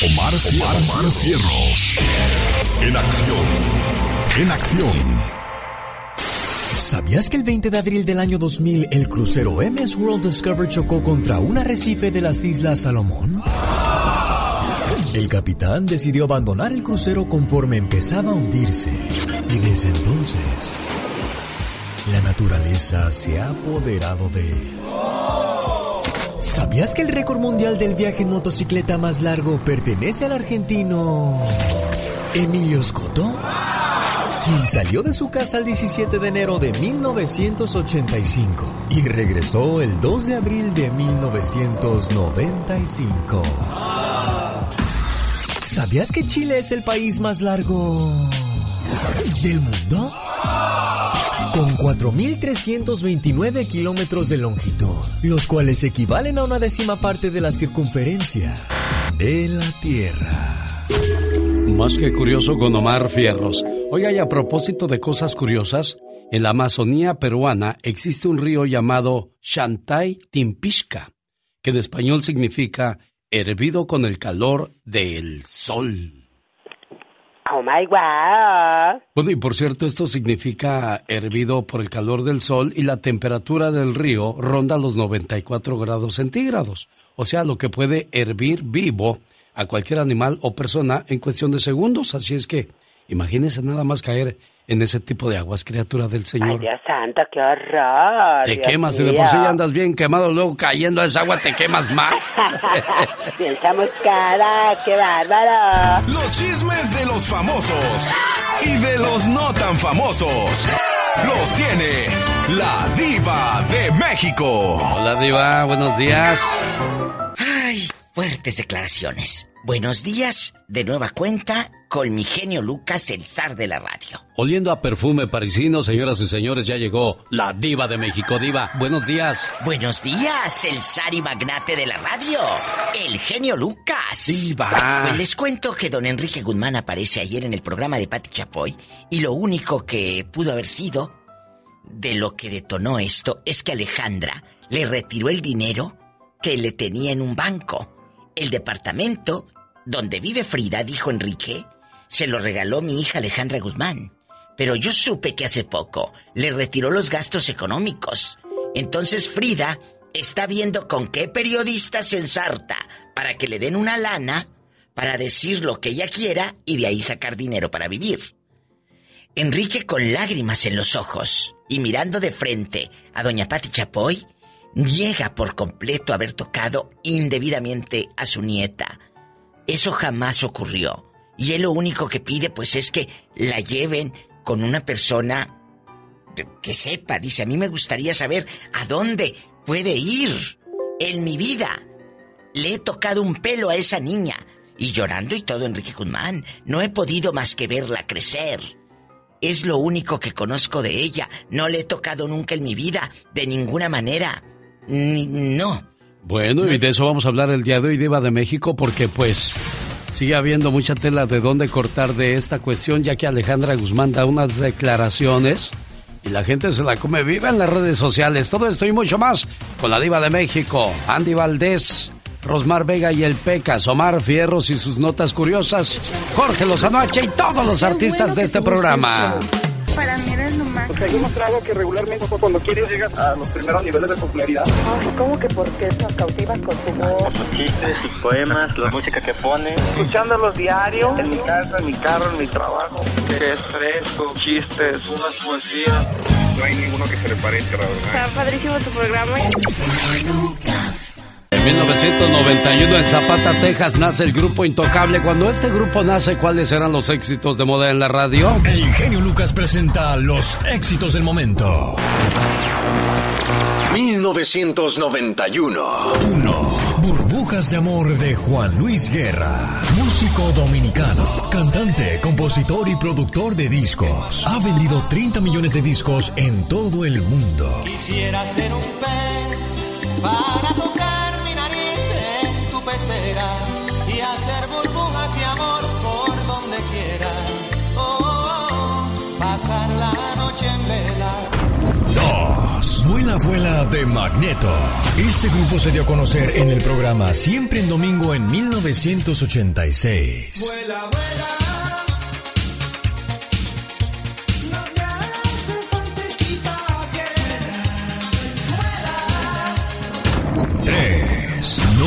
Omar, Omar, Cierros. En acción. En acción. ¿Sabías que el 20 de abril del año 2000 el crucero MS World Discover chocó contra un arrecife de las Islas Salomón? El capitán decidió abandonar el crucero conforme empezaba a hundirse y desde entonces la naturaleza se ha apoderado de él. ¿Sabías que el récord mundial del viaje en motocicleta más largo pertenece al argentino Emilio Scotto? Quien salió de su casa el 17 de enero de 1985 y regresó el 2 de abril de 1995. ¿Sabías que Chile es el país más largo del mundo? Con 4.329 kilómetros de longitud, los cuales equivalen a una décima parte de la circunferencia de la Tierra. Más que curioso con Omar Fierros. Oiga, y a propósito de cosas curiosas, en la Amazonía peruana existe un río llamado Shantay Timpishka, que en español significa hervido con el calor del sol. Oh my God. Bueno, y por cierto, esto significa hervido por el calor del sol y la temperatura del río ronda los 94 grados centígrados. O sea, lo que puede hervir vivo a cualquier animal o persona en cuestión de segundos. Así es que imagínense nada más caer en ese tipo de aguas, criatura del Señor. Ay, Dios santo, qué horror. Te Dios quemas y de por sí ya andas bien quemado, luego cayendo a esa agua te quemas más. Bien chamuscada, qué bárbaro. Los chismes de los famosos y de los no tan famosos. Los tiene la diva de México. Hola Diva, buenos días. Ay, fuertes declaraciones. Buenos días, de nueva cuenta, con mi genio Lucas, el zar de la radio. Oliendo a perfume parisino, señoras y señores, ya llegó la Diva de México. Diva, buenos días. Buenos días, el zar y magnate de la radio, el genio Lucas. Diva. Pues les cuento que don Enrique Guzmán aparece ayer en el programa de Pati Chapoy y lo único que pudo haber sido de lo que detonó esto es que Alejandra le retiró el dinero que le tenía en un banco. El departamento donde vive Frida, dijo Enrique, se lo regaló mi hija Alejandra Guzmán. Pero yo supe que hace poco le retiró los gastos económicos. Entonces Frida está viendo con qué periodista se ensarta para que le den una lana para decir lo que ella quiera y de ahí sacar dinero para vivir. Enrique con lágrimas en los ojos y mirando de frente a doña Pati Chapoy, niega por completo haber tocado indebidamente a su nieta. Eso jamás ocurrió. Y él lo único que pide pues es que la lleven con una persona que sepa. Dice, a mí me gustaría saber a dónde puede ir en mi vida. Le he tocado un pelo a esa niña. Y llorando y todo, Enrique Guzmán, no he podido más que verla crecer. Es lo único que conozco de ella. No le he tocado nunca en mi vida, de ninguna manera. Ni- no. Bueno, y de eso vamos a hablar el día de hoy, Diva de México, porque pues sigue habiendo mucha tela de dónde cortar de esta cuestión, ya que Alejandra Guzmán da unas declaraciones y la gente se la come viva en las redes sociales. Todo esto y mucho más con la Diva de México, Andy Valdés. Rosmar Vega y el Pecas, Omar Fierros y sus notas curiosas, Jorge Lozano H y todos los artistas de este programa. Para mí eres lo más. Pues hay demostrado que regularmente cuando quieres llegas a los primeros niveles de popularidad. Ay, ¿Cómo que por qué nos cautivas con tu voz? Sus chistes, sus poemas, la música que pone. Escuchándolos diario, en mi casa, en mi carro, en mi trabajo. Es fresco, chistes, unas poesías. No hay ninguno que se le parezca, la verdad. Está padrísimo tu programa. En 1991 en Zapata, Texas, nace el grupo Intocable. Cuando este grupo nace, ¿cuáles eran los éxitos de moda en la radio? El genio Lucas presenta los éxitos del momento. 1991. 1. Burbujas de amor de Juan Luis Guerra. Músico dominicano, cantante, compositor y productor de discos. Ha vendido 30 millones de discos en todo el mundo. Quisiera ser un pez para tocar pecera y hacer burbujas y amor por donde quiera. Oh, oh, oh, pasar la noche en vela. 2. Vuela abuela de Magneto. Este grupo se dio a conocer en el programa Siempre en Domingo en 1986. Vuela, vuela. No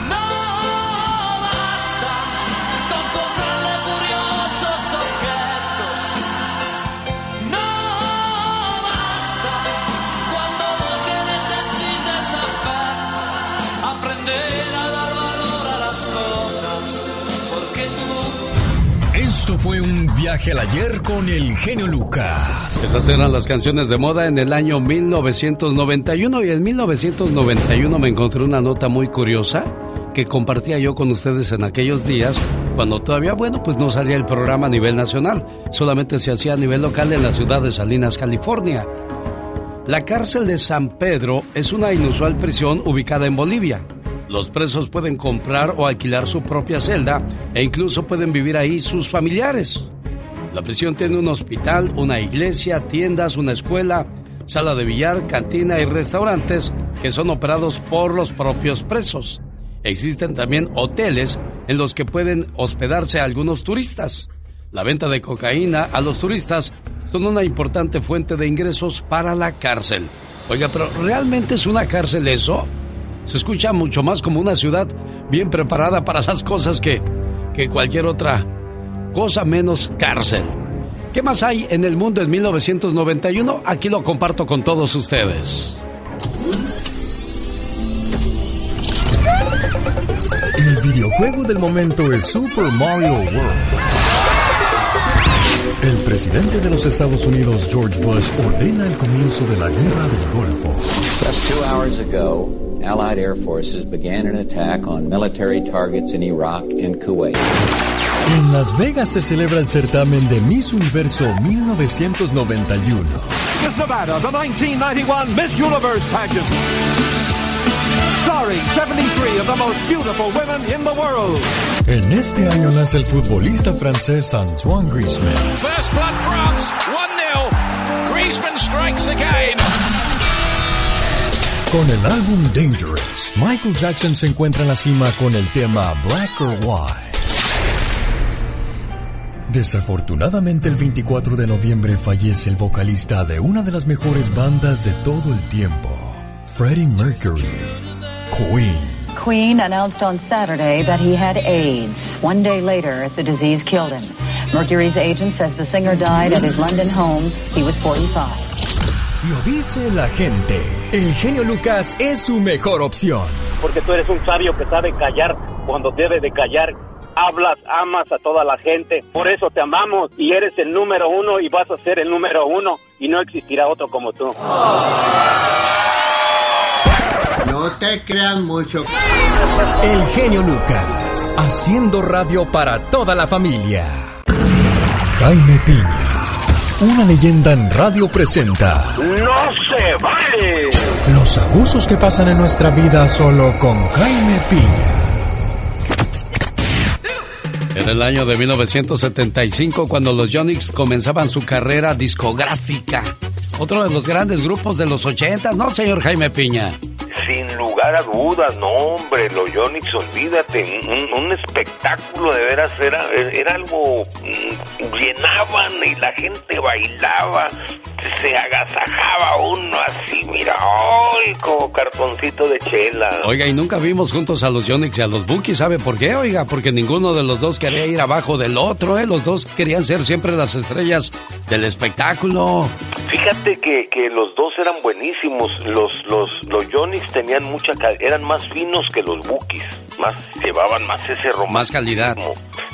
fue un viaje al ayer con el genio Lucas. Esas eran las canciones de moda en el año 1991 y en 1991 me encontré una nota muy curiosa que compartía yo con ustedes en aquellos días cuando todavía, bueno, pues no salía el programa a nivel nacional, solamente se hacía a nivel local en la ciudad de Salinas, California. La cárcel de San Pedro es una inusual prisión ubicada en Bolivia. Los presos pueden comprar o alquilar su propia celda e incluso pueden vivir ahí sus familiares. La prisión tiene un hospital, una iglesia, tiendas, una escuela, sala de billar, cantina y restaurantes que son operados por los propios presos. Existen también hoteles en los que pueden hospedarse algunos turistas. La venta de cocaína a los turistas son una importante fuente de ingresos para la cárcel. Oiga, pero ¿realmente es una cárcel eso? Se escucha mucho más como una ciudad bien preparada para las cosas que, que cualquier otra cosa menos cárcel. ¿Qué más hay en el mundo en 1991? Aquí lo comparto con todos ustedes. El videojuego del momento es Super Mario World. El presidente de los Estados Unidos, George Bush, ordena el comienzo de la Guerra del Golfo. Just two hours ago, Allied air forces began an attack on military targets in Iraq and Kuwait. En Las Vegas se celebra el certamen de Miss Universo 1991. Miss Nevada, the 1991 Miss Universe pageant. Starring 73 of the most beautiful women in the world. En este año nace el futbolista francés Antoine Griezmann. First blood France, 1-0. Griezmann strikes again. Con el álbum Dangerous, Michael Jackson se encuentra en la cima con el tema Black or White. Desafortunadamente el 24 de noviembre fallece el vocalista de una de las mejores bandas de todo el tiempo, Freddie Mercury, Queen. Queen announced on Saturday that he had AIDS. One day later, the disease killed him. Mercury's agent says the singer died at his London home. He was 45. Lo dice la gente. El genio Lucas es su mejor opción. Porque tú eres un sabio que sabe callar cuando debe de callar. Hablas, amas a toda la gente. Por eso te amamos y eres el número uno y vas a ser el número uno y no existirá otro como tú. No te creas mucho. El genio Lucas, haciendo radio para toda la familia. Jaime Piña, una leyenda en radio presenta ¡No se vale! los abusos que pasan en nuestra vida solo con Jaime Piña. Era el año de 1975 cuando los Yonix comenzaban su carrera discográfica. Otro de los grandes grupos de los 80, ¿no, señor Jaime Piña? Sin lugar a dudas, no, hombre, los Yonix, olvídate, un, un espectáculo de veras era, era algo, mm, llenaban y la gente bailaba, se agasajaba uno así, mira, ¡ay! como cartoncito de chela. Oiga, y nunca vimos juntos a los Yonix y a los Bookies, ¿sabe por qué? Oiga, porque ninguno de los dos quería ir abajo del otro, ¿eh? Los dos querían ser siempre las estrellas del espectáculo. Fíjate que, que los dos eran buenísimos, los, los, los Yonix tenían mucha, eran más finos que los Bookies, más, llevaban más ese romanticismo. Más calidad.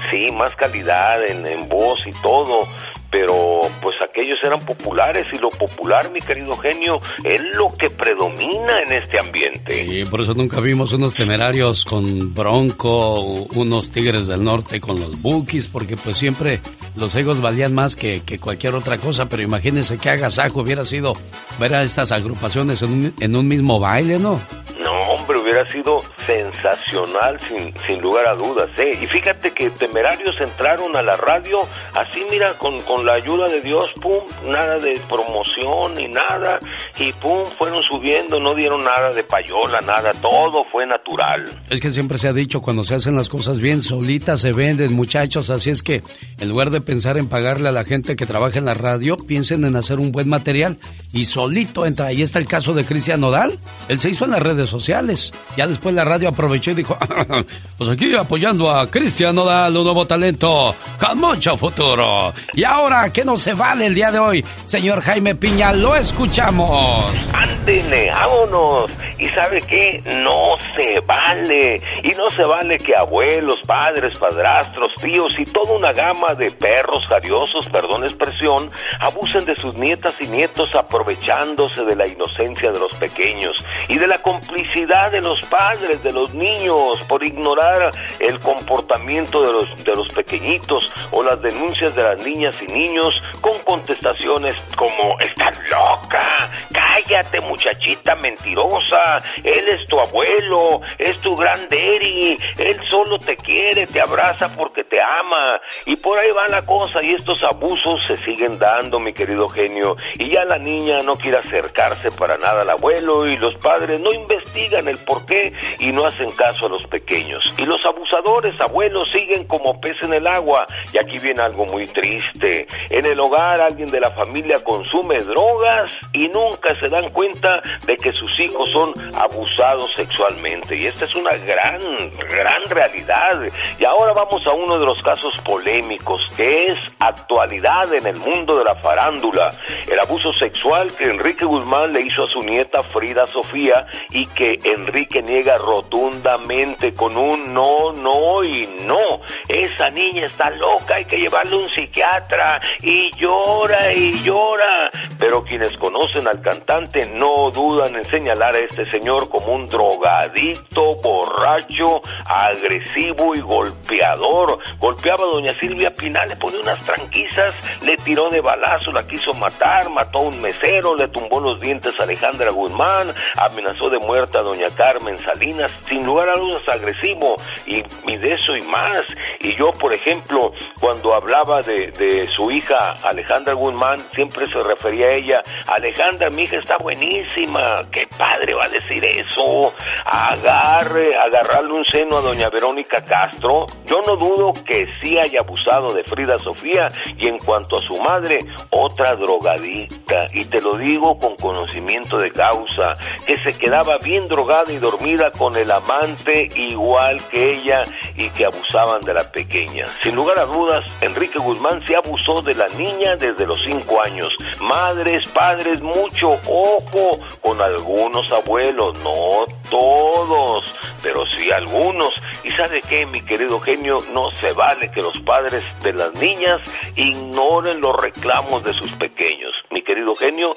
Sí, más calidad en, en voz y todo. Pero pues aquellos eran populares y lo popular, mi querido genio, es lo que predomina en este ambiente. Y por eso nunca vimos unos temerarios con Bronco, unos Tigres del Norte con los Bookies, porque pues siempre los egos valían más que, que cualquier otra cosa, pero imagínense qué agasajo hubiera sido ver a estas agrupaciones en un, en un mismo baile, ¿no? no, hombre, hubiera sido sensacional sin, sin lugar a dudas, ¿eh? Y fíjate que temerarios entraron a la radio así, mira, con, con la ayuda de Dios, pum, nada de promoción ni nada, y pum, fueron subiendo, no dieron nada de payola, nada, todo fue natural. Es que siempre se ha dicho, cuando se hacen las cosas bien, solitas se venden, muchachos, así es que en lugar de pensar en pagarle a la gente que trabaja en la radio, piensen en hacer un buen material y solito entra. Ahí está el caso de Cristian Nodal. Él se hizo en las redes sociales. Ya después la radio aprovechó y dijo, pues aquí apoyando a Cristian Nodal, un nuevo talento con mucho futuro. Y ahora, ¿qué no se vale el día de hoy? Señor Jaime Piña, lo escuchamos. Ándele, vámonos. ¿Y sabe qué? No se vale. Y no se vale que abuelos, padres, padrastros, tíos y toda una gama de perros jariosos, perdón expresión, abusen de sus nietas y nietos aprovechándose de la inocencia de los pequeños y de la complicidad de los padres, de los niños, por ignorar el comportamiento de los, de los pequeñitos o las denuncias de las niñas y niños con contestaciones como, estás loca, cállate muchachita mentirosa, él es tu abuelo, es tu gran Eri, él solo te quiere, te abraza porque te ama y por ahí va la cosa y estos abusos se siguen dando, mi querido genio, y ya la niña no quiere acercarse para nada al abuelo y los padres no investigan el por qué y no hacen caso a los pequeños. Y los abusadores, abuelos, siguen como pez en el agua. Y aquí viene algo muy triste. En el hogar alguien de la familia consume drogas y nunca se dan cuenta de que sus hijos son abusados sexualmente. Y esta es una gran, gran realidad. Y ahora vamos a uno de los casos polémicos, que es actualidad en el mundo de la farándula. El abuso sexual que Enrique Guzmán le hizo a su nieta Frida Sofía y que Enrique niega rotundamente con un no, no y no. Esa niña está loca, hay que llevarle a un psiquiatra y llora y llora. Pero quienes conocen al cantante no dudan en señalar a este señor como un drogadicto, borracho, agresivo y golpeador. Golpeaba a doña Silvia Pinal, le pone unas tranquisas, le tiró de balazo, la quiso matar, mató a un mesero, le tumbó los dientes a Alejandra Guzmán, amenazó de muerte a doña Carmen Salinas, sin lugar a dudas agresivo, y, y de eso y más. Y yo, por ejemplo, cuando hablaba de, de su hija Alejandra Guzmán, siempre se refería a ella, Alejandra, mi hija está buenísima, qué padre va a decir eso, agarre, agarrarle un seno a doña Verónica Castro, yo no dudo que sí haya abusado de Frida Sofía, y en cuanto a su madre, otra drogadicta, y te lo digo con conocimiento de causa, que se quedaba bien drogada y dormida con el amante igual que ella y que abusaban de la pequeña. Sin lugar a dudas, Enrique Guzmán se abusó de la niña desde los cinco años. Madres, padres, mucho ojo con algunos abuelos, no todos, pero sí algunos. Y sabe qué, mi querido genio, no se vale que los padres de las niñas ignoren los reclamos de sus pequeños. Mi querido genio,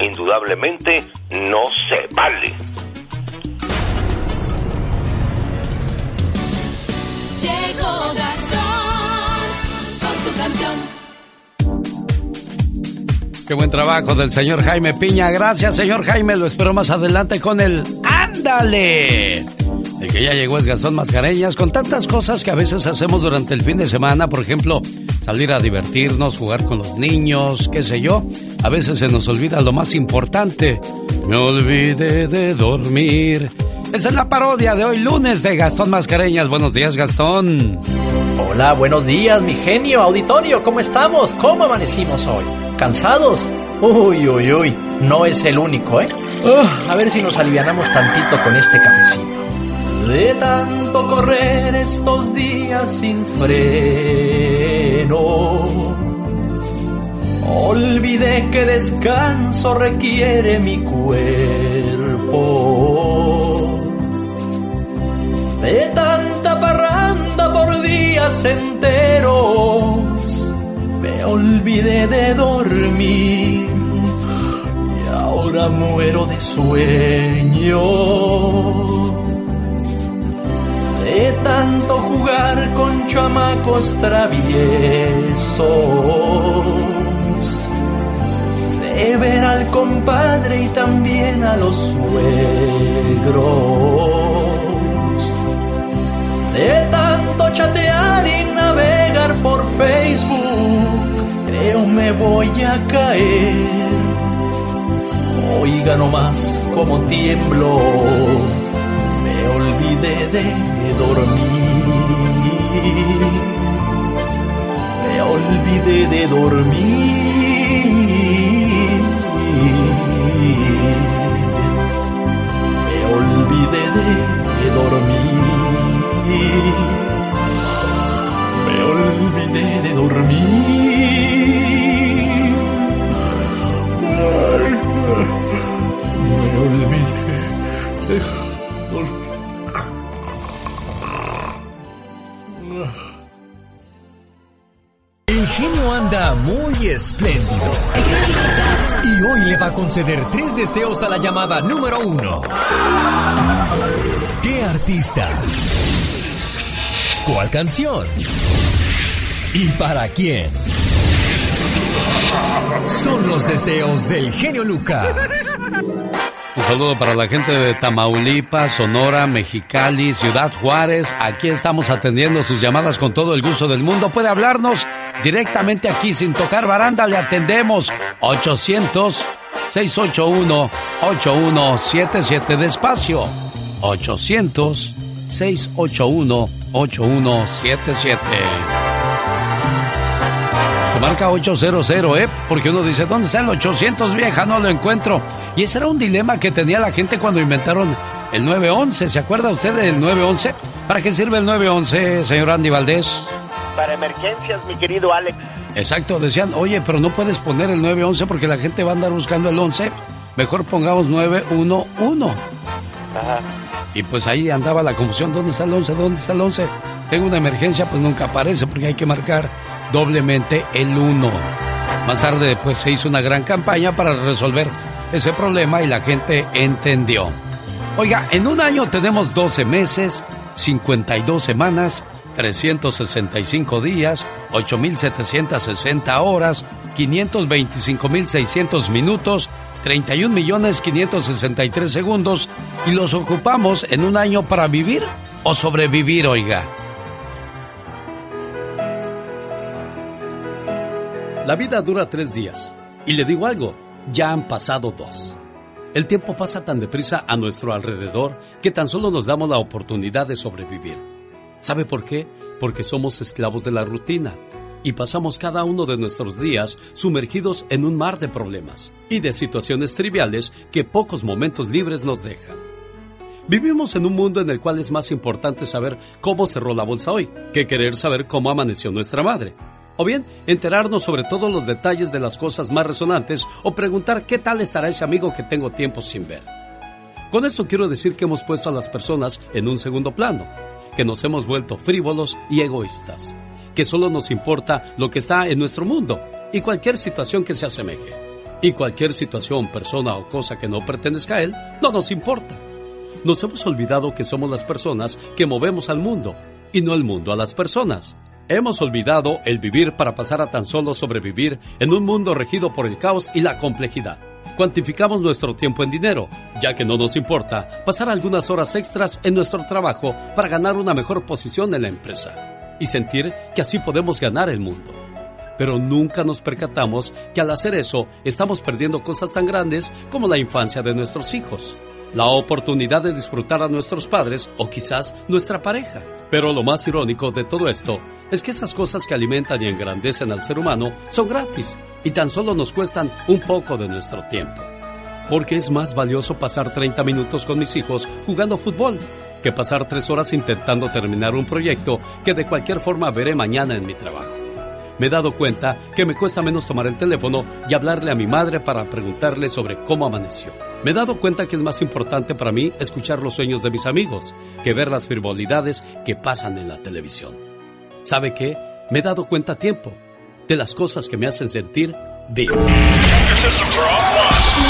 indudablemente no se vale. Llegó Gastón con su canción. Buen trabajo del señor Jaime Piña. Gracias, señor Jaime. Lo espero más adelante con el ¡Ándale! El que ya llegó es Gastón Mascareñas con tantas cosas que a veces hacemos durante el fin de semana. Por ejemplo, salir a divertirnos, jugar con los niños, qué sé yo. A veces se nos olvida lo más importante. Me olvidé de dormir. Esa es la parodia de hoy lunes de Gastón Mascareñas. Buenos días, Gastón. Hola, buenos días, mi genio auditorio. ¿Cómo estamos? ¿Cómo amanecimos hoy? ¿Cansados? Uy, uy, uy. No es el único, ¿eh? A ver si nos alivianamos tantito con este cafecito. De tanto correr estos días sin freno. Olvidé que descanso requiere mi cuerpo. De tanta enteros, me olvidé de dormir y ahora muero de sueño. De tanto jugar con chamacos traviesos de ver al compadre y también a los suegros. De tanto chatear y navegar por Facebook, creo me voy a caer. Oiga nomás como tiemblo, me olvidé de dormir. Me olvidé de dormir. Me olvidé de dormir. Me olvidé de dormir. Me olvidé de dormir. El genio anda muy espléndido. Y hoy le va a conceder tres deseos a la llamada número uno. ¿Qué artista? ¿Cuál canción? ¿Y para quién? Son los deseos del genio Lucas. Un saludo para la gente de Tamaulipas, Sonora, Mexicali, Ciudad Juárez. Aquí estamos atendiendo sus llamadas con todo el gusto del mundo. Puede hablarnos directamente aquí sin tocar baranda. Le atendemos 800-681-8177. Despacio. 800-681-8177. Se marca 800, ¿eh? Porque uno dice, ¿dónde está el 800, vieja? No lo encuentro. Y ese era un dilema que tenía la gente cuando inventaron el 911. ¿Se acuerda usted del 911? ¿Para qué sirve el 911, señor Andy Valdés? Para emergencias, mi querido Alex. Exacto, decían, oye, pero no puedes poner el 911 porque la gente va a andar buscando el 11. Mejor pongamos 911. Ajá. Y pues ahí andaba la confusión, ¿dónde está el 11? ¿Dónde está el 11? Tengo una emergencia, pues nunca aparece porque hay que marcar doblemente el 1. Más tarde pues se hizo una gran campaña para resolver ese problema y la gente entendió. Oiga, en un año tenemos 12 meses, 52 semanas, 365 días, 8.760 horas, 525.600 minutos, 31 millones 563 segundos y los ocupamos en un año para vivir o sobrevivir, oiga. La vida dura tres días. Y le digo algo, ya han pasado dos. El tiempo pasa tan deprisa a nuestro alrededor que tan solo nos damos la oportunidad de sobrevivir. ¿Sabe por qué? Porque somos esclavos de la rutina y pasamos cada uno de nuestros días sumergidos en un mar de problemas y de situaciones triviales que pocos momentos libres nos dejan. Vivimos en un mundo en el cual es más importante saber cómo cerró la bolsa hoy que querer saber cómo amaneció nuestra madre. O bien, enterarnos sobre todos los detalles de las cosas más resonantes o preguntar qué tal estará ese amigo que tengo tiempo sin ver. Con esto quiero decir que hemos puesto a las personas en un segundo plano, que nos hemos vuelto frívolos y egoístas, que solo nos importa lo que está en nuestro mundo y cualquier situación que se asemeje. Y cualquier situación, persona o cosa que no pertenezca a él, no nos importa. Nos hemos olvidado que somos las personas que movemos al mundo y no el mundo a las personas. Hemos olvidado el vivir para pasar a tan solo sobrevivir en un mundo regido por el caos y la complejidad. Cuantificamos nuestro tiempo en dinero, ya que no nos importa pasar algunas horas extras en nuestro trabajo para ganar una mejor posición en la empresa y sentir que así podemos ganar el mundo. Pero nunca nos percatamos que al hacer eso estamos perdiendo cosas tan grandes como la infancia de nuestros hijos, la oportunidad de disfrutar a nuestros padres o quizás nuestra pareja. Pero lo más irónico de todo esto es que esas cosas que alimentan y engrandecen al ser humano son gratis y tan solo nos cuestan un poco de nuestro tiempo. Porque es más valioso pasar 30 minutos con mis hijos jugando fútbol que pasar tres horas intentando terminar un proyecto que de cualquier forma veré mañana en mi trabajo. Me he dado cuenta que me cuesta menos tomar el teléfono y hablarle a mi madre para preguntarle sobre cómo amaneció. Me he dado cuenta que es más importante para mí escuchar los sueños de mis amigos que ver las frivolidades que pasan en la televisión. ¿Sabe qué? Me he dado cuenta a tiempo de las cosas que me hacen sentir vivo.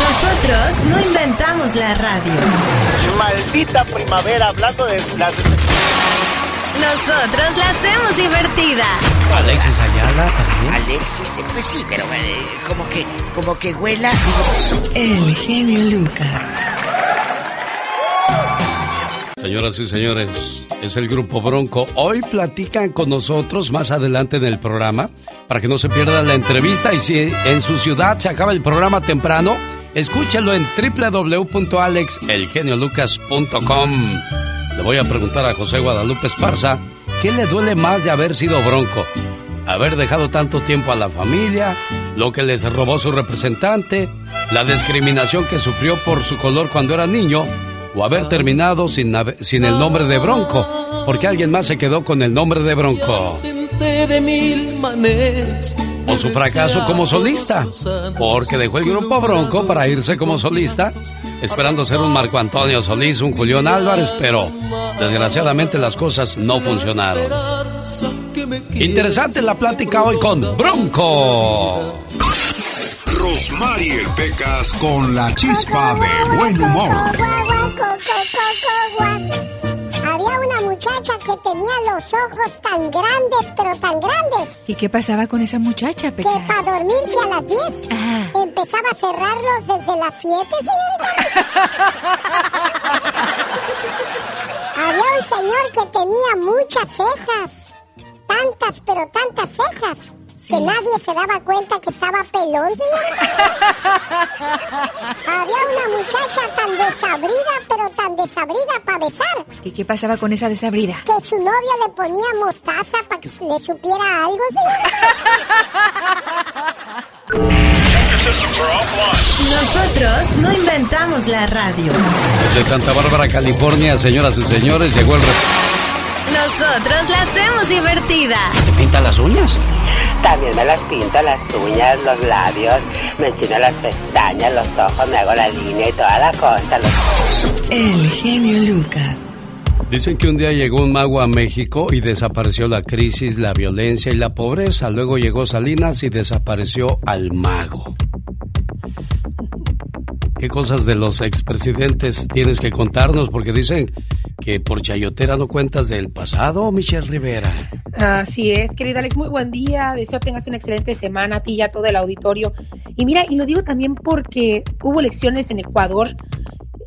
Nosotros no inventamos la radio. Maldita primavera, hablando de las... Nosotros la hacemos divertida. Alexis Ayala también. Alexis, eh, pues sí, pero eh, como que, como que huela. El genio Lucas. Señoras y señores, es el grupo Bronco. Hoy platican con nosotros más adelante en el programa para que no se pierdan la entrevista y si en su ciudad se acaba el programa temprano, escúchalo en www.alexelgeniolucas.com. Le voy a preguntar a José Guadalupe Esparza, ¿qué le duele más de haber sido Bronco? ¿Haber dejado tanto tiempo a la familia? ¿Lo que les robó su representante? ¿La discriminación que sufrió por su color cuando era niño? o haber terminado sin, sin el nombre de Bronco, porque alguien más se quedó con el nombre de Bronco. O su fracaso como solista, porque dejó el grupo Bronco para irse como solista, esperando ser un Marco Antonio Solís, un Julián Álvarez, pero desgraciadamente las cosas no funcionaron. Interesante la plática hoy con Bronco. Rosmarie Pecas con la chispa de buen humor. Que tenía los ojos tan grandes, pero tan grandes, ¿Y qué pasaba con esa muchacha, que Pecas? para dormirse a las 10 Ah. empezaba a cerrarlos desde las 7, señorita. Había un señor que tenía muchas cejas, tantas, pero tantas cejas. Que nadie se daba cuenta que estaba pelón, señorita. Había una muchacha tan desabrida, pero tan desabrida para besar, ¿Y qué pasaba con esa desabrida? que su novio le ponía mostaza para que le supiera algo, Nosotros no inventamos la radio. De Santa Bárbara, California, señoras y señores, llegó el... re- Nosotros la hacemos divertida. ¿Te pinta las uñas? También me las pinto, las uñas, los labios, me enchino las pestañas, los ojos, me hago la línea y toda la cosa. los- El genio Lucas. Dicen que un día llegó un mago a México y desapareció la crisis, la violencia y la pobreza. Luego llegó Salinas y desapareció al mago. ¿Qué cosas de los expresidentes tienes que contarnos? Porque dicen que por chayotera no cuentas del pasado, Michelle Rivera. Así es, querido Alex, muy buen día. Deseo tengas una excelente semana a ti y a todo el auditorio. Y mira, y lo digo también porque hubo elecciones en Ecuador,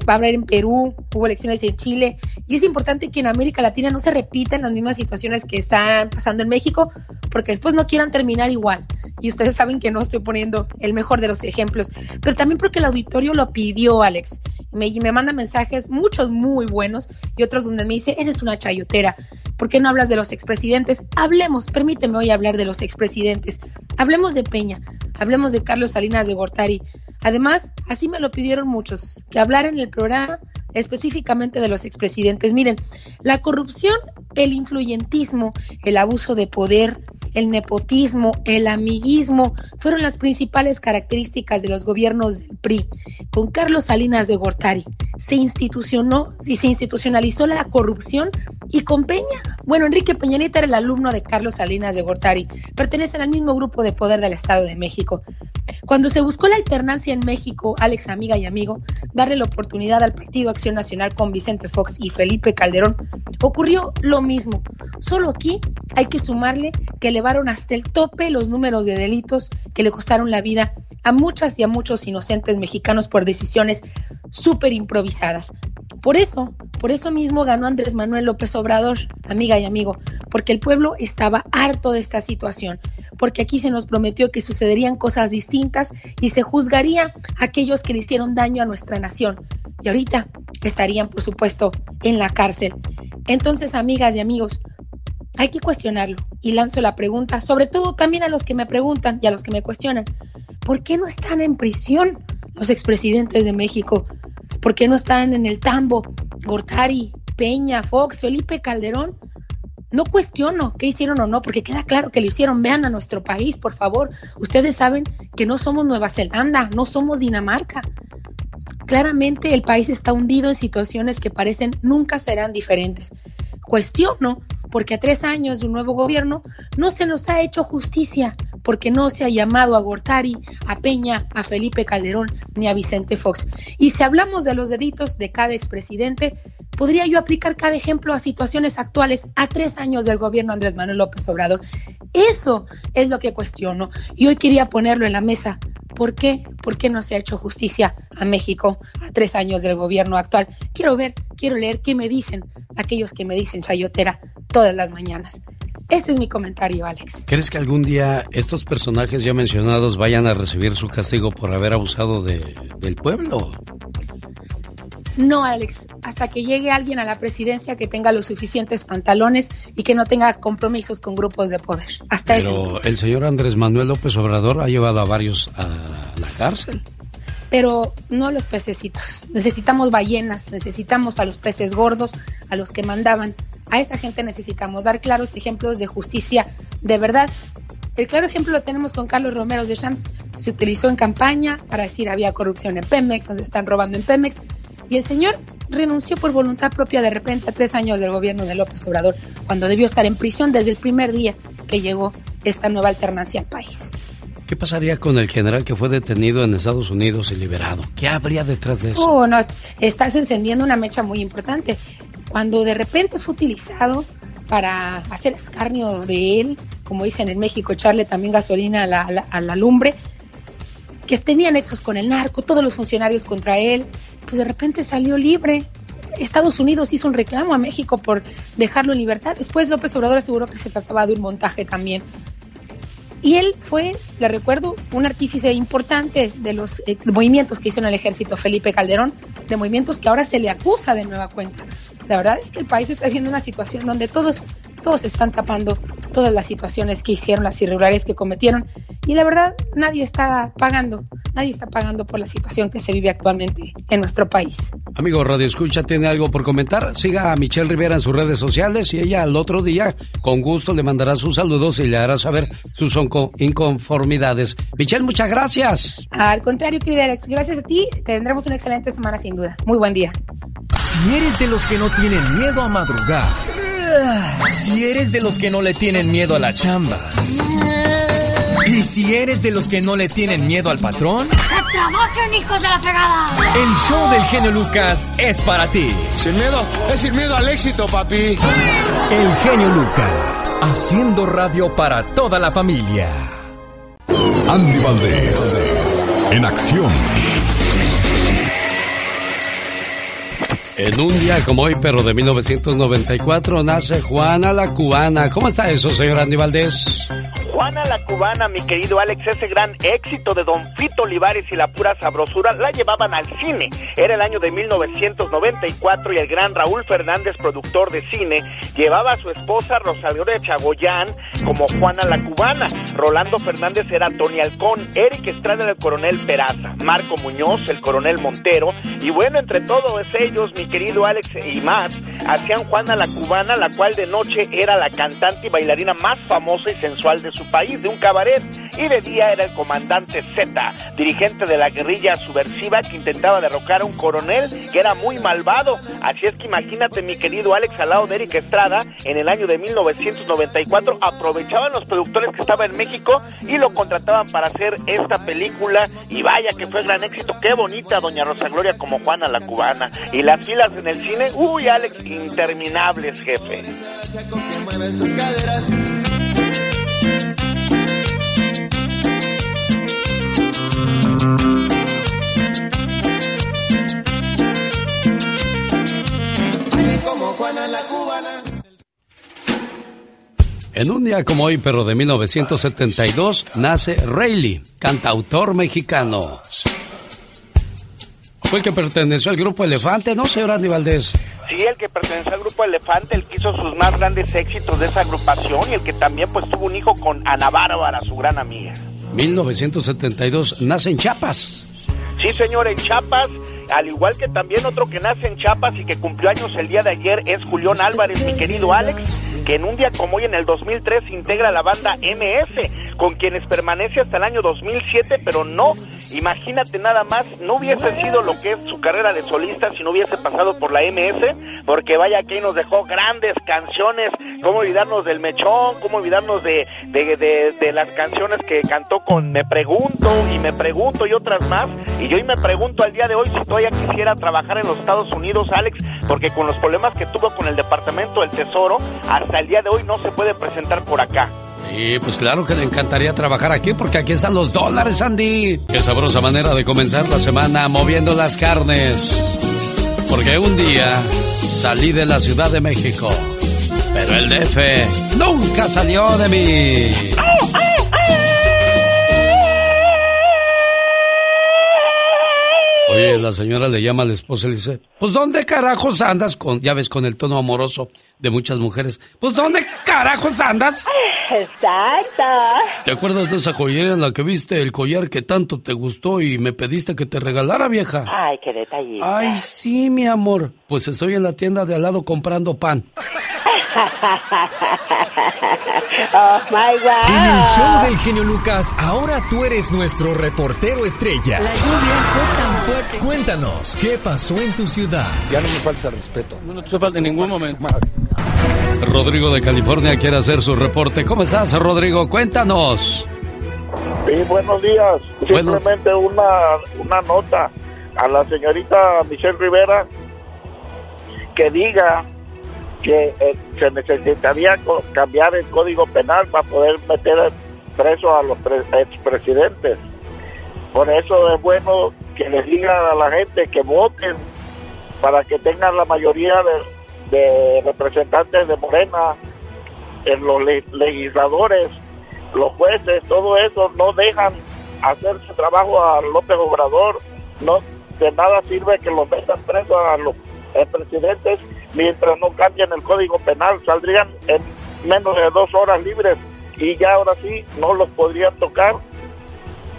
va a haber en Perú, hubo elecciones en Chile, y es importante que en América Latina no se repitan las mismas situaciones que están pasando en México, porque después no quieran terminar igual. Y ustedes saben que no estoy poniendo el mejor de los ejemplos, pero también porque el auditorio lo pidió, Alex. Me, me manda mensajes, muchos muy buenos, y otros donde me dice, eres una chayotera. ¿Por qué no hablas de los expresidentes? Hablemos, permíteme hoy hablar de los expresidentes. Hablemos de Peña, hablemos de Carlos Salinas de Gortari. Además, así me lo pidieron muchos, que hablara en el programa específicamente de los expresidentes. Miren, la corrupción, el influyentismo, el abuso de poder, el nepotismo, el amiguismo fueron las principales características de los gobiernos del PRI. Con Carlos Salinas de Gortari se institucionó y se institucionalizó la corrupción y con Peña, bueno, Enrique Peñanita era el alumno de Carlos Salinas de Gortari, pertenecen al mismo grupo de poder del Estado de México. Cuando se buscó la alternancia en México, Alex, amiga y amigo, darle la oportunidad al Partido Acción Nacional con Vicente Fox y Felipe Calderón, ocurrió lo mismo. Solo aquí hay que sumarle que elevaron hasta el tope los números de delitos que le costaron la vida a muchas y a muchos inocentes mexicanos por decisiones súper improvisadas. Por eso, por eso mismo ganó Andrés Manuel López Obrador, amiga y amigo, porque el pueblo estaba harto de esta situación, porque aquí se nos prometió que sucederían cosas distintas y se juzgaría a aquellos que le hicieron daño a nuestra nación. Y ahorita estarían, por supuesto, en la cárcel. Entonces, amigas y amigos, hay que cuestionarlo. Y lanzo la pregunta, sobre todo también a los que me preguntan y a los que me cuestionan, ¿por qué no están en prisión los expresidentes de México? ¿Por qué no están en el tambo Gortari, Peña, Fox, Felipe Calderón? No cuestiono qué hicieron o no, porque queda claro que lo hicieron. Vean a nuestro país, por favor. Ustedes saben que no somos Nueva Zelanda, no somos Dinamarca. Claramente el país está hundido en situaciones que parecen nunca serán diferentes. Cuestiono porque a tres años de un nuevo gobierno no se nos ha hecho justicia, porque no se ha llamado a Gortari, a Peña, a Felipe Calderón ni a Vicente Fox. Y si hablamos de los deditos de cada expresidente, podría yo aplicar cada ejemplo a situaciones actuales a tres años del gobierno Andrés Manuel López Obrador. Eso es lo que cuestiono. Y hoy quería ponerlo en la mesa. ¿Por qué? ¿Por qué no se ha hecho justicia a México a tres años del gobierno actual? Quiero ver, quiero leer qué me dicen aquellos que me dicen chayotera todas las mañanas. Ese es mi comentario, Alex. ¿Crees que algún día estos personajes ya mencionados vayan a recibir su castigo por haber abusado de, del pueblo? No, Alex, hasta que llegue alguien a la presidencia que tenga los suficientes pantalones y que no tenga compromisos con grupos de poder. Hasta Pero el señor Andrés Manuel López Obrador ha llevado a varios a la cárcel. Pero no los pececitos. Necesitamos ballenas, necesitamos a los peces gordos, a los que mandaban. A esa gente necesitamos dar claros ejemplos de justicia de verdad. El claro ejemplo lo tenemos con Carlos Romero de Shams. Se utilizó en campaña para decir había corrupción en Pemex, nos están robando en Pemex. Y el señor renunció por voluntad propia de repente a tres años del gobierno de López Obrador, cuando debió estar en prisión desde el primer día que llegó esta nueva alternancia al país. ¿Qué pasaría con el general que fue detenido en Estados Unidos y liberado? ¿Qué habría detrás de eso? Oh, no, estás encendiendo una mecha muy importante. Cuando de repente fue utilizado para hacer escarnio de él, como dicen en México, echarle también gasolina a la, a la, a la lumbre, que tenía nexos con el narco, todos los funcionarios contra él, pues de repente salió libre. Estados Unidos hizo un reclamo a México por dejarlo en libertad. Después López Obrador aseguró que se trataba de un montaje también. Y él fue, le recuerdo, un artífice importante de los eh, movimientos que hizo en el ejército Felipe Calderón, de movimientos que ahora se le acusa de nueva cuenta. La verdad es que el país está viendo una situación donde todos, todos están tapando todas las situaciones que hicieron, las irregularidades que cometieron, y la verdad nadie está pagando, nadie está pagando por la situación que se vive actualmente en nuestro país. Amigo Radio Escucha, ¿tiene algo por comentar? Siga a Michelle Rivera en sus redes sociales y ella al otro día con gusto le mandará sus saludos y le hará saber sus inconformidades. Michelle, muchas gracias. Al contrario, querida Alex, gracias a ti, tendremos una excelente semana sin duda. Muy buen día. Si eres de los que no tienen miedo a madrugar, si eres de los que no le tienen miedo a la chamba, y si eres de los que no le tienen miedo al patrón, ¡que trabajen, hijos de la fregada! el show del genio Lucas es para ti. Sin miedo, es sin miedo al éxito, papi. El genio Lucas, haciendo radio para toda la familia. Andy Valdés, en acción. En un día como hoy, pero de 1994, nace Juana la Cubana. ¿Cómo está eso, señor Andy Valdés? Juana la Cubana, mi querido Alex, ese gran éxito de Don Fito Olivares y la pura sabrosura la llevaban al cine. Era el año de 1994 y el gran Raúl Fernández, productor de cine, llevaba a su esposa Rosalía Chagoyán como Juana la Cubana. Rolando Fernández era Tony Alcón, Eric Estrada el coronel Peraza, Marco Muñoz, el coronel Montero. Y bueno, entre todos ellos, mi querido Alex y más, hacían Juana la Cubana, la cual de noche era la cantante y bailarina más famosa y sensual de su país, de un cabaret, y de día era el comandante Z, dirigente de la guerrilla subversiva que intentaba derrocar a un coronel que era muy malvado. Así es que imagínate, mi querido Alex, al lado de Eric Estrada, en el año de 1994, aprovechaban los productores que estaban en México y lo contrataban para hacer esta película, y vaya que fue gran éxito, qué bonita Doña Rosa Gloria como Juana la Cubana. Y las filas en el cine, uy, Alex, interminables, jefe. En un día como hoy, pero de 1972, nace Rayleigh, cantautor mexicano. Fue el que perteneció al grupo Elefante, ¿no, señor Andy Valdés? Sí, el que perteneció al grupo Elefante, el que hizo sus más grandes éxitos de esa agrupación y el que también pues tuvo un hijo con Ana Bárbara, su gran amiga. 1972, nace en Chiapas. Sí, señor, en Chiapas, al igual que también otro que nace en Chiapas y que cumplió años el día de ayer es Julián Álvarez, mi querido Alex, que en un día como hoy en el 2003 integra la banda MS, con quienes permanece hasta el año 2007, pero no Imagínate nada más, no hubiese sido lo que es su carrera de solista si no hubiese pasado por la MS, porque vaya que nos dejó grandes canciones, cómo olvidarnos del mechón, cómo olvidarnos de, de, de, las canciones que cantó con Me Pregunto y Me Pregunto y otras más. Y yo hoy me pregunto al día de hoy si todavía quisiera trabajar en los Estados Unidos, Alex, porque con los problemas que tuvo con el Departamento del Tesoro, hasta el día de hoy no se puede presentar por acá. Sí, pues claro que le encantaría trabajar aquí porque aquí están los dólares, Andy. Qué sabrosa manera de comenzar la semana moviendo las carnes. Porque un día salí de la Ciudad de México, pero el DF nunca salió de mí. Oye, la señora le llama a la esposa y le dice, pues ¿dónde carajos andas? Con, ya ves, con el tono amoroso de muchas mujeres. Pues ¿dónde carajos andas? Exacto. ¿Te acuerdas de esa joyería en la que viste el collar que tanto te gustó y me pediste que te regalara, vieja? Ay, qué detallito. Ay, sí, mi amor. Pues estoy en la tienda de al lado comprando pan. oh my God. En el show del genio Lucas, ahora tú eres nuestro reportero estrella. La lluvia fue tan fuerte. Cuéntanos, ¿qué pasó en tu ciudad? Ya no me falta respeto. No te falta en ningún momento. Rodrigo de California quiere hacer su reporte. ¿Cómo estás, Rodrigo? Cuéntanos. Sí, buenos días. Buenos- Simplemente una, una nota a la señorita Michelle Rivera que diga que eh, se necesitaría cambiar el código penal para poder meter preso a los pre- expresidentes. Por eso es bueno que les diga a la gente que voten para que tengan la mayoría de, representantes de Morena en los le- legisladores, los jueces, todo eso no dejan hacer su trabajo a López Obrador. No de nada sirve que los metan presos a los presidentes mientras no cambien el código penal. Saldrían en menos de dos horas libres y ya ahora sí no los podrían tocar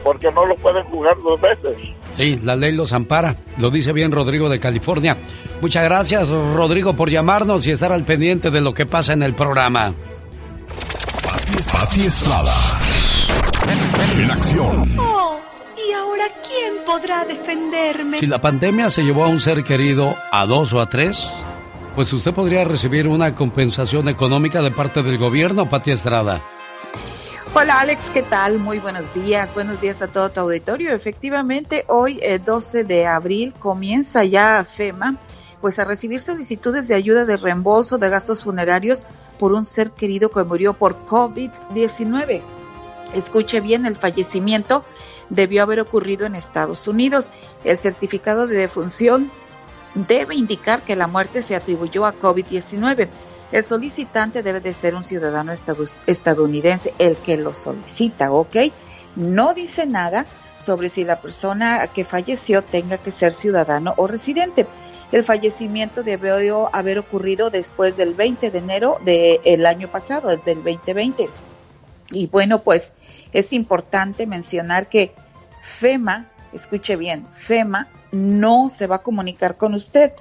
porque no los pueden jugar dos veces. Sí, la ley los ampara. Lo dice bien Rodrigo de California. Muchas gracias, Rodrigo, por llamarnos y estar al pendiente de lo que pasa en el programa. Pati Estrada. En acción. Oh, ¿y ahora quién podrá defenderme? Si la pandemia se llevó a un ser querido a dos o a tres, pues usted podría recibir una compensación económica de parte del gobierno, Pati Estrada. Hola Alex, ¿qué tal? Muy buenos días, buenos días a todo tu auditorio. Efectivamente, hoy eh, 12 de abril comienza ya FEMA pues a recibir solicitudes de ayuda de reembolso de gastos funerarios por un ser querido que murió por COVID-19. Escuche bien, el fallecimiento debió haber ocurrido en Estados Unidos. El certificado de defunción debe indicar que la muerte se atribuyó a COVID-19. El solicitante debe de ser un ciudadano estadounidense, el que lo solicita, ¿ok? No dice nada sobre si la persona que falleció tenga que ser ciudadano o residente. El fallecimiento debió haber ocurrido después del 20 de enero del año pasado, del 2020. Y bueno, pues es importante mencionar que FEMA, escuche bien, FEMA no se va a comunicar con usted.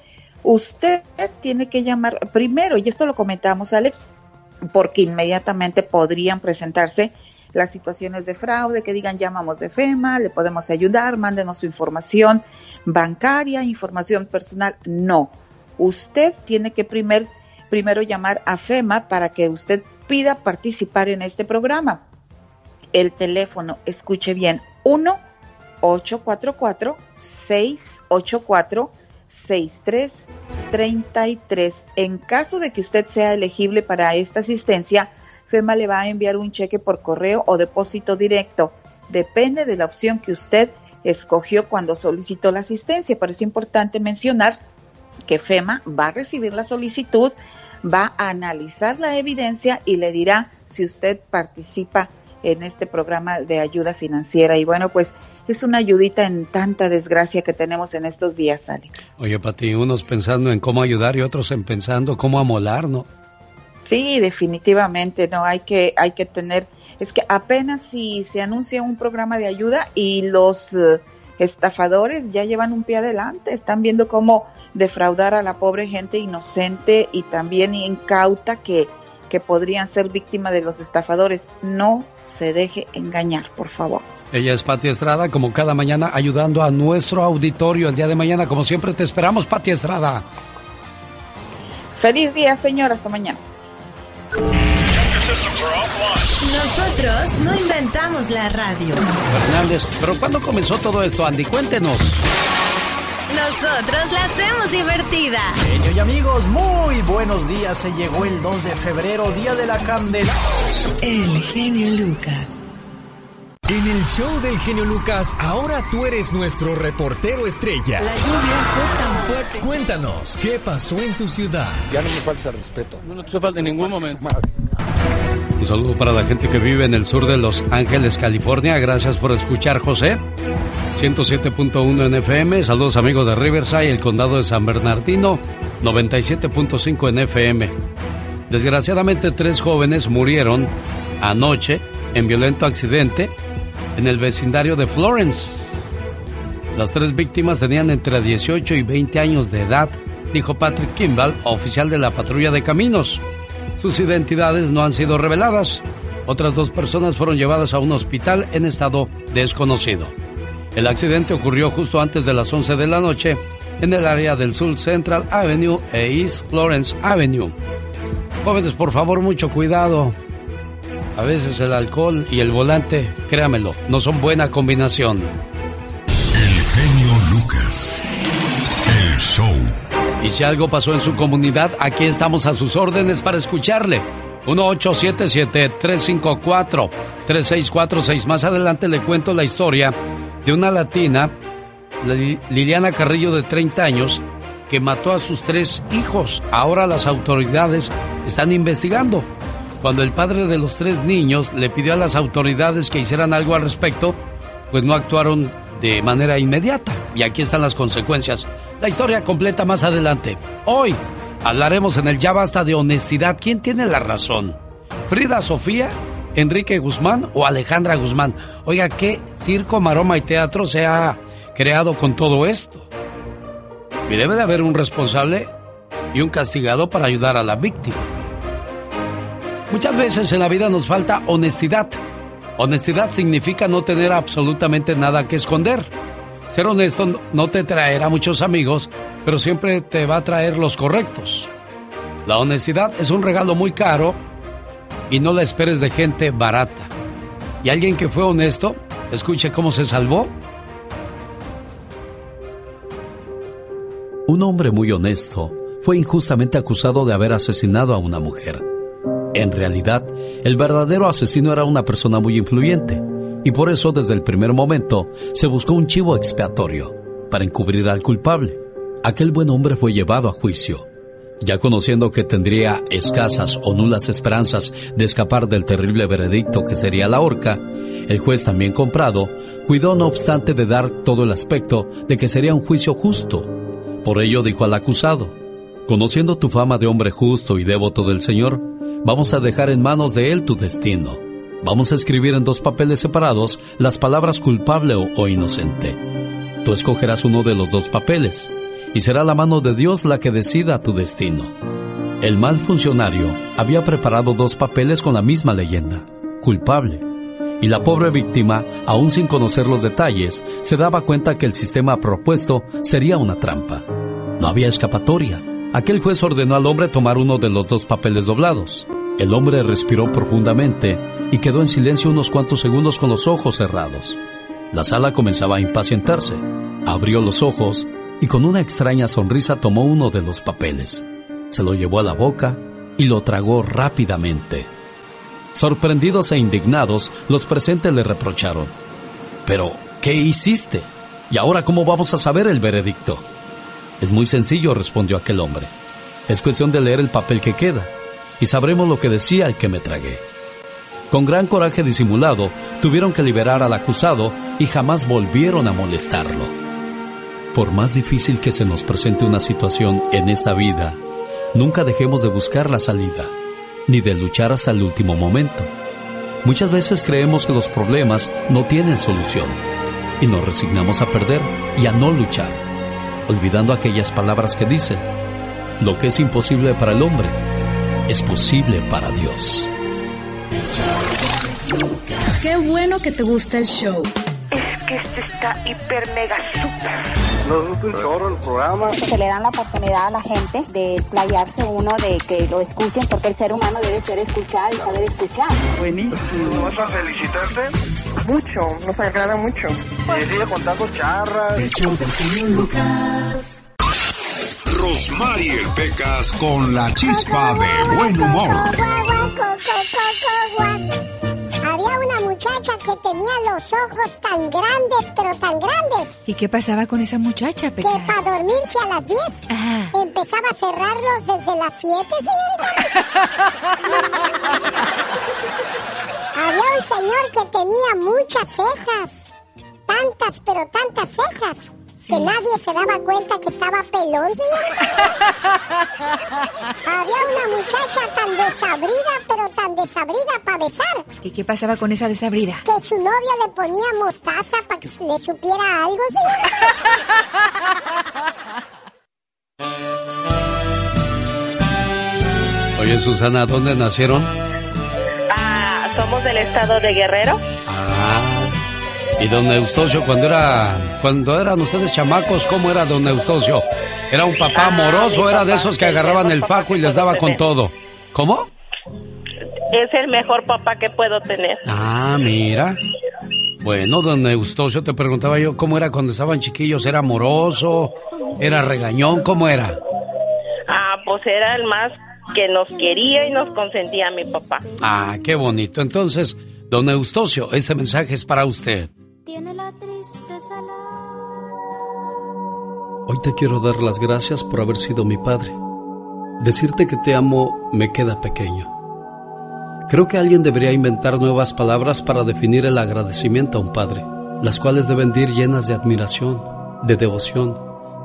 Usted tiene que llamar primero, y esto lo comentamos, Alex, porque inmediatamente podrían presentarse las situaciones de fraude, que digan llamamos de FEMA, le podemos ayudar, mándenos su información bancaria, información personal. No, usted tiene que primer, primero llamar a FEMA para que usted pida participar en este programa. El teléfono, escuche bien, 1 844 684 6333. En caso de que usted sea elegible para esta asistencia, FEMA le va a enviar un cheque por correo o depósito directo. Depende de la opción que usted escogió cuando solicitó la asistencia, pero es importante mencionar que FEMA va a recibir la solicitud, va a analizar la evidencia y le dirá si usted participa en este programa de ayuda financiera. Y bueno, pues es una ayudita en tanta desgracia que tenemos en estos días, Alex. Oye, Pati, unos pensando en cómo ayudar y otros en pensando cómo amolar, ¿no? Sí, definitivamente, no hay que hay que tener es que apenas si se anuncia un programa de ayuda y los eh, estafadores ya llevan un pie adelante, están viendo cómo defraudar a la pobre gente inocente y también incauta que que podrían ser víctimas de los estafadores. No se deje engañar, por favor. Ella es Pati Estrada, como cada mañana, ayudando a nuestro auditorio. El día de mañana, como siempre, te esperamos, Pati Estrada. Feliz día, señor. Hasta mañana. Nosotros no inventamos la radio. Fernández, pero ¿cuándo comenzó todo esto, Andy? Cuéntenos. Nosotros la hacemos divertida. Genio y amigos, muy buenos días. Se llegó el 2 de febrero, Día de la Candela. El genio Lucas. En el show del genio Lucas, ahora tú eres nuestro reportero estrella. La lluvia fue tan fuerte. Cuéntanos, ¿qué pasó en tu ciudad? Ya no me falta respeto. No, no te falta en ningún momento. Un saludo para la gente que vive en el sur de Los Ángeles, California. Gracias por escuchar, José. 107.1 en FM. Saludos amigos de Riverside, el condado de San Bernardino. 97.5 en FM. Desgraciadamente tres jóvenes murieron anoche en violento accidente en el vecindario de Florence. Las tres víctimas tenían entre 18 y 20 años de edad, dijo Patrick Kimball, oficial de la patrulla de caminos. Sus identidades no han sido reveladas. Otras dos personas fueron llevadas a un hospital en estado desconocido. El accidente ocurrió justo antes de las 11 de la noche en el área del Sur Central Avenue e East Florence Avenue. Jóvenes, por favor, mucho cuidado. A veces el alcohol y el volante, créamelo, no son buena combinación. El genio Lucas. El show. Y si algo pasó en su comunidad, aquí estamos a sus órdenes para escucharle. 1877-354-3646. Más adelante le cuento la historia de una latina, Liliana Carrillo de 30 años, que mató a sus tres hijos. Ahora las autoridades están investigando. Cuando el padre de los tres niños le pidió a las autoridades que hicieran algo al respecto, pues no actuaron de manera inmediata. Y aquí están las consecuencias. La historia completa más adelante. Hoy hablaremos en el Ya Basta de honestidad. ¿Quién tiene la razón? ¿Frida Sofía? ¿Enrique Guzmán o Alejandra Guzmán? Oiga, ¿qué circo, maroma y teatro se ha creado con todo esto? Y debe de haber un responsable y un castigado para ayudar a la víctima. Muchas veces en la vida nos falta honestidad. Honestidad significa no tener absolutamente nada que esconder. Ser honesto no te traerá muchos amigos, pero siempre te va a traer los correctos. La honestidad es un regalo muy caro y no la esperes de gente barata. Y alguien que fue honesto, escuche cómo se salvó. Un hombre muy honesto fue injustamente acusado de haber asesinado a una mujer. En realidad, el verdadero asesino era una persona muy influyente, y por eso desde el primer momento se buscó un chivo expiatorio para encubrir al culpable. Aquel buen hombre fue llevado a juicio. Ya conociendo que tendría escasas o nulas esperanzas de escapar del terrible veredicto que sería la horca, el juez también comprado cuidó no obstante de dar todo el aspecto de que sería un juicio justo. Por ello dijo al acusado, conociendo tu fama de hombre justo y devoto del Señor, vamos a dejar en manos de Él tu destino. Vamos a escribir en dos papeles separados las palabras culpable o, inocente. Tú escogerás uno de los dos papeles y será la mano de Dios la que decida tu destino. El mal funcionario había preparado dos papeles con la misma leyenda, culpable, y la pobre víctima, aún sin conocer los detalles, se daba cuenta que el sistema propuesto sería una trampa. No había escapatoria. Aquel juez ordenó al hombre tomar uno de los dos papeles doblados. El hombre respiró profundamente y quedó en silencio unos cuantos segundos con los ojos cerrados. La sala comenzaba a impacientarse. Abrió los ojos y con una extraña sonrisa tomó uno de los papeles. Se lo llevó a la boca y lo tragó rápidamente. Sorprendidos e indignados, los presentes le reprocharon. Pero, ¿qué hiciste? ¿Y ahora cómo vamos a saber el veredicto? Es muy sencillo, respondió aquel hombre. Es cuestión de leer el papel que queda, y sabremos lo que decía el que me tragué. Con gran coraje disimulado, tuvieron que liberar al acusado y jamás volvieron a molestarlo. Por más difícil que se nos presente una situación en esta vida, nunca dejemos de buscar la salida, ni de luchar hasta el último momento. Muchas veces creemos que los problemas no tienen solución y nos resignamos a perder y a no luchar, olvidando aquellas palabras que dicen, lo que es imposible para el hombre, es posible para Dios. Qué bueno que te gusta el show. Que este está hiper mega super. Nos gusta un chorro el programa. Se le dan la oportunidad a la gente de explayarse uno, de que lo escuchen, porque el ser humano debe ser escuchado y saber escuchar. Buenísimo. ¿Vas a felicitarte? Mucho, nos agrada mucho. Y sigue contando charras. El show Lucas. Rosmarie Pecas con la chispa de buen humor. Que tenía los ojos tan grandes, pero tan grandes, ¿Y qué pasaba con esa muchacha, que Pecas? para dormirse a las 10 Ah. empezaba a cerrarlos desde las 7, señorita. Había un señor que tenía muchas cejas, tantas, pero tantas cejas, que nadie se daba cuenta que estaba pelón, señorita. Había una muchacha tan desabrida, pero tan desabrida para besar, ¿Y qué pasaba con esa desabrida? que su novia le ponía mostaza para que le supiera algo, Oye, Susana, ¿dónde nacieron? Ah, somos del estado de Guerrero. Ah. Y don Eustacio, cuando era, cuando eran ustedes chamacos, ¿cómo era don Eustacio? ¿Era un papá amoroso? ¿Era de esos que agarraban el fajo y les daba con todo? ¿Cómo? Es el mejor papá que puedo tener. Ah, mira. Bueno, don Eustacio, te preguntaba yo cómo era cuando estaban chiquillos. ¿Era amoroso? ¿Era regañón? ¿Cómo era? Ah, pues era el más que nos quería y nos consentía mi papá. Ah, qué bonito. Entonces, don Eustacio, este mensaje es para usted. Tiene la tristeza Hoy te quiero dar las gracias por haber sido mi padre. Decirte que te amo me queda pequeño. Creo que alguien debería inventar nuevas palabras para definir el agradecimiento a un padre, las cuales deben ir llenas de admiración, de devoción,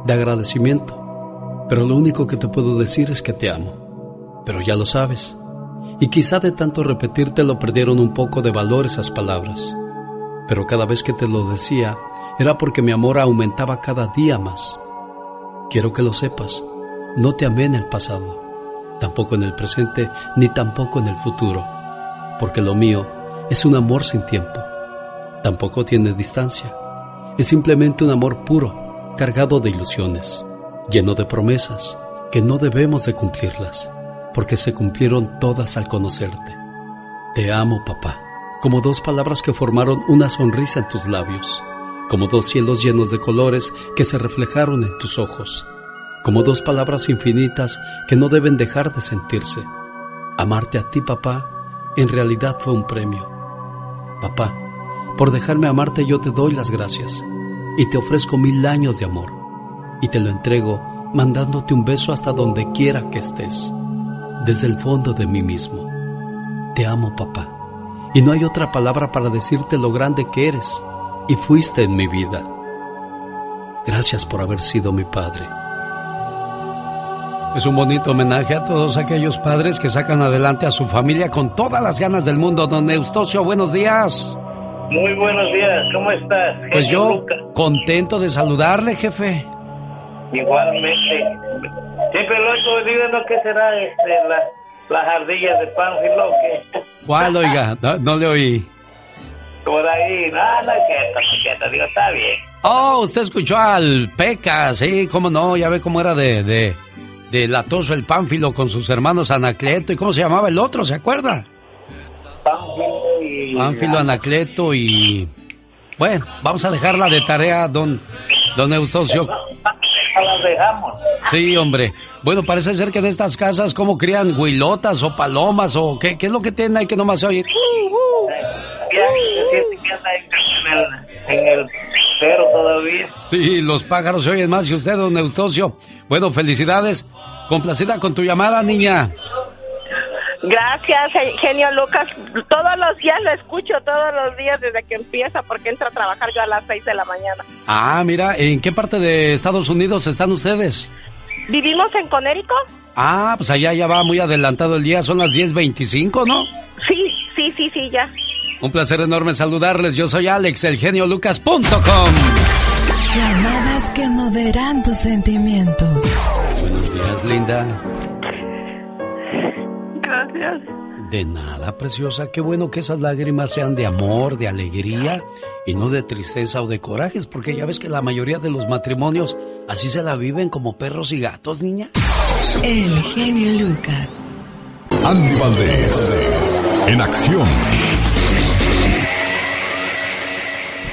de agradecimiento. Pero lo único que te puedo decir es que te amo. Pero ya lo sabes. Y quizá de tanto repetírtelo perdieron un poco de valor esas palabras. Pero cada vez que te lo decía era porque mi amor aumentaba cada día más. Quiero que lo sepas. No te amé en el pasado, tampoco en el presente, ni tampoco en el futuro, porque lo mío es un amor sin tiempo. Tampoco tiene distancia. Es simplemente un amor puro, cargado de ilusiones, lleno de promesas que no debemos de cumplirlas, porque se cumplieron todas al conocerte. Te amo, papá, como dos palabras que formaron una sonrisa en tus labios, como dos cielos llenos de colores que se reflejaron en tus ojos como dos palabras infinitas que no deben dejar de sentirse. Amarte a ti, papá, en realidad fue un premio. Papá, por dejarme amarte yo te doy las gracias y te ofrezco mil años de amor y te lo entrego mandándote un beso hasta donde quiera que estés, desde el fondo de mí mismo. Te amo, papá, y no hay otra palabra para decirte lo grande que eres y fuiste en mi vida. Gracias por haber sido mi padre. Es un bonito homenaje a todos aquellos padres que sacan adelante a su familia con todas las ganas del mundo. Don Eustacio, buenos días. Muy buenos días, ¿cómo estás? Pues Genio yo Lucas? contento de saludarle, jefe. Igualmente. Siempre lo oigo diciendo que será este, la- las ardillas de Pánfilo que ¿Cuál, oiga? No, no le oí. por ahí, no, no es cierto, no es cierto, digo, está bien. Oh, usted escuchó al Peca, sí, cómo no, ya ve cómo era de, de, de latoso el Pánfilo con sus hermanos Anacleto y cómo se llamaba el otro, ¿se acuerda? Pánfilo y... Pánfilo, Anacleto y... Bueno, vamos a dejarla de tarea, don, don Eustacio. Las dejamos. Sí, hombre. Bueno, parece ser que en estas casas, ¿cómo crían huilotas o palomas o qué, qué es lo que tienen ahí que nomás se oye? En el, cero todavía. Sí, los pájaros se oyen más que usted, don Eustacio. Bueno, felicidades. Complacida con tu llamada, niña. Gracias, eh, genio Lucas. Todos los días lo escucho, todos los días desde que empieza, porque entro a trabajar yo a las 6 de la mañana. Ah, mira, ¿en qué parte de Estados Unidos están ustedes? ¿Vivimos en Conérico? Ah, pues allá ya va muy adelantado el día, son las 10.25, ¿no? Sí, sí, sí, sí, ya. Un placer enorme saludarles. Yo soy Alex, el genio Lucas.com. Llamadas que moverán tus sentimientos. Buenos días, linda. Gracias. De nada, preciosa. Qué bueno que esas lágrimas sean de amor, de alegría y no de tristeza o de corajes, porque ya ves que la mayoría de los matrimonios así se la viven como perros y gatos, niña. El genio Lucas. Andy Valdés, en acción.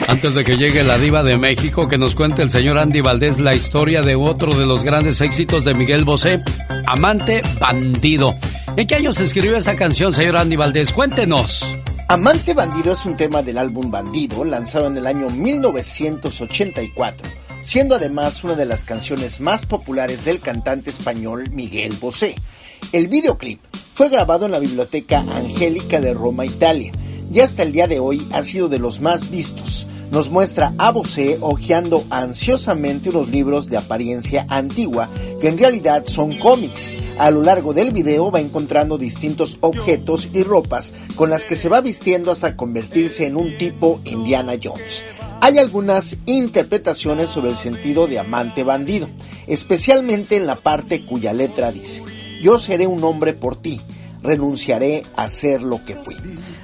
Antes de que llegue la diva de México, que nos cuente el señor Andy Valdés la historia de otro de los grandes éxitos de Miguel Bosé, Amante Bandido. ¿En qué año se escribió esta canción, señor Andy Valdés? Cuéntenos. Amante Bandido es un tema del álbum Bandido, lanzado en el año 1984, siendo además una de las canciones más populares del cantante español Miguel Bosé. El videoclip fue grabado en la Biblioteca Angélica de Roma, Italia, y hasta el día de hoy ha sido de los más vistos. Nos muestra a Bosé hojeando ansiosamente unos libros de apariencia antigua que en realidad son cómics. A lo largo del video va encontrando distintos objetos y ropas con las que se va vistiendo hasta convertirse en un tipo Indiana Jones. Hay algunas interpretaciones sobre el sentido de amante bandido, especialmente en la parte cuya letra dice, yo seré un hombre por ti, renunciaré a ser lo que fui.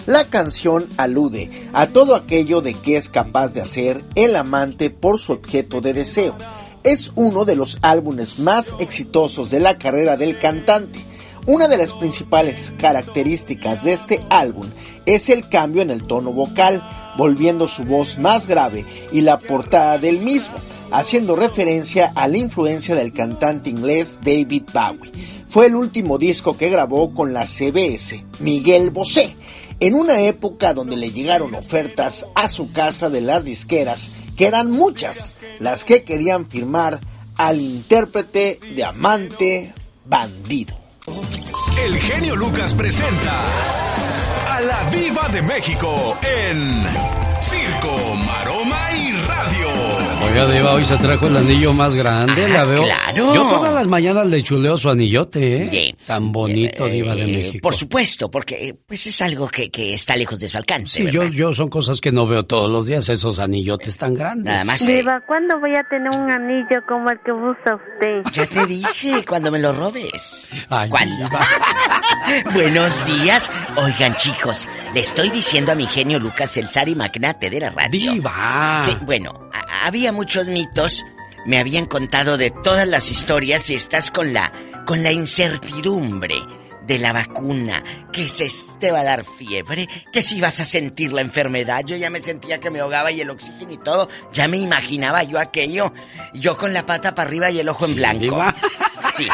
La canción alude a todo aquello de que es capaz de hacer el amante por su objeto de deseo. Es uno de los álbumes más exitosos de la carrera del cantante. Una de las principales características de este álbum es el cambio en el tono vocal, volviendo su voz más grave y la portada del mismo, haciendo referencia a la influencia del cantante inglés David Bowie. Fue el último disco que grabó con la CBS, Miguel Bosé, en una época donde le llegaron ofertas a su casa de las disqueras, que eran muchas las que querían firmar al intérprete de Amante Bandido. El genio Lucas presenta a la Viva de México en Oiga, Diva, hoy se trajo el anillo más grande, la veo. claro. Yo todas las mañanas le chuleo su anillote, ¿eh? Sí. Tan bonito, Diva de Eh, México. Por supuesto, porque eh, pues es algo que, que está lejos de su alcance, Sí, yo, ¿verdad? yo son cosas que no veo todos los días, esos anillotes tan grandes. Nada más. eh, Diva, ¿cuándo voy a tener un anillo como el que usa usted? ya te dije, cuando me lo robes. Ay, ¿Cuándo? Buenos días. Oigan, chicos, le estoy diciendo a mi genio Lucas, el zar y magnate de la radio. Diva. que, bueno, había muchos mitos. Me habían contado de todas las historias y estás con la con la incertidumbre de la vacuna, que se te va a dar fiebre, que si vas a sentir la enfermedad. Yo ya me sentía que me ahogaba y el oxígeno y todo. Ya me imaginaba yo aquello. Yo con la pata para arriba y el ojo en blanco. Sí.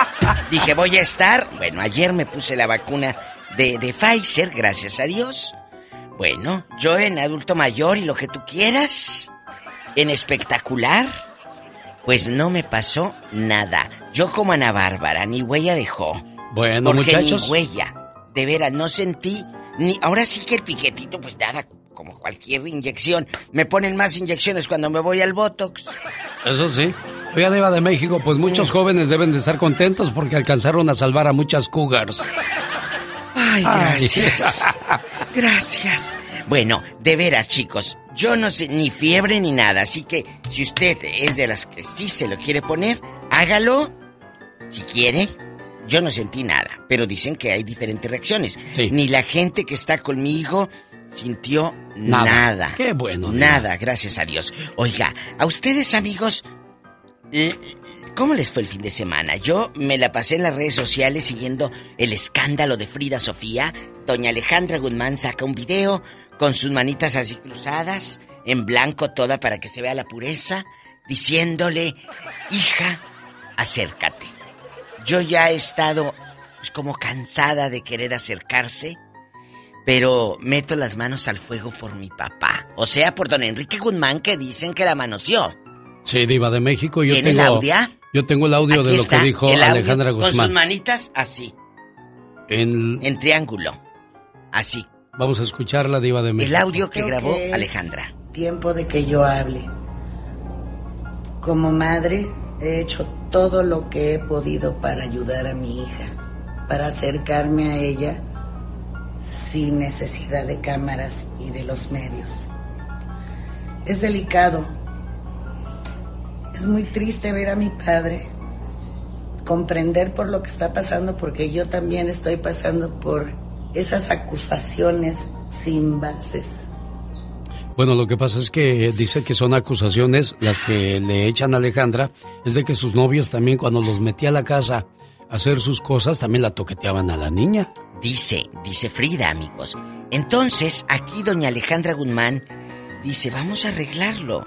Dije, voy a estar. Bueno, ayer me puse la vacuna de, de Pfizer, gracias a Dios. Bueno, yo en adulto mayor y lo que tú quieras. En espectacular. Pues no me pasó nada. Yo como Ana Bárbara, ni huella dejó. Bueno, Porque muchachos. ni huella. De veras, no sentí ni. Ahora sí que el piquetito, pues nada, como cualquier inyección. Me ponen más inyecciones cuando me voy al Botox. Eso sí. Oiga, Diva de México, pues muchos jóvenes deben de estar contentos porque alcanzaron a salvar a muchas cougars. Ay, Ay. gracias. Bueno, de veras, chicos, yo no sé ni fiebre ni nada, así que si usted es de las que sí se lo quiere poner, hágalo. Si quiere. Yo no sentí nada, pero dicen que hay diferentes reacciones. Sí. Ni la gente que está conmigo sintió Nada. nada. Qué bueno. Nada, gracias a Dios. Oiga, a ustedes, amigos, ¿Cómo les fue el fin de semana? Yo me la pasé en las redes sociales siguiendo el escándalo de Frida Sofía. Doña Alejandra Guzmán saca un video con sus manitas así cruzadas, en blanco toda para que se vea la pureza, diciéndole, hija, acércate. Yo ya he estado pues, como cansada de querer acercarse, pero meto las manos al fuego por mi papá. O sea, por don Enrique Guzmán que dicen que la manoseó. Sí, Diva de México, yo ¿Tiene tengo. el audio? Yo tengo el audio Aquí de lo está, que dijo audio Alejandra Con sus Guzmán. manitas así, En- en triángulo. Así. Vamos a escuchar la Diva de México. El audio que Creo grabó que Alejandra. Tiempo de que yo hable. Como madre, he hecho todo lo que he podido para ayudar a mi hija, para acercarme a ella sin necesidad de cámaras y de los medios. Es delicado. Es muy triste ver a mi padre comprender por lo que está pasando, porque yo también estoy pasando por esas acusaciones sin bases. Bueno, lo que pasa es que dice que son acusaciones las que le echan a Alejandra, es de que sus novios también cuando los metía a la casa a hacer sus cosas, también la toqueteaban a la niña. Dice, dice Frida, amigos. Entonces, aquí doña Alejandra Guzmán dice, vamos a arreglarlo,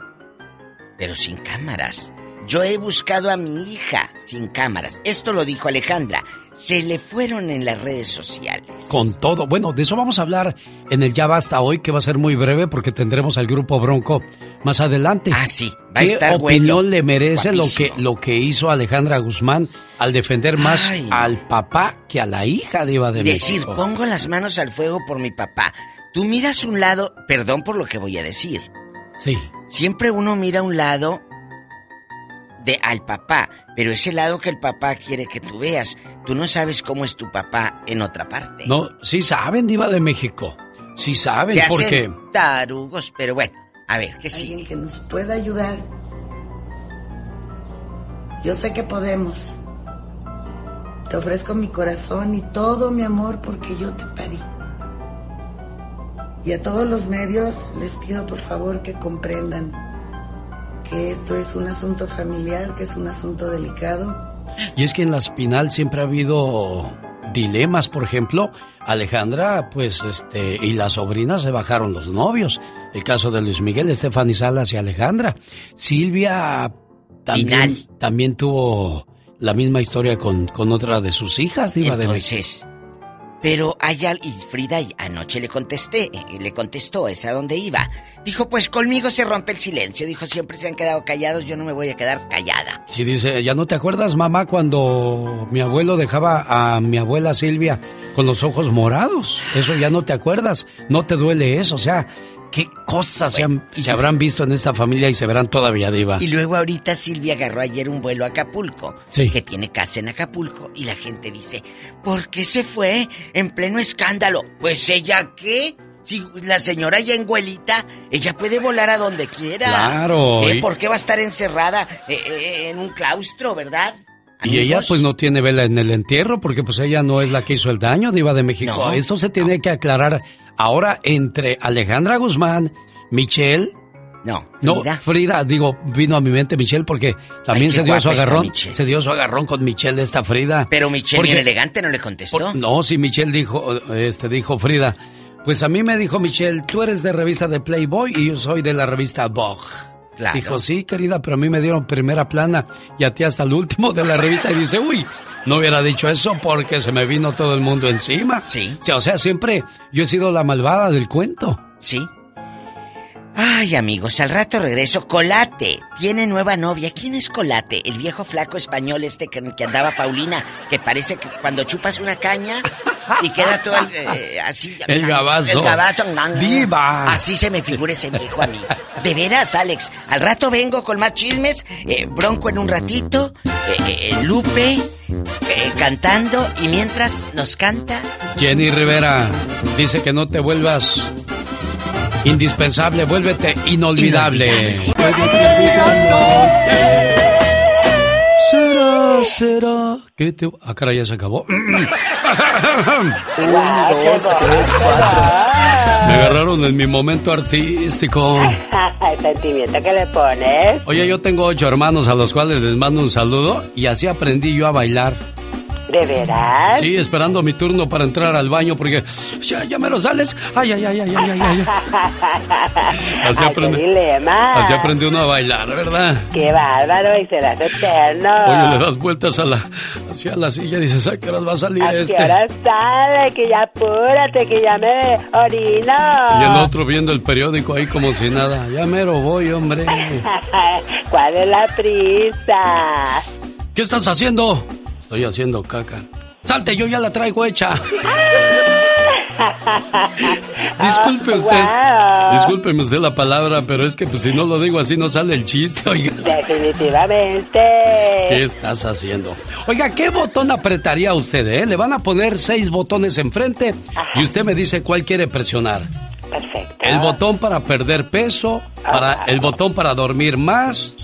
pero sin cámaras. Yo he buscado a mi hija sin cámaras. Esto lo dijo Alejandra. Se le fueron en las redes sociales. Con todo. Bueno, de eso vamos a hablar en el Ya Basta hoy, que va a ser muy breve porque tendremos al grupo Bronco más adelante. Ah, sí. Va ¿Qué a estar opinión bueno, le merece lo que, lo que hizo Alejandra Guzmán al defender más Ay, al papá que a la hija de Iba de Y decir, México? pongo las manos al fuego por mi papá. Tú miras un lado, perdón por lo que voy a decir. Sí. Siempre uno mira un lado de al papá, pero ese lado que el papá quiere que tú veas, tú no sabes cómo es tu papá en otra parte. No, sí saben, Diva de México. Sí saben, Se porque... hacen tarugos, pero bueno, a ver, ¿qué Alguien sigue? que nos pueda ayudar. Yo sé que podemos. Te ofrezco mi corazón y todo mi amor porque yo te parí. Y a todos los medios les pido por favor que comprendan que esto es un asunto familiar, que es un asunto delicado. Y es que en la Espinal siempre ha habido dilemas, por ejemplo, Alejandra, pues este, y la sobrina se bajaron los novios. El caso de Luis Miguel, Estefany Salas y Alejandra. Silvia también, también tuvo la misma historia con, con otra de sus hijas, Diva de México. Entonces, pero hay al... Y Frida y anoche le contesté, eh, le contestó, ¿es a dónde iba? Dijo, pues conmigo se rompe el silencio. Dijo, siempre se han quedado callados, yo no me voy a quedar callada. Sí, dice, ¿ya no te acuerdas, mamá, cuando mi abuelo dejaba a mi abuela Silvia con los ojos morados? Eso ya no te acuerdas, no te duele eso, o sea, ¿qué cosas se, han- se habrán visto en esta familia y se verán todavía, Diva? Y luego ahorita Silvia agarró ayer un vuelo a Acapulco, Sí. que tiene casa en Acapulco, y la gente dice, ¿por qué se fue en pleno escándalo? Pues ella qué? Si la señora ya en Güelita, ella puede volar a donde quiera. Claro, ¿Eh? ¿Por qué va a estar encerrada eh, eh, en un claustro, verdad? Y ella pues no tiene vela en el entierro porque pues ella no es la que hizo el daño, Diva de México. No, Esto se tiene que aclarar ahora entre Alejandra Guzmán, Michelle... No, No, Frida. Digo, vino a mi mente Michelle porque también se dio su agarrón, se dio su agarrón con Michelle esta Frida. Pero Michelle Porque- bien elegante no le contestó. Por- no, si Michelle dijo, este, dijo Frida, pues a mí me dijo Michelle, tú eres de revista de Playboy y yo soy de la revista Vogue. Claro. Dijo, sí, querida, pero a mí me dieron primera plana y a ti hasta el último de la revista. Y dice, uy, no hubiera dicho eso porque se me vino todo el mundo encima. Sí. O sea, siempre yo he sido la malvada del cuento. Sí. Ay, amigos, al rato regreso. Colate tiene nueva novia. ¿Quién es Colate? El viejo flaco español este que, que andaba Paulina, que parece que cuando chupas una caña y queda todo el, eh, así. El gabazo. El gabazo. Diva. Así se me figura ese viejo a mí. De veras, Alex. Al rato vengo con más chismes. eh, bronco en un ratito. eh, eh, Lupe cantando. Y mientras nos canta. Jenny Rivera dice que no te vuelvas indispensable, vuélvete inolvidable. Será, será que te... Ah, caray, ya se acabó. Me agarraron en mi momento artístico. El sentimiento que le pones. Oye, yo tengo ocho hermanos a los cuales les mando un saludo y así aprendí yo a bailar. ¿De veras? Sí, esperando mi turno para entrar al baño porque ya, ya me lo sales. Ay, ay, ay, ay, ay, ay, ay. Así Ay, aprende. qué dilema. Así aprende uno a bailar, ¿verdad? Qué bárbaro y serás eterno. Oye, le das vueltas a la, hacia la silla y dices, ¿a qué horas va a salir ¿A qué este? hora sale? Que ya apúrate, que ya me orino. Y el otro viendo el periódico ahí como si nada. Ya mero voy, hombre. ¿Cuál es la prisa? ¿Qué estás haciendo? Estoy haciendo caca. Salte, yo ya la traigo hecha. Disculpe usted. Wow. Discúlpeme usted la palabra, pero es que pues, si no lo digo así no sale el chiste, oiga. Definitivamente. ¿Qué estás haciendo? Oiga, ¿qué botón apretaría usted, eh? Le van a poner seis botones enfrente y usted me dice cuál quiere presionar. Perfecto. El botón para perder peso, para el botón para dormir más,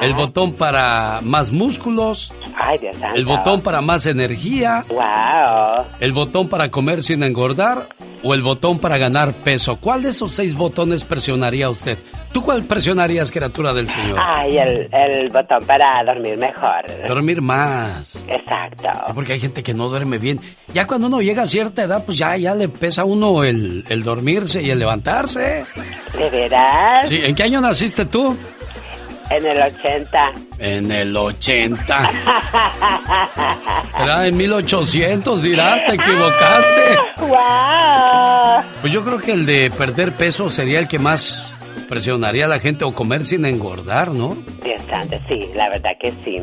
el botón para más músculos, Ay, Dios santo. el botón para más energía, Wow. el botón para comer sin engordar o el botón para ganar peso. ¿Cuál de esos seis botones presionaría usted? ¿Tú cuál presionarías, criatura del Señor? Ay, el, el botón para dormir mejor. Dormir más. Exacto. Sí, porque hay gente que no duerme bien. Ya cuando uno llega a cierta edad, pues ya, ya le pesa a uno el, el dormirse y el levantarse. ¿De veras? Sí, ¿en qué año naciste tú? En el 80. En el 80. Era en 1800, dirás, te equivocaste. ¡Wow! Pues yo creo que el de perder peso sería el que más presionaría a la gente o comer sin engordar, ¿no? Dios santo, sí, la verdad que sí.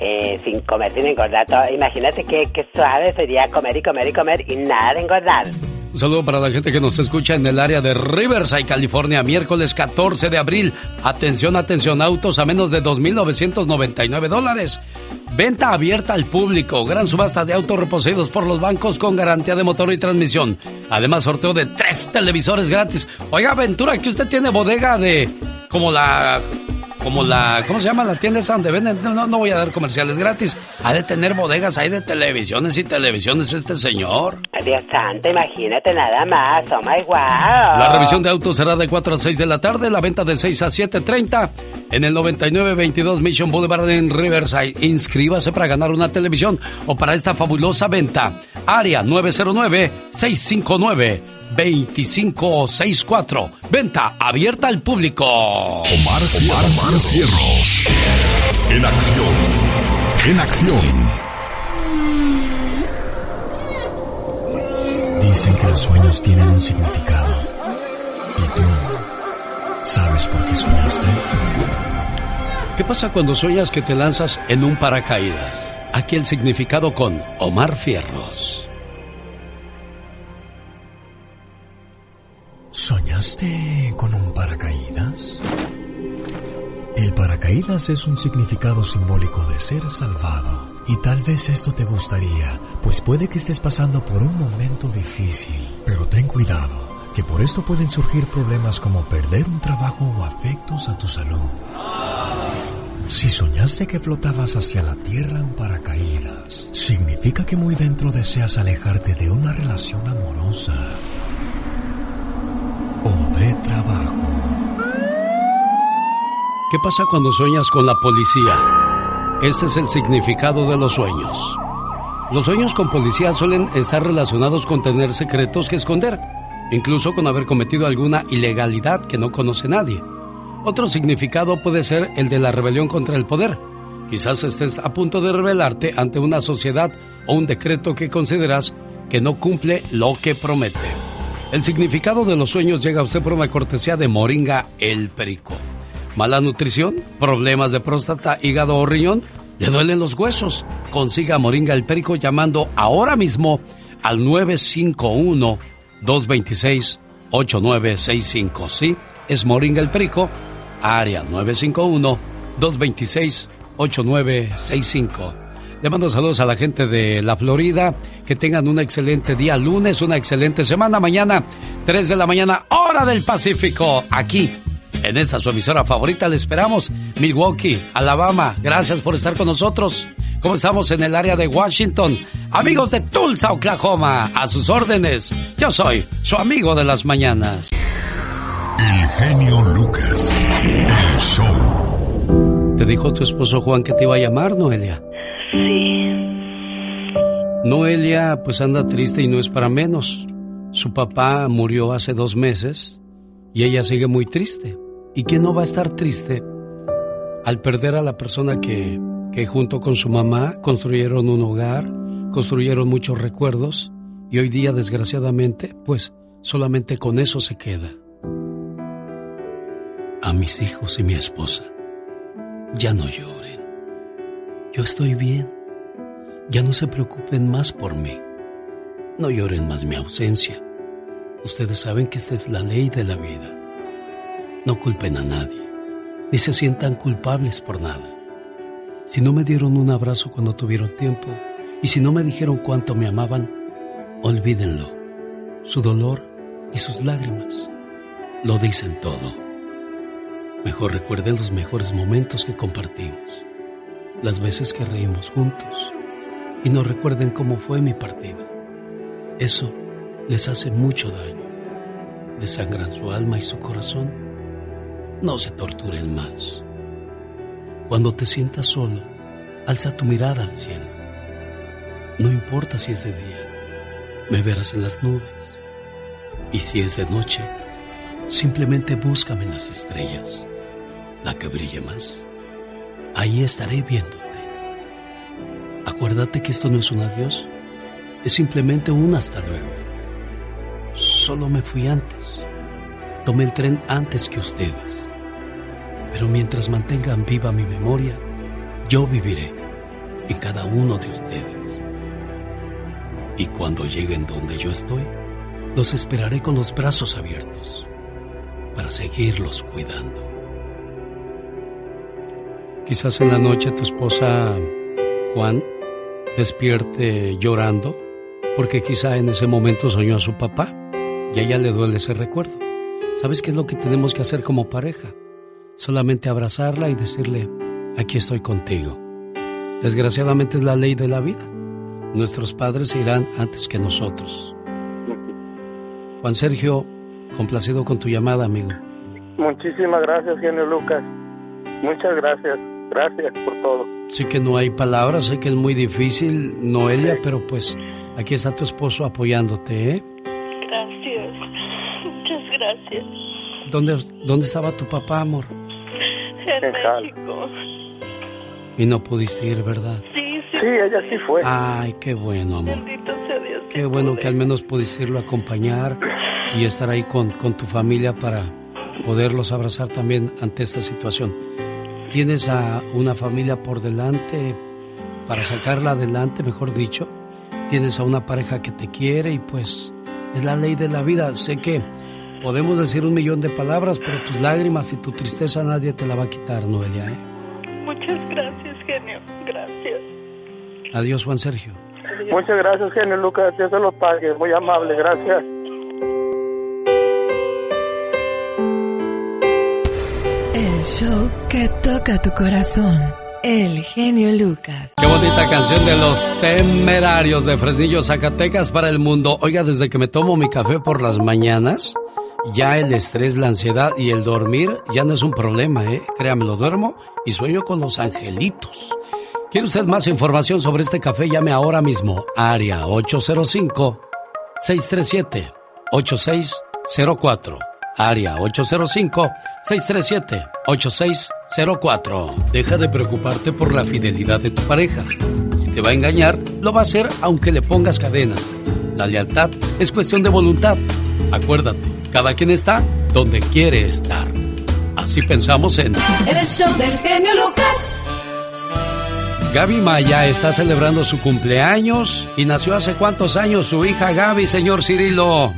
Eh, sin comer, sin engordar. todo. Imagínate qué, qué suave sería comer y comer y comer y nada de engordar. Un saludo para la gente que nos escucha en el área de Riverside, California, miércoles 14 de abril. Atención, atención, autos a menos de 2.999 dólares. Venta abierta al público, gran subasta de autos reposeídos por los bancos con garantía de motor y transmisión. Además, sorteo de tres televisores gratis. Oiga, Aventura, que usted tiene bodega de... como la... como la... ¿cómo se llama la tienda esa donde venden? No, no, voy a dar comerciales gratis. Ha de tener bodegas ahí de televisiones y televisiones este señor. Dios santo, imagínate nada más. Oh my wow. La revisión de autos será de 4 a 6 de la tarde, la venta de 6 a 7.30 en el 9922 Mission Boulevard en Riverside. Inscríbase para ganar una televisión o para esta fabulosa venta. Área 909-659-2564. Venta abierta al público. Omar, Omar Cierros. En acción. En acción. Dicen que los sueños tienen un significado. ¿Y tú sabes por qué soñaste? ¿Qué pasa cuando sueñas que te lanzas en un paracaídas? Aquí el significado con Omar Fierros. ¿Soñaste con un paracaídas? El paracaídas es un significado simbólico de ser salvado. Y tal vez esto te gustaría, pues puede que estés pasando por un momento difícil. Pero ten cuidado, que por esto pueden surgir problemas como perder un trabajo o afectos a tu salud. Si soñaste que flotabas hacia la tierra en paracaídas, significa que muy dentro deseas alejarte de una relación amorosa o de trabajo. ¿Qué pasa cuando sueñas con la policía? Este es el significado de los sueños. Los sueños con policía suelen estar relacionados con tener secretos que esconder, incluso con haber cometido alguna ilegalidad que no conoce nadie. Otro significado puede ser el de la rebelión contra el poder. Quizás estés a punto de rebelarte ante una sociedad o un decreto que consideras que no cumple lo que promete. El significado de los sueños llega a usted por una cortesía de Moringa el Perico. Mala nutrición, problemas de próstata, hígado o riñón, le duelen los huesos. Consiga Moringa el Perico llamando ahora mismo al 951-226-8965. Sí, es Moringa el Perico, área 951-226-8965. Le mando saludos a la gente de la Florida. Que tengan un excelente día lunes, una excelente semana. Mañana, 3 de la mañana, hora del Pacífico. Aquí, en esta su emisora favorita, le esperamos. Milwaukee, Alabama. Gracias por estar con nosotros. ¿Cómo estamos en el área de Washington? Amigos de Tulsa, Oklahoma. A sus órdenes. Yo soy su amigo de las mañanas. El genio Lucas. El show. ¿Te dijo tu esposo Juan que te iba a llamar, Noelia? Sí. Noelia pues anda triste y no es para menos. Su papá murió hace dos meses y ella sigue muy triste. ¿Y quién no va a estar triste al perder a la persona que, que junto con su mamá construyeron un hogar, construyeron muchos recuerdos y hoy día desgraciadamente pues solamente con eso se queda? A mis hijos y mi esposa, ya no lloren. Yo estoy bien. Ya no se preocupen más por mí. No lloren más mi ausencia. Ustedes saben que esta es la ley de la vida. No culpen a nadie, ni se sientan culpables por nada. Si no me dieron un abrazo cuando tuvieron tiempo, y si no me dijeron cuánto me amaban, olvídenlo. Su dolor y sus lágrimas lo dicen todo. Mejor recuerden los mejores momentos que compartimos, las veces que reímos juntos y no recuerden cómo fue mi partido. Eso les hace mucho daño. Desangran su alma y su corazón. No se torturen más. Cuando te sientas solo, alza tu mirada al cielo. No importa si es de día, me verás en las nubes. Y si es de noche, simplemente búscame en las estrellas, la que brille más. Ahí estaré viéndote. Acuérdate que esto no es un adiós, es simplemente un hasta luego. Solo me fui antes. Tomé el tren antes que ustedes. Pero mientras mantengan viva mi memoria, yo viviré en cada uno de ustedes. Y cuando lleguen donde yo estoy, los esperaré con los brazos abiertos para seguirlos cuidando. Quizás en la noche tu esposa, Juan, despierte llorando porque quizá en ese momento soñó a su papá y a ella le duele ese recuerdo. ¿Sabes qué es lo que tenemos que hacer como pareja? Solamente abrazarla y decirle, aquí estoy contigo. Desgraciadamente es la ley de la vida. Nuestros padres irán antes que nosotros. Juan Sergio, complacido con tu llamada, amigo. Muchísimas gracias, genio Lucas. Muchas gracias. Gracias por todo. Sé que no hay palabras, sé que es muy difícil, Noelia, pero pues aquí está tu esposo apoyándote, ¿eh? Gracias. Muchas gracias. ¿Dónde, dónde estaba tu papá, amor? En México. Y no pudiste ir, ¿verdad? Sí, sí. Sí, ella sí fue. Ay, qué bueno, amor. Bendito sea Dios. Qué bueno que al menos pudiste irlo a acompañar y estar ahí con, con tu familia para poderlos abrazar también ante esta situación. ¿Tienes a una familia por delante para sacarla adelante, mejor dicho? ¿Tienes a una pareja que te quiere y pues es la ley de la vida? Sé que podemos decir un millón de palabras, pero tus lágrimas y tu tristeza nadie te la va a quitar, Noelia. ¿eh? Muchas gracias, genio. Gracias. Adiós, Juan Sergio. Muchas gracias, genio Lucas. Dios se lo pague. Muy amable. Gracias. El show que toca tu corazón. El genio Lucas. Qué bonita canción de los temerarios de Fresnillo, Zacatecas para el mundo. Oiga, desde que me tomo mi café por las mañanas, ya el estrés, la ansiedad y el dormir ya no es un problema, ¿eh? Créame, lo duermo y sueño con los angelitos. ¿Quiere usted más información sobre este café? Llame ahora mismo. Área 805-637-8604. Área 805-637-8604. Deja de preocuparte por la fidelidad de tu pareja. Si te va a engañar, lo va a hacer aunque le pongas cadenas. La lealtad es cuestión de voluntad. Acuérdate, cada quien está donde quiere estar. Así pensamos en... El show del genio Lucas. Gaby Maya está celebrando su cumpleaños y nació hace cuántos años su hija Gaby, señor Cirilo.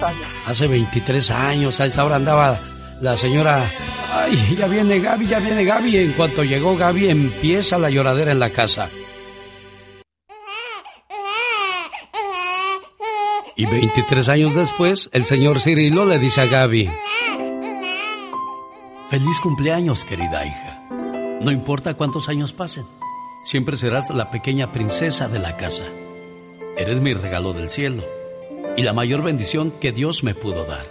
23 años. Hace 23 años, a esa hora andaba la señora. Ay, ya viene Gaby, ya viene Gaby. En cuanto llegó Gaby, empieza la lloradera en la casa. Y 23 años después, el señor Cirilo le dice a Gaby: Feliz cumpleaños, querida hija. No importa cuántos años pasen, siempre serás la pequeña princesa de la casa. Eres mi regalo del cielo y la mayor bendición que Dios me pudo dar.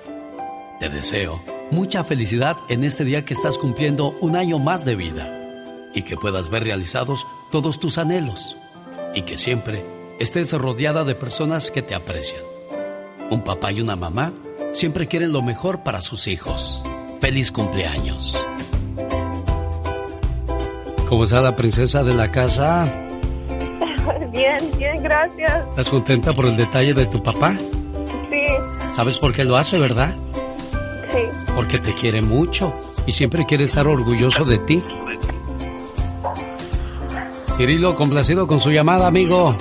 Te deseo mucha felicidad en este día que estás cumpliendo un año más de vida y que puedas ver realizados todos tus anhelos y que siempre estés rodeada de personas que te aprecian. Un papá y una mamá siempre quieren lo mejor para sus hijos. Feliz cumpleaños. ¿Cómo está la princesa de la casa? Bien, bien, gracias. ¿Estás contenta por el detalle de tu papá? Sí, ¿Sabes por qué lo hace, verdad? sí. Porque te quiere mucho y siempre quiere estar orgulloso de ti. Cirilo, complacido con su llamada, amigo.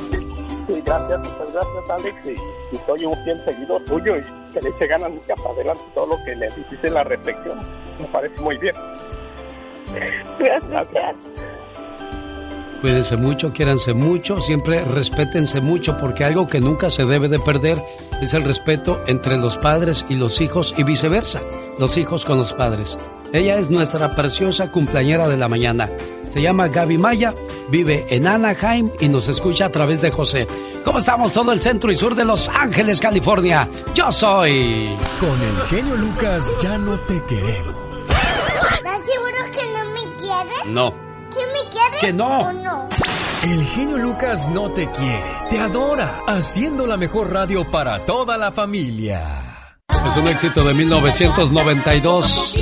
Sí, gracias, muchas gracias, Alex. Y, y soy un fiel seguidor tuyo y que le eche ganas nunca para adelante todo lo que le dijiste en la reflexión. Me parece muy bien. Gracias. Cuídense mucho, quiéranse mucho, siempre respétense mucho, porque algo que nunca se debe de perder es el respeto entre los padres y los hijos y viceversa, los hijos con los padres. Ella es nuestra preciosa cumpleañera de la mañana. Se llama Gaby Maya, vive en Anaheim y nos escucha a través de José. ¿Cómo estamos todo el centro y sur de Los Ángeles, California? Yo soy... Con el genio Lucas ya no te queremos. ¿Estás seguro que no me quieres? No. Que no. ¿O no? El genio Lucas no te quiere, te adora, haciendo la mejor radio para toda la familia. Es un éxito de 1992.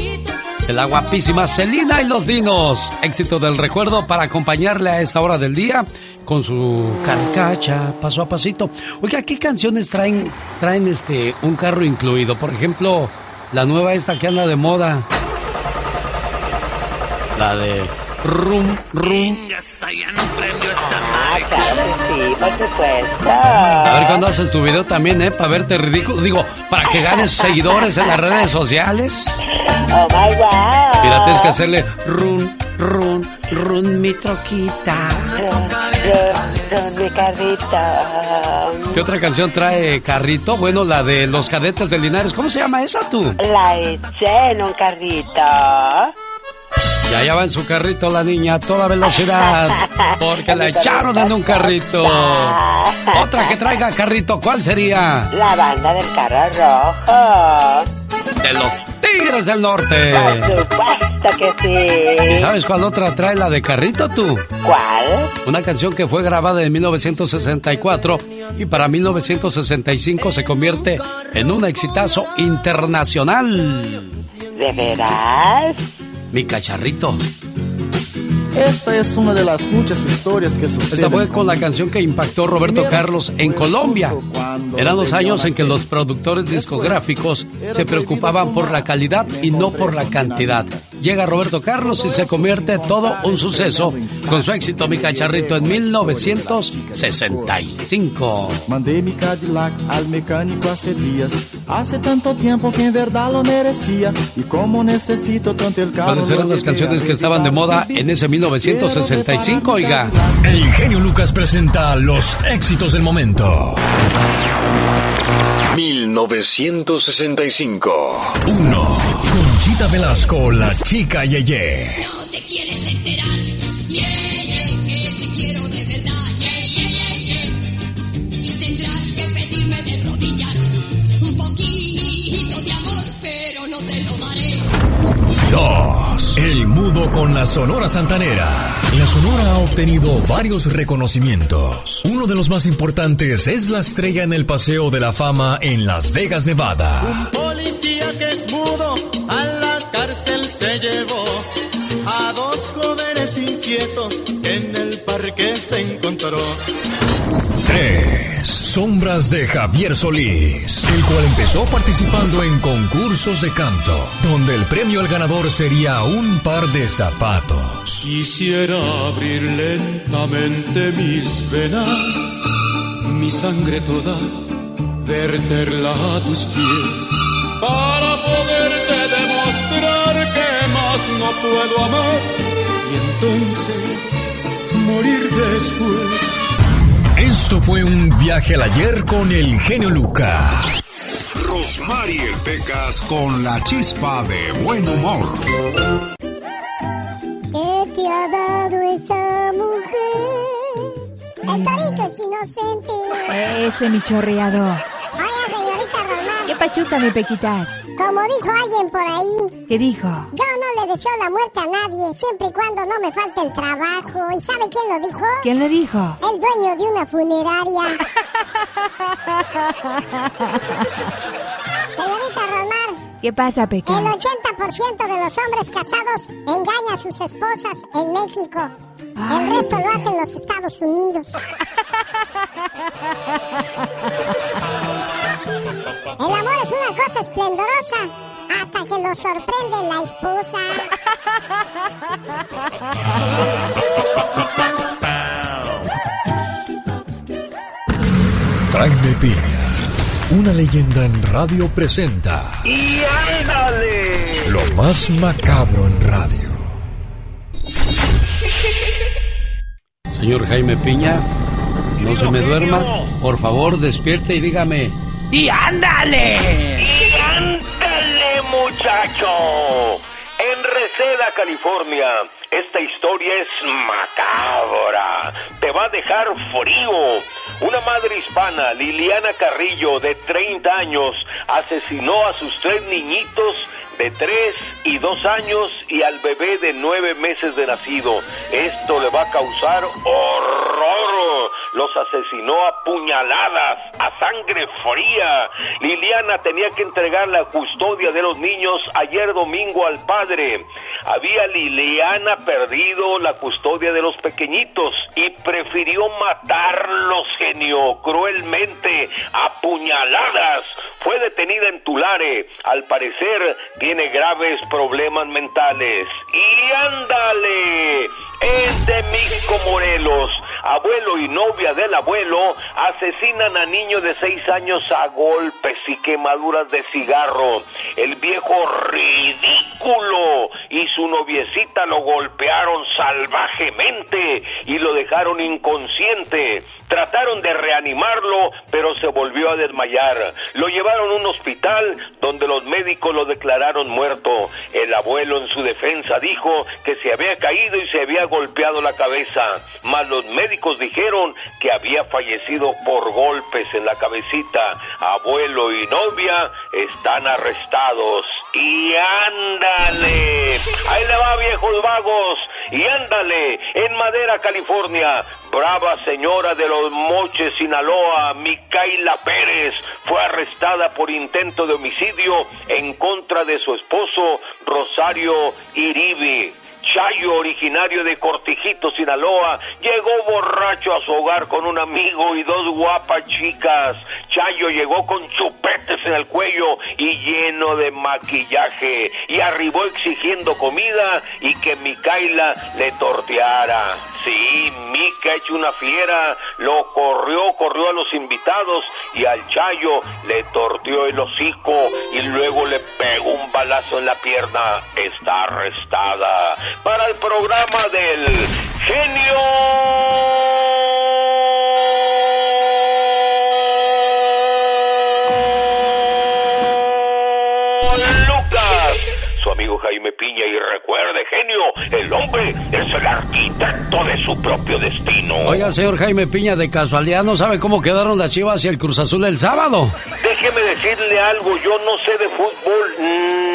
De la guapísima Celina y los Dinos. Éxito del recuerdo para acompañarle a esta hora del día con su carcacha, paso a pasito. Oiga, ¿qué canciones traen, traen este, un carro incluido? Por ejemplo, la nueva esta que anda de moda. La de Rum Rum. Ah, claro que sí, por supuesto. A ver cuándo haces tu video también, ¿eh? Para verte ridículo. Digo, para que ganes seguidores en las redes sociales. Oh my god. Mira, tienes que hacerle run, run, run mi troquita. Run, run, run, mi carrito. ¿Qué otra canción trae Carrito? Bueno, la de Los Cadetes de Linares. ¿Cómo se llama esa tú? La eché en un carrito. Y allá va en su carrito la niña a toda velocidad. Porque la echaron en un carrito. Otra que traiga carrito, ¿cuál sería? La banda del carro rojo. De los Tigres del Norte. Por supuesto que sí. ¿Y sabes cuál otra trae la de carrito tú? ¿Cuál? Una canción que fue grabada en 1964 y para 1965 se convierte en un exitazo internacional. ¿De veras? Mi cacharrito. Esta es una de las muchas historias que suceden. Esta fue con la canción que impactó Roberto Carlos en Colombia. Eran los años en que los productores discográficos se preocupaban por la calidad y no por la cantidad. Llega Roberto Carlos y se convierte todo un suceso con su éxito Mi Cacharrito en 1965. Mandé mi Cadillac al mecánico hace días. Hace tanto tiempo que en verdad lo merecía. Y como necesito tanto el carro. ¿Cuáles eran las canciones que estaban de moda en ese 1965, oiga? El genio Lucas presenta los éxitos del momento. 1965. 1. Conchita Velasco, la chica Yeye. No te quieres enterar, yeah, yeah, que te quiero de verdad, yeah, yeah, yeah, yeah. Y tendrás que pedirme de rodillas un poquito de amor, pero no te lo daré. 2. El mudo con la Sonora Santanera. La Sonora ha obtenido varios reconocimientos. Uno de los más importantes es la estrella en el Paseo de la Fama en Las Vegas, Nevada. Policía llevó a dos jóvenes inquietos que en el parque se encontró. 3. Sombras de Javier Solís, el cual empezó participando en concursos de canto, donde el premio al ganador sería un par de zapatos. Quisiera abrir lentamente mis venas, mi sangre toda, verterla a tus pies, para puedo amar y entonces morir después. Esto fue un viaje al ayer con el genio Lucas. Rosmarie Pecas con la chispa de buen humor. ¿Qué te ha dado esa mujer? El torito es inocente. Ese mi chorreado. Hola, señorita Román. ¿Qué pachuca me pequitas? Como dijo alguien por ahí, ¿Qué dijo? yo no le deseo la muerte a nadie, siempre y cuando no me falte el trabajo. ¿Y sabe quién lo dijo? ¿Quién le dijo? El dueño de una funeraria. Señorita Román, ¿Qué pasa, el Pecas? 80% de los hombres casados engañan a sus esposas en México. El resto lo hacen en los Estados Unidos. El amor es una cosa esplendorosa hasta que lo sorprende la esposa. Jaime Piña, una leyenda en radio presenta ¡Y ándale! lo más macabro en radio. Señor Jaime Piña, no se me duerma. Por favor, despierte y dígame, ¡Y ándale! ¡Y ándale, muchacho! En Reseda, California, esta historia es macabra. Te va a dejar frío. Una madre hispana, Liliana Carrillo, de 30 años, asesinó a sus tres niñitos de 3 y 2 años y al bebé de 9 meses de nacido. Esto le va a causar horror. Los asesinó a puñaladas, a sangre fría. Liliana tenía que entregar la custodia de los niños ayer domingo al padre. Había Liliana perdido la custodia de los pequeñitos y prefirió matarlos, genio, cruelmente, a puñaladas. Fue detenida en Tulare. Al parecer graves problemas mentales. Y ándale, es de Mico Morelos. Abuelo y novia del abuelo asesinan a niño de seis años a golpes y quemaduras de cigarro. El viejo ridículo y su noviecita lo golpearon salvajemente y lo dejaron inconsciente. Trataron de reanimarlo, pero se volvió a desmayar. Lo llevaron a un hospital donde los médicos lo declararon muerto. El abuelo en su defensa dijo que se había caído y se había golpeado la cabeza, mas los médicos dijeron que había fallecido por golpes en la cabecita. Abuelo y novia están arrestados. Y ándale, ahí le va viejos vagos. Y ándale, en Madera, California, brava señora de los Moches, Sinaloa, Micaela Pérez, fue arrestada por intento de homicidio en contra de su esposo Rosario Iribi. Chayo, originario de Cortijito, Sinaloa, llegó borracho a su hogar con un amigo y dos guapas chicas. Chayo llegó con chupetes en el cuello y lleno de maquillaje y arribó exigiendo comida y que Micaela le torteara. Sí, Mica hecho una fiera, lo corrió, corrió a los invitados y al Chayo le torteó el hocico y luego le pegó un balazo en la pierna. Está arrestada para el programa del genio. Jaime Piña y recuerde, genio, el hombre es el arquitecto de su propio destino. Oiga, señor Jaime Piña, de casualidad, ¿no sabe cómo quedaron las chivas y el Cruz Azul el sábado? Déjeme decirle algo, yo no sé de fútbol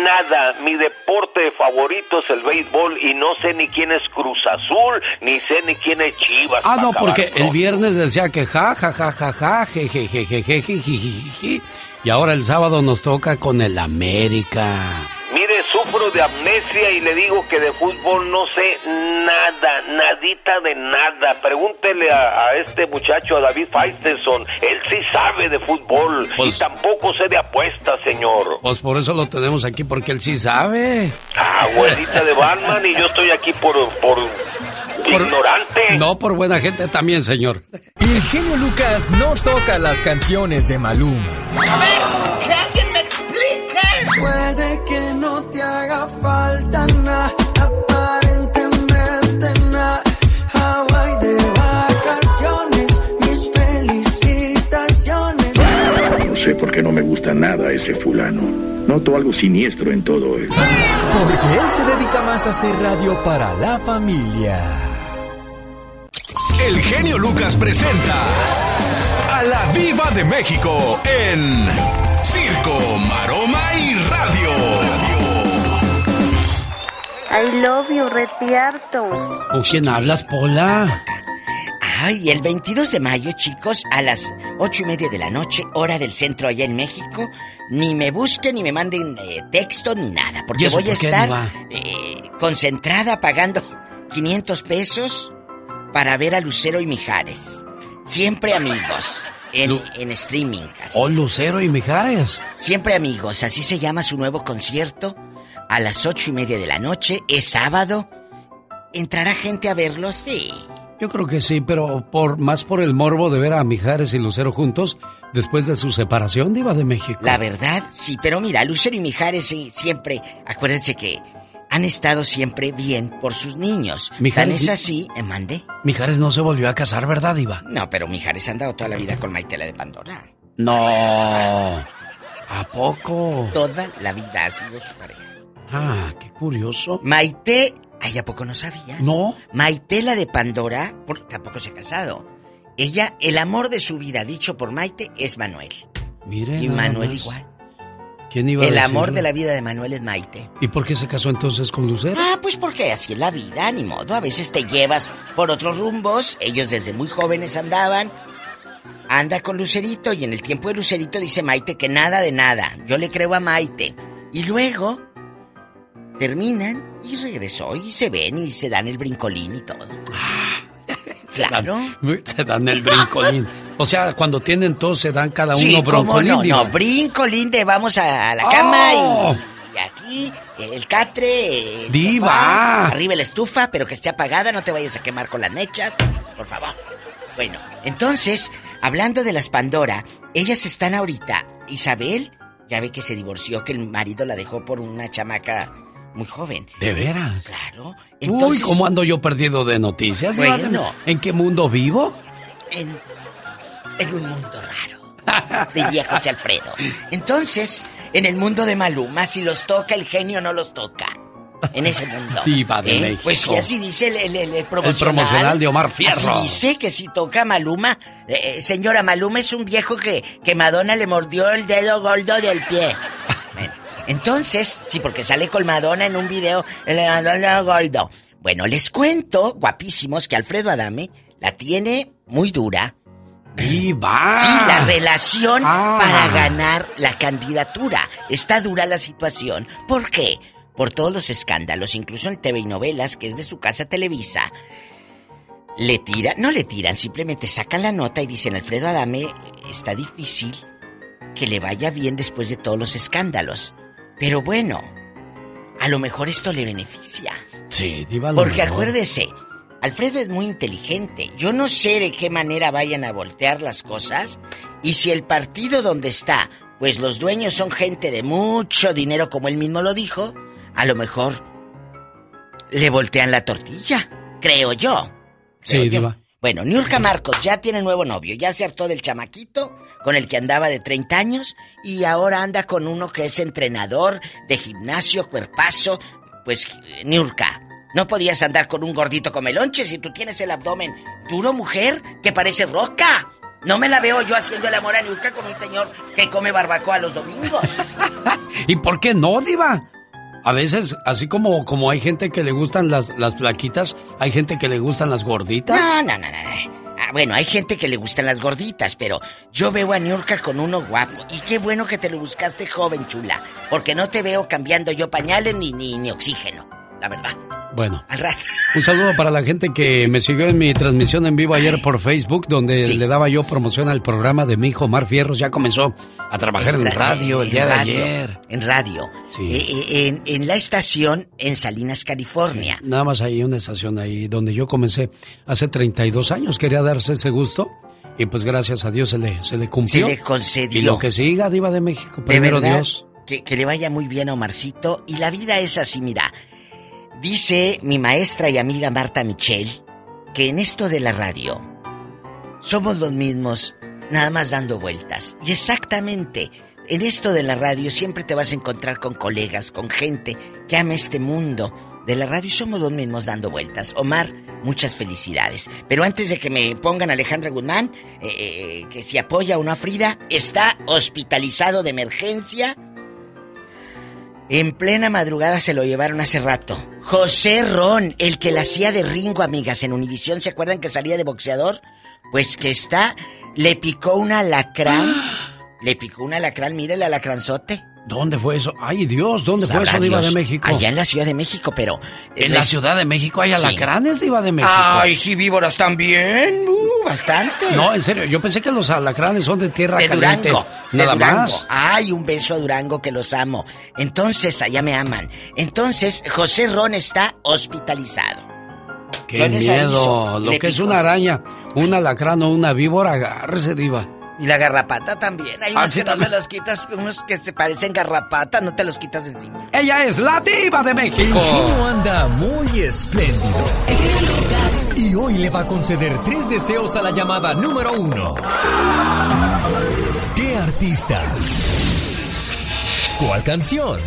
nada. Mi deporte favorito es el béisbol y no sé ni quién es Cruz Azul, ni sé ni quién es Chivas. Ah, no, porque el viernes decía que ja, ja, ja, ja, ja, je, je, je, je, je, je, je, je, je. Y ahora el sábado nos toca con el América. Mire, sufro de amnesia y le digo que de fútbol no sé nada, nadita de nada. Pregúntele a, a este muchacho, a David Faitelson. Él sí sabe de fútbol y tampoco sé de apuestas, señor. Pues por eso lo tenemos aquí, porque él sí sabe. Ah, abuelita de Batman y yo estoy aquí por, por ignorante. No, por buena gente también, señor. El genio Lucas no toca las canciones de Maluma. A ver, que alguien me explique. Puede que haga falta nada, aparentemente nada. Hawaii de vacaciones, mis felicitaciones. No sé por qué no me gusta nada ese fulano. Noto algo siniestro en todo esto. Porque él se dedica más a hacer radio para la familia. El genio Lucas presenta a la Viva de México en Circo, Maroma I love you, retierto. ¿Con quién hablas, Pola? Ay, el 22 de mayo, chicos, a las ocho y media de la noche, hora del centro allá en México, ni me busquen ni me manden eh, texto ni nada, ¿Y porque voy a por estar eh, concentrada pagando 500 pesos para ver a Lucero y Mijares. Siempre amigos. En, en streaming. así. Oh, Lucero y Mijares. Siempre amigos, así se llama su nuevo concierto. A las ocho y media de la noche, es sábado. ¿Entrará gente a verlo? Sí. Yo creo que sí, pero por más por el morbo de ver a Mijares y Lucero juntos después de su separación, Diva de México. La verdad, sí, pero mira, Lucero y Mijares sí, siempre, acuérdense que han estado siempre bien por sus niños. Mijares- Tan es así, ¿eh, mande? Mijares no se volvió a casar, ¿verdad, Diva? No, pero Mijares ha andado toda la vida con Maitela de Pandora. No. ¿A poco? Toda la vida ha sido su pareja. Ah, qué curioso. Maite, ay, ¿a poco no sabía? No. Maite, la de Pandora, por- tampoco se ha casado. Ella, el amor de su vida, dicho por Maite, es Manuel. Mire. Y Manuel más. igual. ¿Quién iba a El amor de la vida de Manuel es Maite. ¿Y por qué se casó entonces con Lucero? Ah, pues porque así es la vida, ni modo. A veces te llevas por otros rumbos. Ellos desde muy jóvenes andaban. Anda con Lucerito y en el tiempo de Lucerito dice Maite que nada de nada. Yo le creo a Maite. Y luego terminan y regresó y se ven y se dan el brincolín y todo. claro. Se dan el brincolín. O sea, cuando tienen todos se dan cada uno Sí, broncolín. no, no, brincolín de vamos a, a la cama ¡Oh! y, y aquí el catre, el ¡Diva! sofá, arriba la estufa, pero que esté apagada, no te vayas a quemar con las mechas, por favor. Bueno, entonces, hablando de las Pandora, ellas están ahorita, Isabel, ya ve que se divorció, que el marido la dejó por una chamaca muy joven. ¿De veras? Claro. Uy, Entonces, ¿cómo ando yo perdido de noticias? Bueno. ¿En qué mundo vivo? en, en un mundo raro, diría José Alfredo. Entonces, en el mundo de Maluma, si los toca el genio, no los toca. En ese mundo. Diva de ¿Eh? México. Pues sí, así dice el, el- el- el promocional. promocional de Omar Fierro. Así dice que si toca Maluma. eh, eh, señora, Maluma es un viejo que, que Madonna le mordió el dedo gordo del pie. Entonces, sí, porque sale con Madonna en un video. Bueno, les cuento, guapísimos, que Alfredo Adame la tiene muy dura. ¡Viva! Sí, la relación Ah. para ganar la candidatura. Está dura la situación. ¿Por qué? Por todos los escándalos, incluso en TV y novelas, que es de su casa Televisa. Le tiran, no le tiran, simplemente sacan la nota y dicen, Alfredo Adame, está difícil que le vaya bien después de todos los escándalos. Pero bueno, a lo mejor esto le beneficia. Sí, diva. Porque mejor. acuérdese, Alfredo es muy inteligente. Yo no sé de qué manera vayan a voltear las cosas. Y si el partido donde está, pues los dueños son gente de mucho dinero, como él mismo lo dijo, a lo mejor le voltean la tortilla. Creo yo. Creo Sí, yo. diva. Bueno, Niurka Marcos ya tiene nuevo novio. Ya se hartó del chamaquito con el que andaba de 30 años y ahora anda con uno que es entrenador de gimnasio, cuerpazo. Pues, Niurka, no podías andar con un gordito come lonche si tú tienes el abdomen duro, mujer, que parece roca. No me la veo yo haciendo el amor a Niurka con un señor que come barbacoa los domingos. ¿Y por qué no, diva? A veces, así como, como hay gente que le gustan las, las plaquitas, hay gente que le gustan las gorditas. No, no, no, no. Ah, bueno, hay gente que le gustan las gorditas, pero yo veo a Niurka con uno guapo. Y qué bueno que te lo buscaste joven, chula. Porque no te veo cambiando yo pañales ni, ni, ni oxígeno. La verdad. Bueno, Al rato. un saludo para la gente que me siguió en mi transmisión en vivo ayer por Facebook, donde Sí. le daba yo promoción al programa de mi hijo Omar Fierros. Ya comenzó a trabajar en ra- radio el en día de radio, ayer. En radio. Sí. Eh, eh, en, en la estación en Salinas, California. Nada más ahí una estación ahí donde yo comencé hace 32 años. Quería darse ese gusto y pues gracias a Dios se le, se le cumplió. Se le concedió. Y lo que siga, Diva de México. De Primero verdad, Dios. Que, que le vaya muy bien a Omarcito. Y la vida es así, mira. Dice mi maestra y amiga Marta Michel que en esto de la radio somos los mismos, nada más dando vueltas. Y exactamente, en esto de la radio siempre te vas a encontrar con colegas, con gente que ama este mundo de la radio y somos los mismos dando vueltas. Omar, muchas felicidades. Pero antes de que me pongan Alejandra Guzmán, eh, eh, que si apoya o no a Frida, está hospitalizado de emergencia. En plena madrugada se lo llevaron hace rato. José Ron, el que la hacía de Ringo, amigas, en Univisión, ¿se acuerdan que salía de boxeador? Pues que está, le picó un alacrán. Le picó un alacrán, mire el alacranzote. ¿Dónde fue eso? Ay, Dios, ¿dónde fue eso, Diva Dios. de México? Allá en la Ciudad de México, pero... En la Ciudad de México hay Sí. alacranes, Diva de México. Ay, sí, víboras también. Uh, bastantes. No, en serio, yo pensé que los alacranes son de tierra de caliente. Durango. de Durango. más. Ay, un beso a Durango que los amo. Entonces, allá me aman. Entonces, José Ron está hospitalizado. Qué aviso, miedo. Lo que es una araña, un alacrán o una víbora, agárrese, Diva. Y la garrapata también. Hay Ah, unos sí, que no se los quitas, unos que se parecen garrapata, no te los quitas encima. Ella es la Diva de El México. genio anda muy espléndido. Y hoy le va a conceder tres deseos a la llamada número uno. ¿Qué artista? ¿Cuál canción?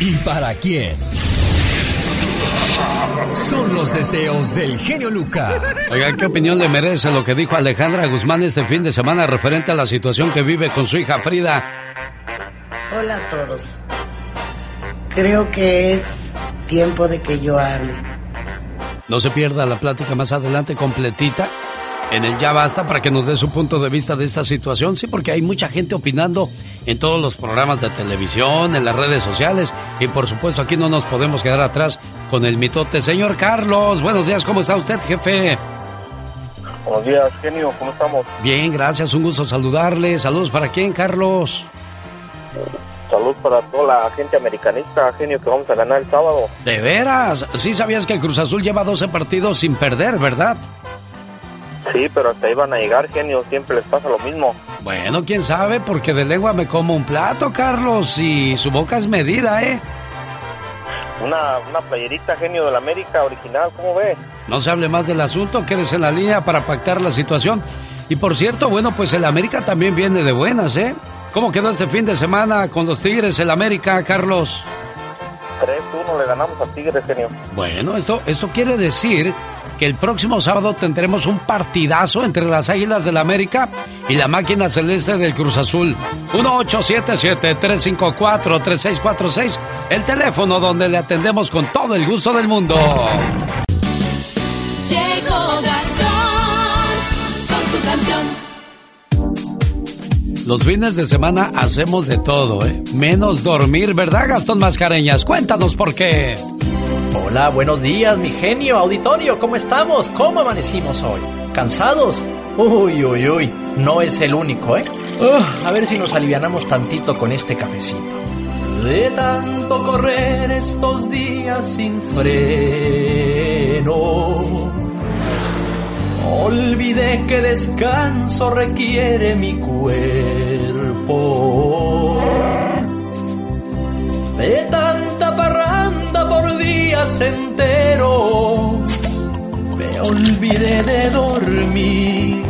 ¿Y para quién? Son los deseos del genio Lucas. Oiga, ¿qué opinión le merece lo que dijo Alejandra Guzmán este fin de semana referente a la situación que vive con su hija Frida? Hola a todos. Creo que es tiempo de que yo hable. No se pierda la plática más adelante completita en el Ya Basta para que nos dé su punto de vista de esta situación. Sí, porque hay mucha gente opinando en todos los programas de televisión, en las redes sociales y por supuesto aquí no nos podemos quedar atrás con el mitote. Señor Carlos, buenos días, ¿cómo está usted, jefe? Buenos días, genio, ¿cómo estamos? Bien, gracias, un gusto saludarle. Saludos para quién, Carlos. Saludos para toda la gente americanista, genio, que vamos a ganar el sábado. ¿De veras? Sí sabías que Cruz Azul lleva 12 partidos sin perder, ¿verdad? Sí, pero hasta ahí van a llegar, genio, siempre les pasa lo mismo. Bueno, quién sabe, porque de lengua me como un plato, Carlos, y su boca es medida, ¿eh? Una, una playerita, genio de la América original, ¿cómo ve? No se hable más del asunto, quédese en la línea para pactar la situación. Y por cierto, bueno, pues el América también viene de buenas, ¿eh? ¿Cómo quedó este fin de semana con los Tigres el América, Carlos? 3-1 le ganamos a Tigres, genio. Bueno, esto, esto quiere decir que el próximo sábado tendremos un partidazo entre las Águilas del América y la máquina celeste del Cruz Azul. 1877-354-3646, el teléfono donde le atendemos con todo el gusto del mundo. Llegó Gastón con su canción. Los fines de semana hacemos de todo, ¿eh? Menos dormir, ¿verdad, Gastón Mascareñas? Cuéntanos por qué. Hola, buenos días, mi genio auditorio, ¿cómo estamos? ¿Cómo amanecimos hoy? ¿Cansados? Uy, uy, uy, no es el único, ¿eh? A ver si nos alivianamos tantito con este cafecito. De tanto correr estos días sin freno, olvidé que descanso requiere mi cuerpo. De por días enteros, me olvidé de dormir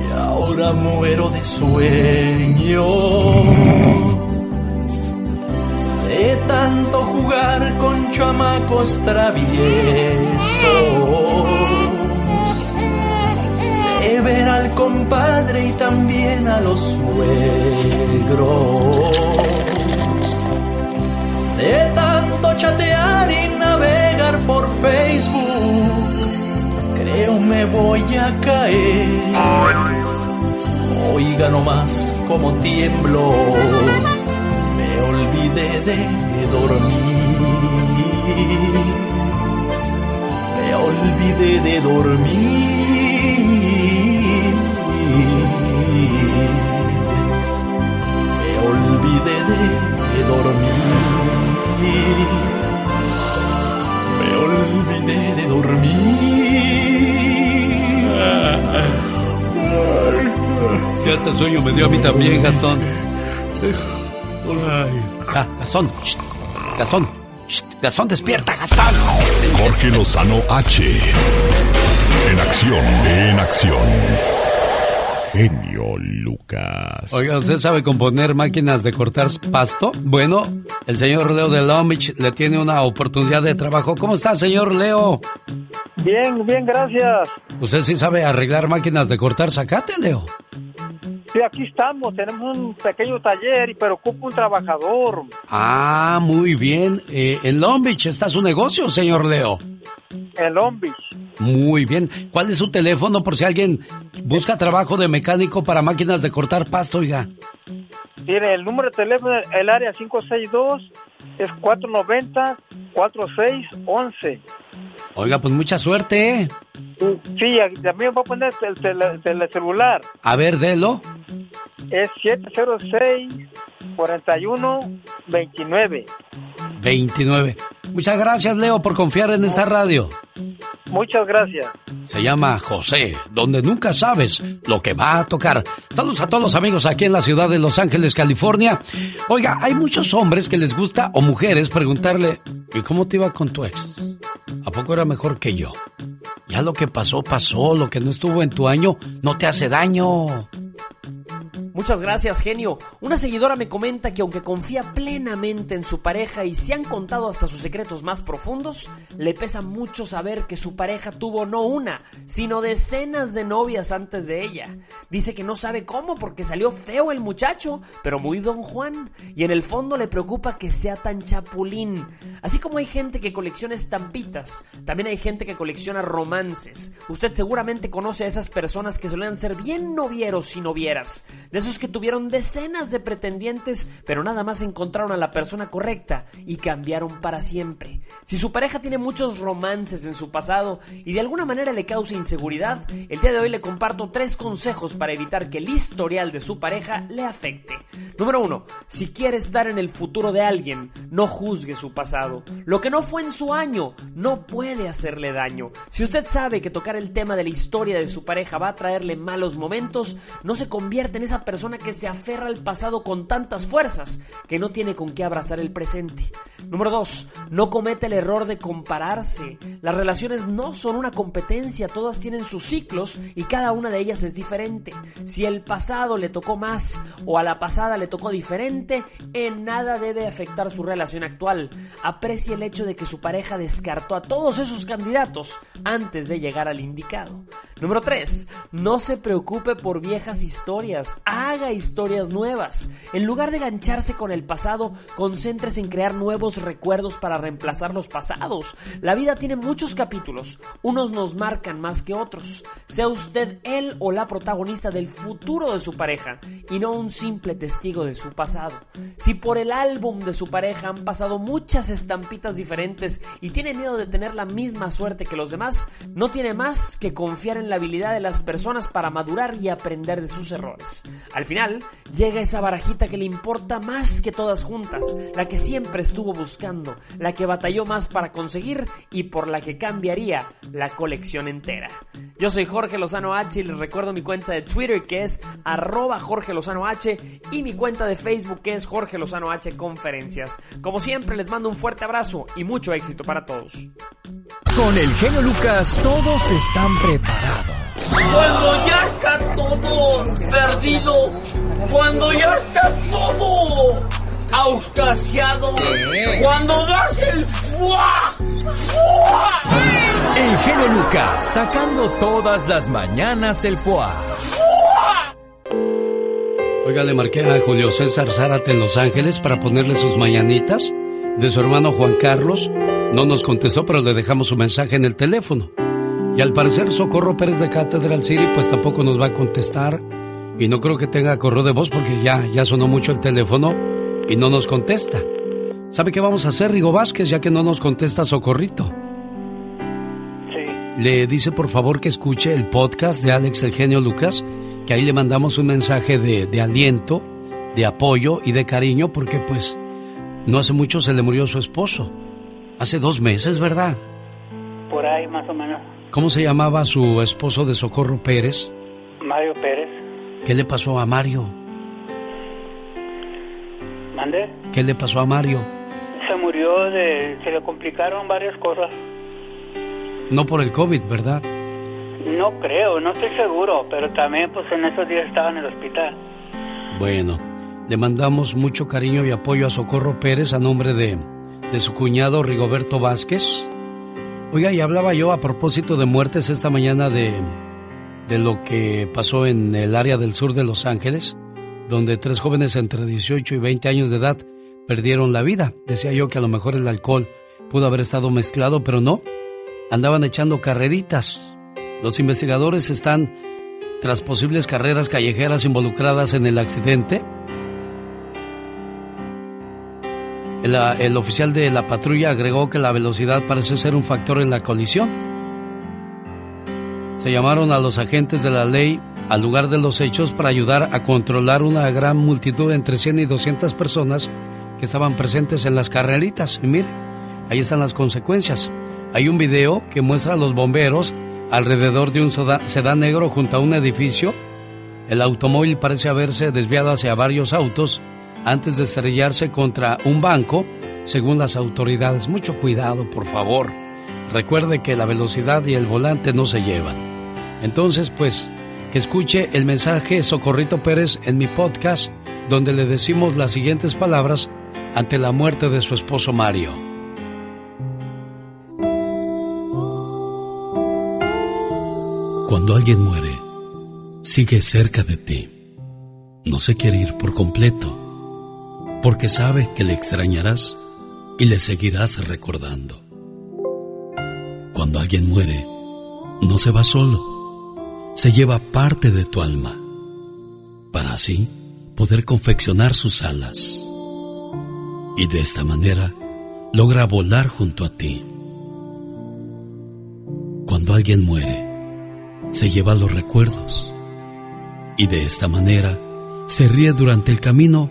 y ahora muero de sueño. De tanto jugar con chamacos traviesos, de ver al compadre y también a los suegros de tanto chatear Facebook, creo me voy a caer. Oiga nomás como tiemblo, me olvidé de dormir. Me olvidé de dormir. Me olvidé de dormir. Olvidé de dormir. Ya este sueño me dio a mí también, Gastón. Ah, Gastón, shh, Gastón, shh, Gastón, despierta, Gastón. Jorge Lozano H. En acción, en acción. Genio Lucas. Oiga, ¿usted sabe componer máquinas de cortar pasto? Bueno, el señor Leo de Beach le tiene una oportunidad de trabajo. ¿Cómo está, señor Leo? Bien, bien, gracias. ¿Usted sí sabe arreglar máquinas de cortar zacate, Leo? Sí, aquí estamos, tenemos un pequeño taller, pero ocupo un trabajador. Ah, muy bien. Eh, en Long Beach está su negocio, señor Leo. En Long Beach. Muy bien. ¿Cuál es su teléfono por si alguien busca trabajo de mecánico para máquinas de cortar pasto, oiga? Tiene el número de teléfono, el área 562 es 490-4611. Oiga, pues mucha suerte. ¿eh? Sí, también voy a poner el, tele- el celular. A ver, delo. Es 706-4129. 29. Muchas gracias, Leo, por confiar en esa radio. Muchas gracias. Se llama José, donde nunca sabes lo que va a tocar. Saludos a todos los amigos aquí en la ciudad de Los Ángeles, California. Oiga, hay muchos hombres que les gusta, o mujeres, preguntarle, ¿y cómo te iba con tu ex? ¿A poco era mejor que yo? Ya lo que pasó, pasó. Lo que no estuvo en tu año, no te hace daño. Muchas gracias, genio. Una seguidora me comenta que aunque confía plenamente en su pareja y se han contado hasta sus secretos más profundos, le pesa mucho saber que su pareja tuvo no una, sino decenas de novias antes de ella. Dice que no sabe cómo porque salió feo el muchacho, pero muy don Juan, y en el fondo le preocupa que sea tan chapulín. Así como hay gente que colecciona estampitas, también hay gente que colecciona romances. Usted seguramente conoce a esas personas que suelen ser bien novieros y novieras, que tuvieron decenas de pretendientes, pero nada más encontraron a la persona correcta y cambiaron para siempre. Si su pareja tiene muchos romances en su pasado y de alguna manera le causa inseguridad, el día de hoy le comparto tres consejos para evitar que el historial de su pareja le afecte. Número uno, si quiere estar en el futuro de alguien, no juzgue su pasado. Lo que no fue en su año no puede hacerle daño. Si usted sabe que tocar el tema de la historia de su pareja va a traerle malos momentos, no se convierte en esa persona que se aferra al pasado con tantas fuerzas que no tiene con qué abrazar el presente. Número dos, no comete el error de compararse. Las relaciones no son una competencia, todas tienen sus ciclos y cada una de ellas es diferente. Si el pasado le tocó más o a la pasada le tocó diferente, en nada debe afectar su relación actual. Aprecie el hecho de que su pareja descartó a todos esos candidatos antes de llegar al indicado. Número 3. No se preocupe por viejas historias, haga historias nuevas. En lugar de gancharse con el pasado, concéntrese en crear nuevos recuerdos para reemplazar los pasados. La vida tiene muchos capítulos, unos nos marcan más que otros. Sea usted él o la protagonista del futuro de su pareja y no un simple testigo de su pasado. Si por el álbum de su pareja han pasado muchas estampitas diferentes y tiene miedo de tener la misma suerte que los demás, no tiene más que confiar en la habilidad de las personas para madurar y aprender de sus errores. Al final, llega esa barajita que le importa más que todas juntas, la que siempre estuvo buscando, la que batalló más para conseguir y por la que cambiaría la colección entera. Yo soy Jorge Lozano H y les recuerdo mi cuenta de Twitter que es arroba Jorge Lozano H y mi cuenta de Facebook que es Jorge Lozano H Conferencias. Como siempre les mando un fuerte abrazo y mucho éxito para todos. Con el genio Lucas todos están preparados. Cuando ya está todo perdido, cuando ya está todo auscasiado, cuando das el fuá, fuá. El genio Lucas sacando todas las mañanas el foie. Oiga, le marqué a Julio César Zárate en Los Ángeles para ponerle sus mañanitas de su hermano Juan Carlos. No nos contestó, pero le dejamos su mensaje en el teléfono. Y al parecer Socorro Pérez de Catedral City pues tampoco nos va a contestar. Y no creo que tenga correo de voz porque ya, ya sonó mucho el teléfono y no nos contesta. ¿Sabe qué vamos a hacer, Rigo Vázquez, ya que no nos contesta Socorrito? Le dice por favor que escuche el podcast de Alex El Genio Lucas, que ahí le mandamos un mensaje de, de aliento, de apoyo y de cariño porque pues no hace mucho se le murió su esposo. Hace dos meses, ¿verdad? Por ahí más o menos. ¿Cómo se llamaba su esposo de Socorro Pérez? Mario Pérez. ¿Qué le pasó a Mario? ¿Mande? ¿Qué le pasó a Mario? Se murió de... Se le complicaron varias cosas. No por el COVID, ¿verdad? No creo, no estoy seguro, pero también pues en esos días estaba en el hospital. Bueno, le mandamos mucho cariño y apoyo a Socorro Pérez a nombre de, de su cuñado Rigoberto Vázquez. Oiga, y hablaba yo a propósito de muertes esta mañana de, de lo que pasó en el área del sur de Los Ángeles, donde tres jóvenes entre 18 y 20 años de edad perdieron la vida. Decía yo que a lo mejor el alcohol pudo haber estado mezclado, pero no. Andaban echando carreritas. Los investigadores están tras posibles carreras callejeras involucradas en el accidente. El, el, oficial de la patrulla agregó que la velocidad parece ser un factor en la colisión. Se llamaron a los agentes de la ley al lugar de los hechos para ayudar a controlar una gran multitud entre 100 y 200 personas que estaban presentes en las carreritas. Y mire, ahí están las consecuencias. Hay un video que muestra a los bomberos alrededor de un sedán negro junto a un edificio. El automóvil parece haberse desviado hacia varios autos antes de estrellarse contra un banco, según las autoridades. Mucho cuidado, por favor. Recuerde que la velocidad y el volante no se llevan. Entonces, pues, que escuche el mensaje Socorrito Pérez en mi podcast, donde le decimos las siguientes palabras ante la muerte de su esposo Mario. Cuando alguien muere, sigue cerca de ti. No se quiere ir por completo, porque sabe que le extrañarás y le seguirás recordando. Cuando alguien muere, no se va solo, se lleva parte de tu alma, para así poder confeccionar sus alas. Y de esta manera logra volar junto a ti. Cuando alguien muere, se lleva los recuerdos y de esta manera se ríe durante el camino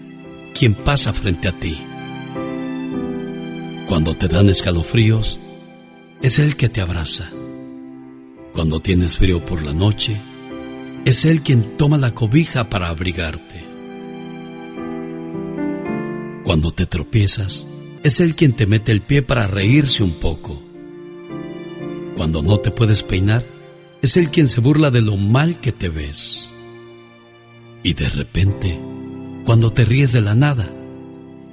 quien pasa frente a ti. Cuando te dan escalofríos, es Él que te abraza. Cuando tienes frío por la noche, es Él quien toma la cobija para abrigarte. Cuando te tropiezas, es Él quien te mete el pie para reírse un poco. Cuando no te puedes peinar, es Él quien se burla de lo mal que te ves. Y de repente, cuando te ríes de la nada,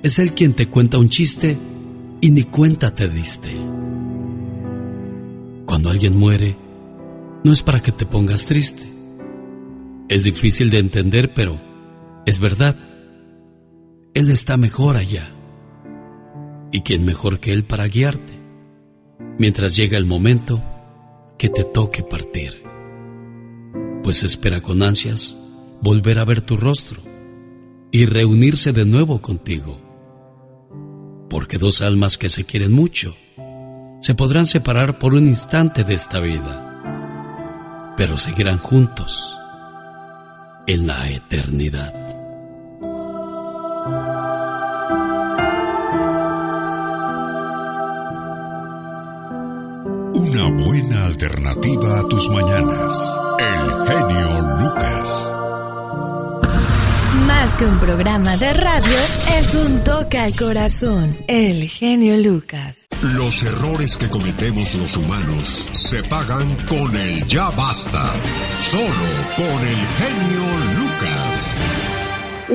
es Él quien te cuenta un chiste y ni cuenta te diste. Cuando alguien muere, no es para que te pongas triste. Es difícil de entender, pero es verdad. Él está mejor allá. ¿Y quién mejor que Él para guiarte? Mientras llega el momento que te toque partir. Pues espera con ansias volver a ver tu rostro y reunirse de nuevo contigo. Porque dos almas que se quieren mucho se podrán separar por un instante de esta vida, pero seguirán juntos en la eternidad. Una buena alternativa a tus mañanas. El genio Lucas. Que un programa de radio, es un toque al corazón. El genio Lucas. Los errores que cometemos los humanos se pagan con el ya basta. Solo con el genio Lucas.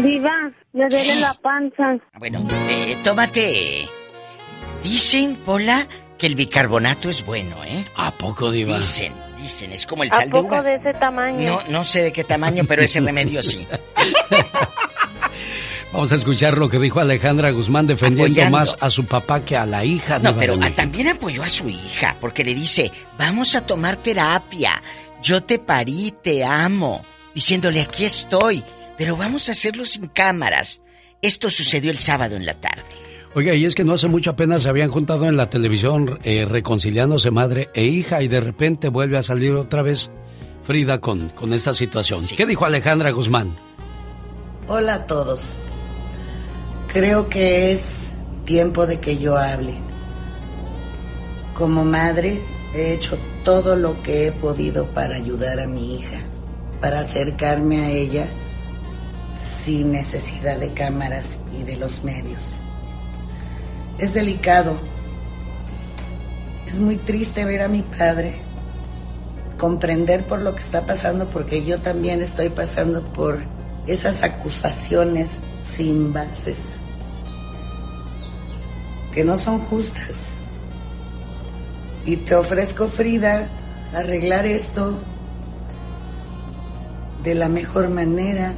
Diva, me duele la panza. Bueno, eh, tómate. Dicen, Pola, que el bicarbonato es bueno, ¿eh? ¿A poco, Diva? Dicen, dicen, es como el ¿A sal de poco de ese tamaño? No, no sé de qué tamaño, pero ese remedio sí. Vamos a escuchar lo que dijo Alejandra Guzmán defendiendo Apoyando. más a su papá que a la hija. No, pero también apoyó a su hija, porque le dice, vamos a tomar terapia, yo te parí, te amo, diciéndole, aquí estoy, pero vamos a hacerlo sin cámaras. Esto sucedió el sábado en la tarde. Oiga, y es que no hace mucho apenas se habían juntado en la televisión eh, reconciliándose madre e hija y de repente vuelve a salir otra vez Frida con, con esta situación. ¿Qué dijo Alejandra Guzmán? Hola a todos. Creo que es tiempo de que yo hable. Como madre he hecho todo lo que he podido para ayudar a mi hija, para acercarme a ella sin necesidad de cámaras y de los medios. Es delicado. Es muy triste ver a mi padre, comprender por lo que está pasando, porque yo también estoy pasando por esas acusaciones sin bases, que no son justas. Y te ofrezco, Frida, arreglar esto de la mejor manera,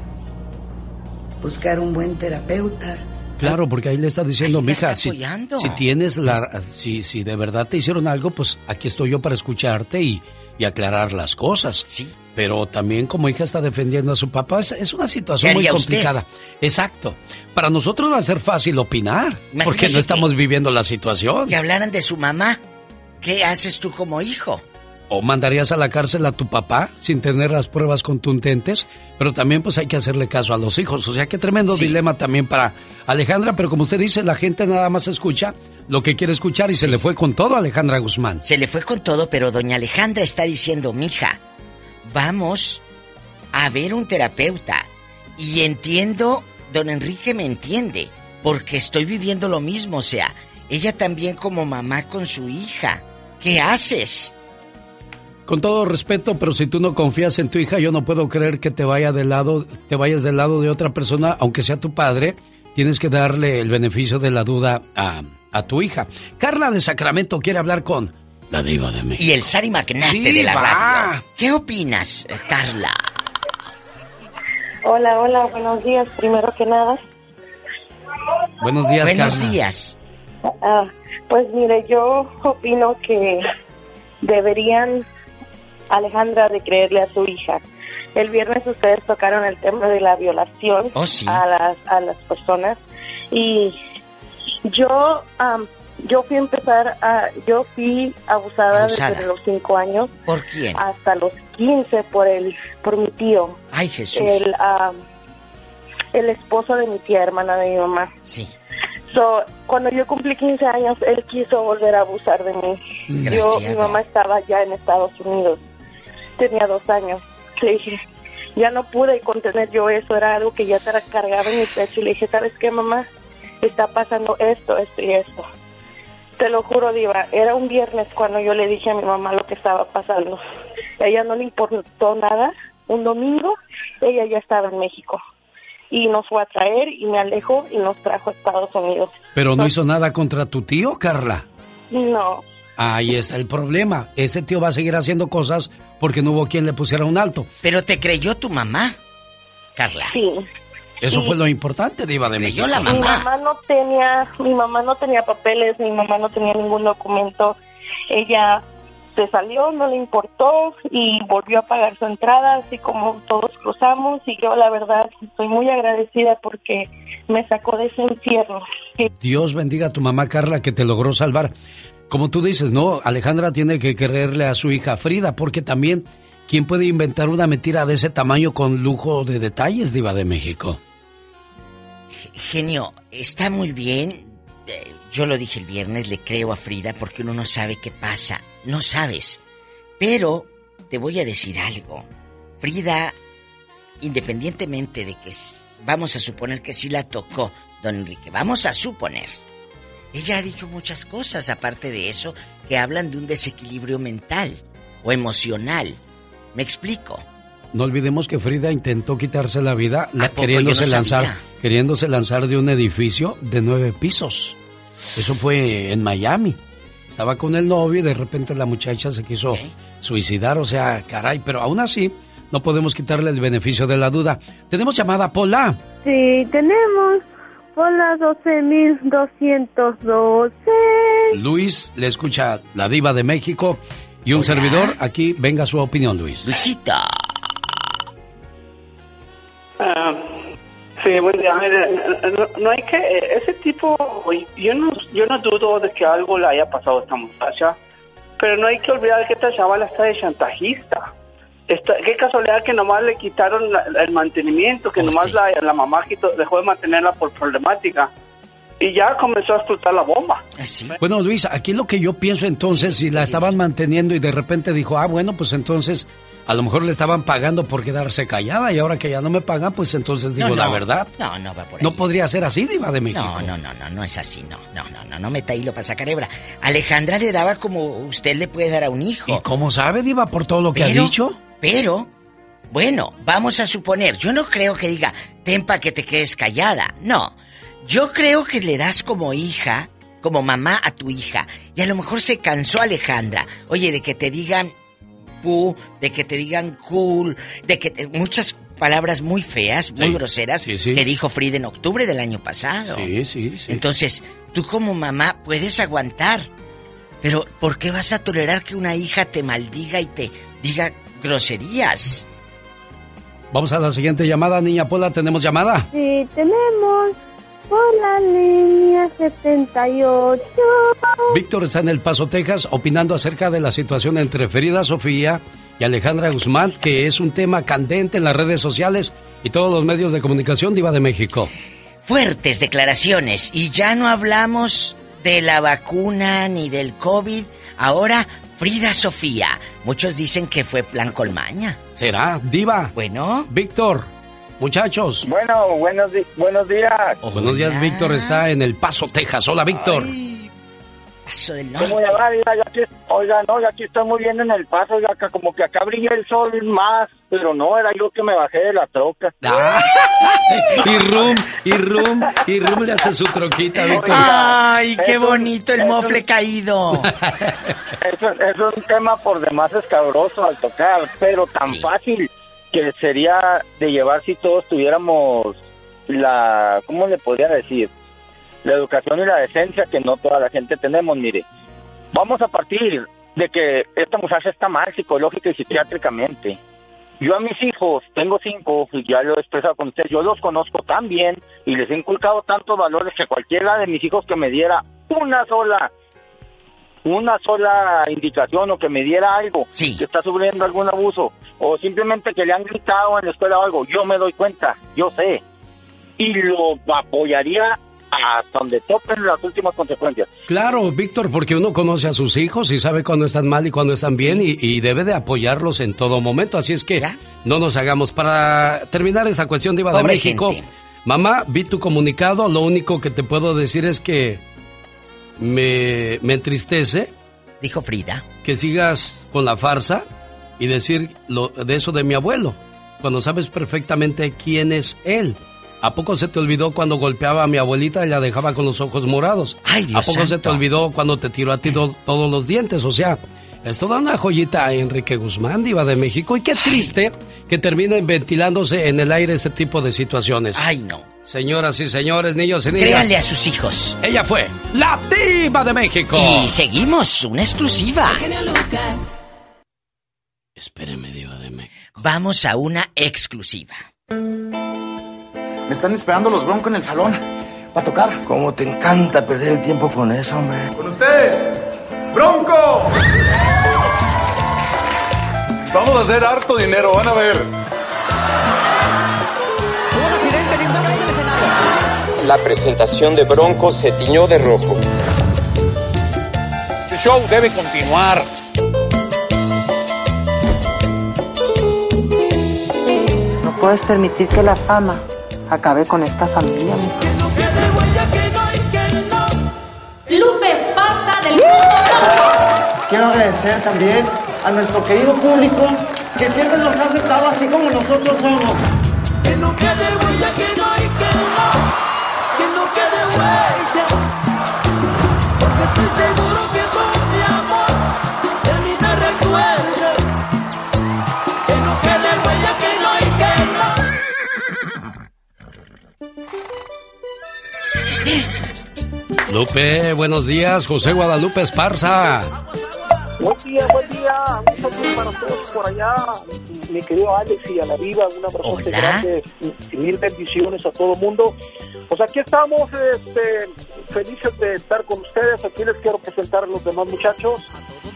buscar un buen terapeuta. Claro, porque ahí le está diciendo, mija, si, si tienes la, si, si de verdad te hicieron algo, pues aquí estoy yo para escucharte y, y aclarar las cosas. Sí. Pero también como hija está defendiendo a su papá, es, es una situación ¿Qué muy haría usted? complicada. Exacto. Para nosotros va a ser fácil opinar, porque no estamos viviendo la situación. Que hablaran de su mamá. ¿Qué haces tú como hijo? o mandarías a la cárcel a tu papá sin tener las pruebas contundentes, pero también pues hay que hacerle caso a los hijos. O sea, qué tremendo dilema también para Alejandra, pero como usted dice, la gente nada más escucha lo que quiere escuchar y se le fue con todo a Alejandra Guzmán. Se le fue con todo, pero doña Alejandra está diciendo, mija, vamos a ver un terapeuta. Y entiendo, don Enrique me entiende, porque estoy viviendo lo mismo, o sea, ella también como mamá con su hija. ¿Qué haces? Con todo respeto, pero si tú no confías en tu hija, yo no puedo creer que te vaya del lado, te vayas del lado de otra persona, aunque sea tu padre. Tienes que darle el beneficio de la duda a, a tu hija. Carla de Sacramento quiere hablar con la diva de México. Y el Sari Magnate de la radio. ¿Qué opinas, eh, Carla? Hola, hola, buenos días, primero que nada. Buenos días, Buenos Carla. días. Ah, pues mire, yo opino que deberían, Alejandra, de creerle a su hija. El viernes ustedes tocaron el tema de la violación Oh, sí. a, las, a las personas y yo am, yo fui a empezar a, yo fui abusada, Abusada. desde los cinco años ¿Por quién? hasta los 15 por el por mi tío. Ay, Jesús. El, am, el esposo de mi tía, hermana de mi mamá. Sí. So, cuando yo cumplí 15 años, él quiso volver a abusar de mí. Yo, mi mamá estaba ya en Estados Unidos. Tenía dos años. Le dije, ya no pude contener yo eso. Era algo que ya te cargaba en mi pecho. Y le dije, ¿sabes qué, mamá? Está pasando esto, esto y esto. Te lo juro, Diva. Era un viernes cuando yo le dije a mi mamá lo que estaba pasando. A ella no le importó nada. Un domingo, ella ya estaba en México. Y nos fue a traer y me alejó y nos trajo a Estados Unidos. Pero no hizo nada contra tu tío, Carla. No, Ahí está el problema. Ese tío va a seguir haciendo cosas porque no hubo quien le pusiera un alto. Pero te creyó tu mamá, Carla. Sí. Eso fue lo importante, Diva de México. Mi mamá no tenía, mi mamá no tenía papeles, mi mamá no tenía ningún documento. Ella se salió, no le importó y volvió a pagar su entrada, así como todos cruzamos. Y yo, la verdad, estoy muy agradecida porque me sacó de ese infierno. Dios bendiga a tu mamá Carla que te logró salvar. Como tú dices, no, Alejandra tiene que creerle a su hija Frida, porque también, ¿quién puede inventar una mentira de ese tamaño con lujo de detalles, Diva de México? Genio, está muy bien. Eh, Yo lo dije el viernes, le creo a Frida porque uno no sabe qué pasa. No sabes. Pero te voy a decir algo. Frida, independientemente de que vamos a suponer que sí la tocó, don Enrique, vamos a suponer. Ella ha dicho muchas cosas, aparte de eso, que hablan de un desequilibrio mental o emocional. ¿Me explico? No olvidemos que Frida intentó quitarse la vida la- queriéndose no lanzar. Queriéndose lanzar de un edificio de nueve pisos. Eso fue en Miami. Estaba con el novio y de repente la muchacha se quiso suicidar, o sea, caray, pero aún así no podemos quitarle el beneficio de la duda. Tenemos llamada Pola. Sí, tenemos por las 12.212. Luis le escucha la diva de México y un servidor aquí venga su opinión, Luis. Luisita. Sí, buen día. Mire, no, no hay que ese tipo, yo no, yo no dudo de que algo le haya pasado a esta muchacha, pero no hay que olvidar que esta chavala está de chantajista. Esta- qué casualidad que nomás le quitaron la- el mantenimiento, que nomás la, la mamá quitó- dejó de mantenerla por problemática y ya comenzó a explotar la bomba. Bueno, Luis, aquí lo que yo pienso entonces, si la estaban manteniendo y de repente dijo, ah, bueno, pues entonces a lo mejor le estaban pagando por quedarse callada y ahora que ya no me pagan, pues entonces digo No, la verdad. No, no va por ahí. No podría ser así, Diva de México. No, no, no, no, no es así, no, no, no, no, no meta hilo para sacar hebra. Alejandra le daba como usted le puede dar a un hijo. ¿Y cómo sabe, Diva, por todo lo que Pero- ha dicho? Pero, bueno, vamos a suponer, yo no creo que diga, ten pa' que te quedes callada. No, yo creo que le das como hija, como mamá a tu hija. Y a lo mejor se cansó Alejandra. Oye, de que te digan de que te digan cool, de que te- muchas palabras muy feas, muy Sí, groseras, sí, sí. que dijo Frida en octubre del año pasado. Sí, sí, sí. Entonces, tú como mamá puedes aguantar. Pero, ¿por qué vas a tolerar que una hija te maldiga y te diga groserías? Vamos a la siguiente llamada, niña Pola, ¿tenemos llamada? Sí, tenemos por la línea 78. Víctor está en El Paso, Texas, opinando acerca de la situación entre Ferida Sofía y Alejandra Guzmán, que es un tema candente en las redes sociales y todos los medios de comunicación Diva de México. Fuertes declaraciones y ya no hablamos de la vacuna ni del COVID. Ahora, Frida Sofía. Muchos dicen que fue plan colmaña. ¿Será? Diva. Bueno. Víctor. Muchachos. Bueno, buenos, buenos días. Buenos días, Víctor está en El Paso, Texas. Hola, Víctor. Paso del ¿Cómo le va? Oiga, ya aquí, oiga, no, ya aquí estoy muy bien en el paso, oiga, acá como que acá brilla el sol más, pero no, era yo que me bajé de la troca. Ah. Y Rum, y Rum, y Rum le hace su troquita, Víctor. Ay, qué Eso- bonito el eso- mofle caído. Eso, eso es un tema por demás escabroso al tocar, pero tan fácil que sería de llevar si todos tuviéramos la, ¿cómo le podría decir? La educación y la decencia que no toda la gente tenemos, mire. Vamos a partir de que esta muchacha está mal psicológica y psiquiátricamente. Yo a mis hijos, tengo cinco, y ya lo he expresado con usted, yo los conozco tan bien y les he inculcado tantos valores que cualquiera de mis hijos que me diera una sola una sola indicación o que me diera algo, que está sufriendo algún abuso, o simplemente que le han gritado en la escuela o algo, yo me doy cuenta, yo sé, y lo apoyaría hasta donde topen las últimas consecuencias. Claro, Víctor, porque uno conoce a sus hijos y sabe cuándo están mal y cuándo están bien y, y debe de apoyarlos en todo momento. Así es que no nos hagamos. Para terminar esa cuestión de Iba de México, gente. mamá, vi tu comunicado. Lo único que te puedo decir es que me, me entristece. Dijo Frida. Que sigas con la farsa y decir lo, de eso de mi abuelo, cuando sabes perfectamente quién es él. ¿A poco se te olvidó cuando golpeaba a mi abuelita y la dejaba con los ojos morados? Ay, ¿A Dios poco se te olvidó cuando te tiró a ti do- todos los dientes? O sea, es toda una joyita Enrique Guzmán, diva de México. Y qué triste que terminen ventilándose en el aire este tipo de situaciones. Ay, no. Señoras y señores, niños y niñas. Créanle a sus hijos. Ella fue la diva de México. Y seguimos, una exclusiva. Espéreme, diva de México. Vamos a una exclusiva. Me están esperando los broncos en el salón. Va a tocar. ¿Cómo te encanta perder el tiempo con eso, hombre? Con ustedes, Bronco. Vamos a hacer harto dinero, van a ver. Un accidente, necesito que del escenario. La presentación de Bronco se tiñó de rojo. El show debe continuar. No puedes permitir que la fama acabe con esta familia. Lupe Esparza del Quiero agradecer también a nuestro querido público que siempre nos ha aceptado así como nosotros somos. Que no quede huella, que no hay que no, que no quede huella. Porque estoy seguro que con mi amor de mí me recuerdas. Que no quede huella, que no hay que no. Lupe, buenos días. José Guadalupe Esparza. Buen día, buen día. Un saludo para todos por allá. Mi querido Alex y a la vida, un abrazo grande y mil bendiciones a todo el mundo. Pues aquí estamos, este, felices de estar con ustedes. Aquí les quiero presentar a los demás muchachos.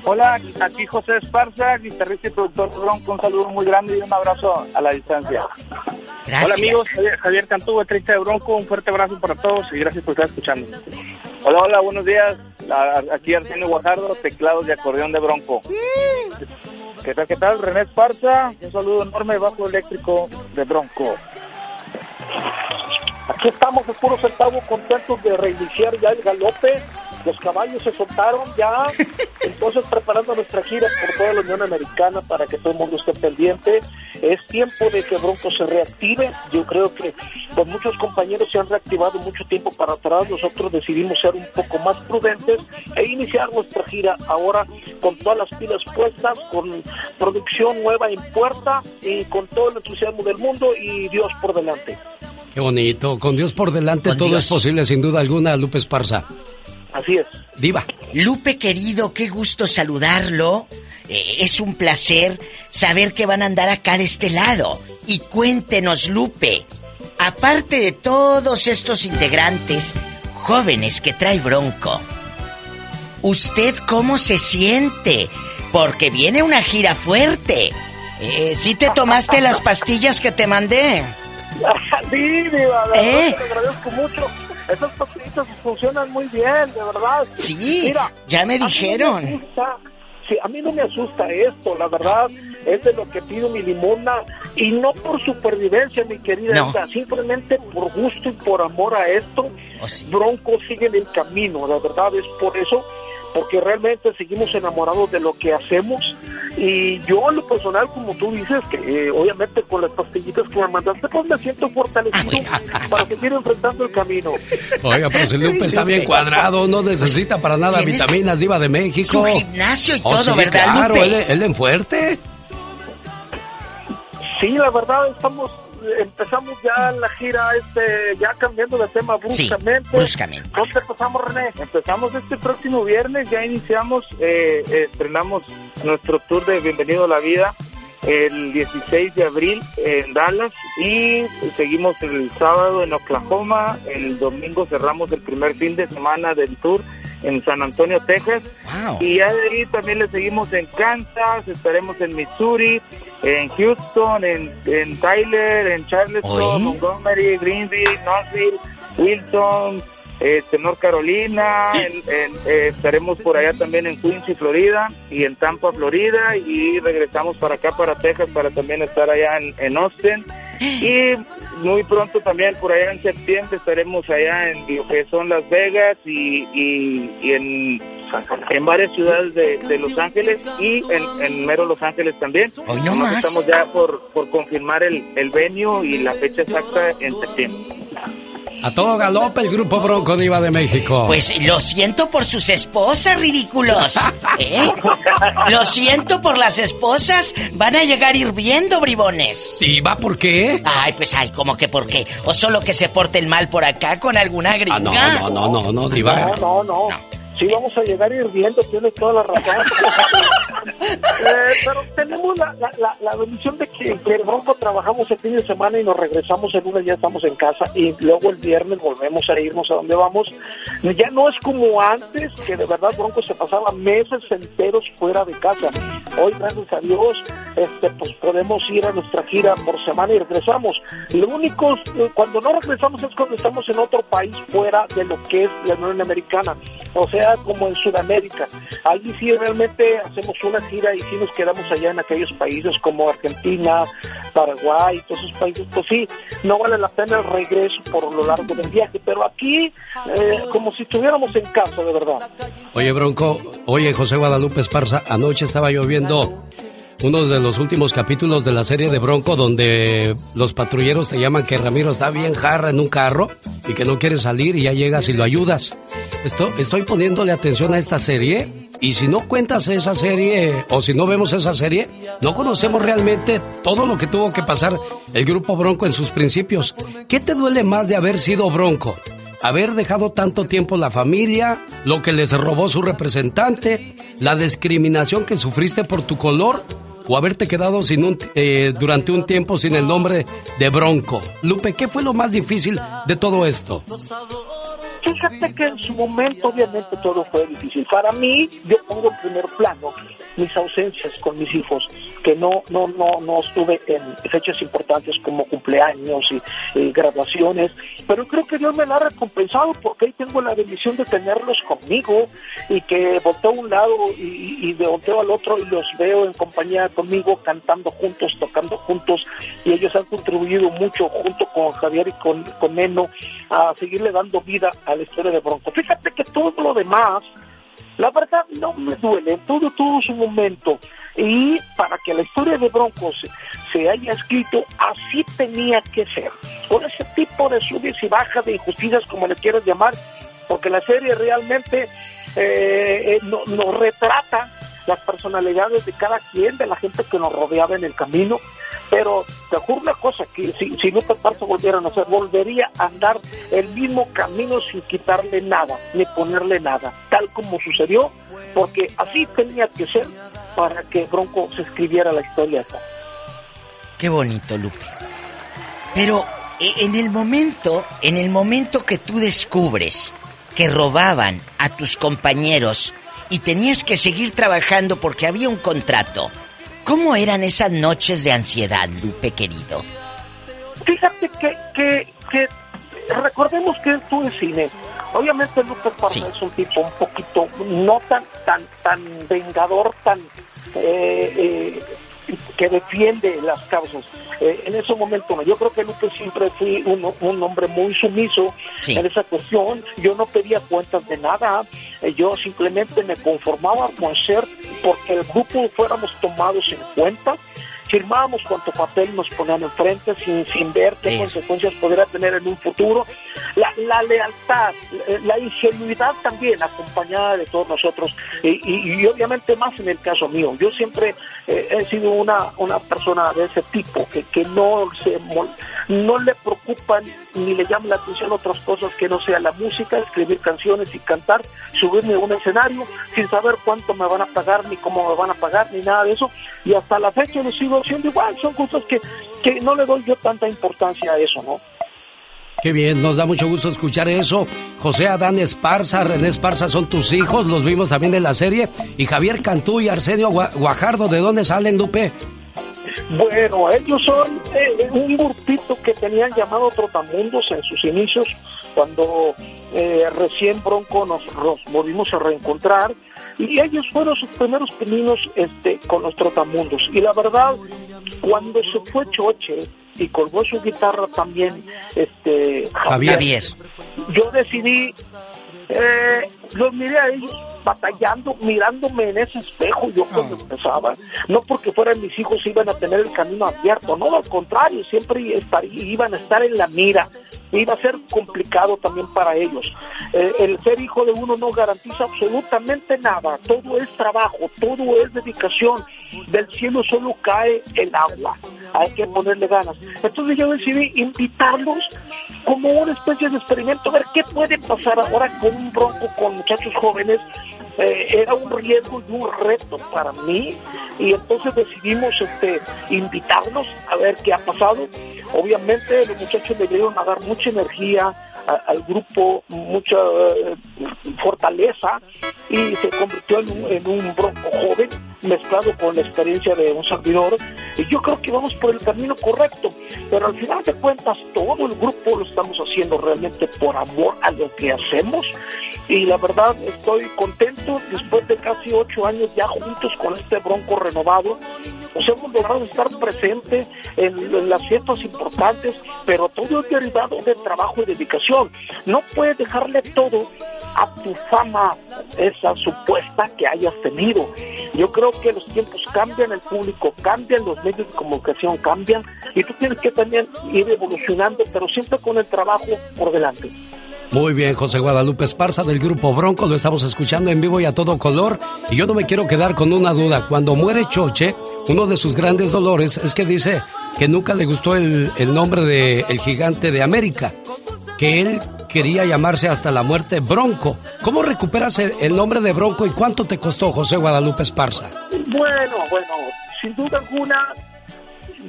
Hola, aquí José Esparza, guitarrista y productor de Bronco. Un saludo muy grande y un abrazo a la distancia. Gracias. Hola amigos, Javier, Cantú, 30 de Bronco. Un fuerte abrazo para todos y gracias por estar escuchando. Hola, hola, buenos días. Aquí Arsenio Guajardo, teclados de acordeón de Bronco. ¿Qué tal, qué tal? René Esparza, un saludo enorme, bajo eléctrico de Bronco. Aquí estamos de puro centavo contentos de reiniciar ya el galope. Los caballos se soltaron ya. Entonces preparando nuestra gira por toda la Unión Americana para que todo el mundo esté pendiente. Es tiempo de que Bronco se reactive. Yo creo que pues, muchos compañeros se han reactivado mucho tiempo para atrás. Nosotros decidimos ser un poco más prudentes e iniciar nuestra gira ahora con todas las pilas puestas, con producción nueva en puerta y con todo el entusiasmo del mundo y Dios por delante. Qué bonito. Con Dios por delante Con todo Dios. es posible, sin duda alguna, Lupe Esparza. Así es. Diva. Lupe querido, qué gusto saludarlo. Eh, es un placer saber que van a andar acá de este lado. Y cuéntenos, Lupe, aparte de todos estos integrantes, jóvenes que trae Bronco, ¿usted cómo se siente? Porque viene una gira fuerte. Eh, ¿Sí te tomaste las pastillas que te mandé? sí, Diva, ¿Eh? te agradezco mucho. Esas pastillitas funcionan muy bien, de verdad. Sí, ya me dijeron. asusta, sí, a mí no me asusta esto, la verdad, es de lo que pido mi limona, y no por supervivencia, mi querida No. Simplemente por gusto y por amor a esto, Bronco sigue en el camino, la verdad es por eso, porque realmente seguimos enamorados de lo que hacemos, y yo en lo personal, como tú dices, que eh, obviamente con las pastillitas que me mandaste, pues me siento fortalecido para seguir enfrentando el camino. Oiga, pero si Lupe está bien cuadrado, no necesita para nada ¿Tienes vitaminas Diva de México. su gimnasio y Oh, todo, sí, ¿verdad, claro, Lupe? Él, él en fuerte. Sí, la verdad estamos empezamos ya la gira este ya cambiando de tema bruscamente. bruscamente. ¿Dónde empezamos, René? Empezamos este próximo viernes, ya iniciamos, eh, estrenamos nuestro tour de Bienvenido a la Vida el 16 de abril en Dallas y seguimos el sábado en Oklahoma, el domingo cerramos el primer fin de semana del tour en San Antonio, Texas. Y ya de ahí también le seguimos en Kansas, estaremos en Missouri, en Houston, en, en Tyler, en Charleston, Montgomery, Greenville, Knoxville, Wilson, este, North Carolina, en- en- eh, estaremos por allá también en Quincy, Florida, y en Tampa, Florida, y regresamos para acá, para Texas, para también estar allá en, en Austin. Y muy pronto también, por allá en septiembre, estaremos allá en lo que son Las Vegas y, y- y en, en varias ciudades de, de Los Ángeles y en, en mero Los Ángeles también. Hoy no Nomás más. Estamos ya por, por confirmar el, el venue y la fecha exacta en septiembre. A todo galope el grupo Bronco Diva de México. Pues lo siento por sus esposas, ridículos. ¿Eh? Lo siento por las esposas. Van a llegar hirviendo, bribones. ¿Diva por qué? Ay, pues ay, ¿cómo que por qué? ¿O solo que se porten mal por acá con alguna gringa? Ah, no, no, no, no, no, Diva. No, no, no. Sí, vamos a llegar hirviendo, tienes toda la razón. Eh, pero tenemos la, la, la, la bendición de que, que el Bronco trabajamos el fin de semana y nos regresamos el lunes, ya estamos en casa y luego el viernes volvemos a irnos a donde vamos. Ya no es como antes, que de verdad Bronco se pasaba meses enteros fuera de casa. Hoy, gracias a Dios, este, pues podemos ir a nuestra gira por semana y regresamos. Lo único, eh, cuando no regresamos es cuando estamos en otro país fuera de lo que es la Unión Americana, o sea, como en Sudamérica. Allí sí realmente hacemos una gira y sí nos quedamos allá en aquellos países como Argentina, Paraguay, todos esos países. Pues sí, no vale la pena el regreso por lo largo del viaje, pero aquí, eh, como si estuviéramos en casa, de verdad. Oye, Bronco, oye, José Guadalupe Esparza, anoche estaba yo viendo uno de los últimos capítulos de la serie de Bronco donde los patrulleros te llaman que Ramiro está bien jarra en un carro y que no quiere salir y ya llegas y lo ayudas. Esto, estoy poniéndole atención a esta serie y si no cuentas esa serie o si no vemos esa serie, no conocemos realmente todo lo que tuvo que pasar el grupo Bronco en sus principios. ¿Qué te duele más de haber sido Bronco? haber dejado tanto tiempo la familia, lo que les robó su representante, la discriminación que sufriste por tu color o haberte quedado sin un, eh, durante un tiempo sin el nombre de Bronco. Lupe, ¿qué fue lo más difícil de todo esto? Fíjate que en su momento obviamente todo fue difícil. Para mí, yo pongo en primer plano mis ausencias con mis hijos, que no no no no estuve en fechas importantes como cumpleaños y, y graduaciones, pero creo que Dios me la ha recompensado porque ahí tengo la bendición de tenerlos conmigo y que volteo a un lado y, y volteo al otro y los veo en compañía conmigo cantando juntos, tocando juntos y ellos han contribuido mucho junto con Javier y con, con Neno a seguirle dando vida a historia de Bronco. Fíjate que todo lo demás, la verdad no me duele, todo tuvo su momento. Y para que la historia de Bronco se, haya escrito, así tenía que ser. Con ese tipo de subes y bajas de injusticias, como le quieras llamar, porque la serie realmente eh, eh, no- nos retrata las personalidades de cada quien, de la gente que nos rodeaba en el camino. Pero te juro una cosa, que si, si Lupe Esparza volviera a nacer, volvería a andar el mismo camino sin quitarle nada, ni ponerle nada, tal como sucedió, porque así tenía que ser para que Bronco se escribiera la historia. Qué bonito, Lupe. Pero e- en el momento, en el momento que tú descubres que robaban a tus compañeros y tenías que seguir trabajando porque había un contrato. ¿Cómo eran esas noches de ansiedad, Lupe querido? Fíjate que, que, que recordemos que él estuvo en cine. Obviamente Lupe Parra es un tipo un poquito, no tan, tan, tan vengador, tan eh, eh, que defiende las causas. Eh, en ese momento. Yo creo que Lupe siempre fui un, un hombre muy sumiso en esa cuestión. Yo no pedía cuentas de nada. Eh, yo simplemente me conformaba con ser porque el grupo fuéramos tomados en cuenta firmábamos cuanto papel nos ponían enfrente sin, sin ver qué consecuencias podría tener en un futuro. La, la lealtad, eh, la ingenuidad también acompañada de todos nosotros y, y- y obviamente más en el caso mío. Yo siempre eh, he sido una, una persona de ese tipo que, que no se no le preocupan ni le llaman la atención otras cosas que no sea la música, escribir canciones y cantar, subirme a un escenario sin saber cuánto me van a pagar, ni cómo me van a pagar, ni nada de eso. Y hasta la fecha lo sigo haciendo igual. Son cosas que, que no le doy yo tanta importancia a eso, ¿no? Qué bien, nos da mucho gusto escuchar eso. José Adán Esparza, René Esparza son tus hijos, los vimos también en la serie. Y Javier Cantú y Arsenio Gua- Guajardo, ¿de dónde salen, Lupe? Bueno, ellos son eh, un grupito que tenían llamado Trotamundos en sus inicios, cuando eh, recién Bronco nos, nos volvimos a reencontrar, y ellos fueron sus primeros pininos este, con los Trotamundos. Y la verdad, cuando se fue Choche y colgó su guitarra también, este, Javier. yo decidí, eh, los miré a ellos batallando, mirándome en ese espejo yo cuando empezaba, no porque fueran mis hijos iban a tener el camino abierto, no, al contrario, siempre estaría- iban a estar en la mira, iba a ser complicado también para ellos. Eh, el ser hijo de uno no garantiza absolutamente nada, todo es trabajo, todo es dedicación, del cielo solo cae el agua, hay que ponerle ganas. Entonces yo decidí invitarlos como una especie de experimento, a ver qué puede pasar ahora con un bronco con muchachos jóvenes. Eh, era un riesgo y un reto para mí y entonces decidimos este invitarlos a ver qué ha pasado. Obviamente los muchachos le dieron a dar mucha energía al grupo, mucha eh, fortaleza y se convirtió en un, en un bronco joven mezclado con la experiencia de un servidor. Y yo creo que vamos por el camino correcto pero al final de cuentas todo el grupo lo estamos haciendo realmente por amor a lo que hacemos y la verdad estoy contento después de casi ocho años ya juntos con este bronco renovado pues hemos logrado estar presentes en, las fiestas importantes, pero todo es derivado de trabajo y dedicación. No puedes dejarle todo a tu fama, esa supuesta que hayas tenido. Yo creo que los tiempos cambian, el público cambia, los medios de comunicación cambian, y tú tienes que también ir evolucionando, pero siempre con el trabajo por delante. Muy bien, José Guadalupe Esparza del grupo Bronco, lo estamos escuchando en vivo y a todo color. Y yo no me quiero quedar con una duda. Cuando muere Choche, uno de sus grandes dolores es que dice que nunca le gustó el, el nombre de El Gigante de América, que él quería llamarse hasta la muerte Bronco. ¿Cómo recuperas el, el nombre de Bronco y cuánto te costó José Guadalupe Esparza? Bueno, bueno, sin duda alguna,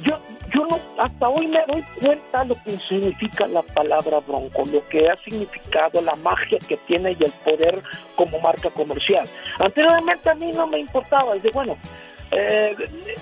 yo, yo no, hasta hoy me doy cuenta lo que significa la palabra bronco, lo que ha significado, la magia que tiene y el poder como marca comercial. Anteriormente a mí no me importaba, es de bueno, eh,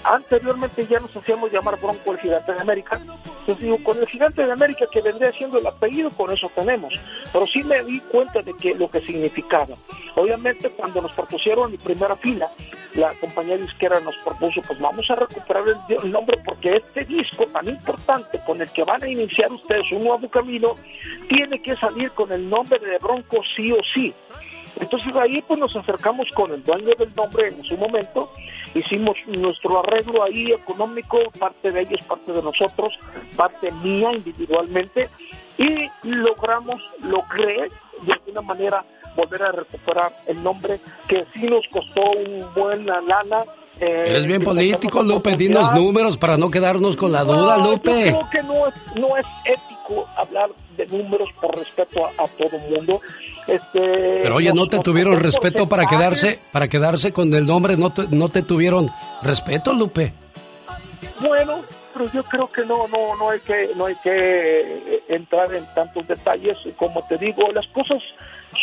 anteriormente ya nos hacíamos llamar Bronco el Gigante de América. Entonces digo, con el Gigante de América que vendría siendo el apellido, con eso tenemos. Pero sí me di cuenta de que lo que significaba. Obviamente cuando nos propusieron en primera fila, la compañía disquera nos propuso, pues vamos a recuperar el, el nombre porque este disco tan importante con el que van a iniciar ustedes un nuevo camino, tiene que salir con el nombre de Bronco sí o sí. Entonces ahí pues nos acercamos con el dueño del nombre en su momento, hicimos nuestro arreglo ahí económico, parte de ellos, parte de nosotros, parte mía individualmente, y logramos, logré de alguna manera volver a recuperar el nombre que sí nos costó un buena lana. eh, Eres bien político, Lupe. Dinos números para no quedarnos con la duda, No, Lupe. Yo creo que no es, no es ético hablar de números por respeto a, a todo mundo. Este, Pero oye, ¿no te tuvieron respeto para quedarse, para quedarse con el nombre? ¿No te, no te tuvieron respeto, Lupe? Bueno, pero yo creo que no, no, no hay que, no hay que eh, entrar en tantos detalles. Como te digo, las cosas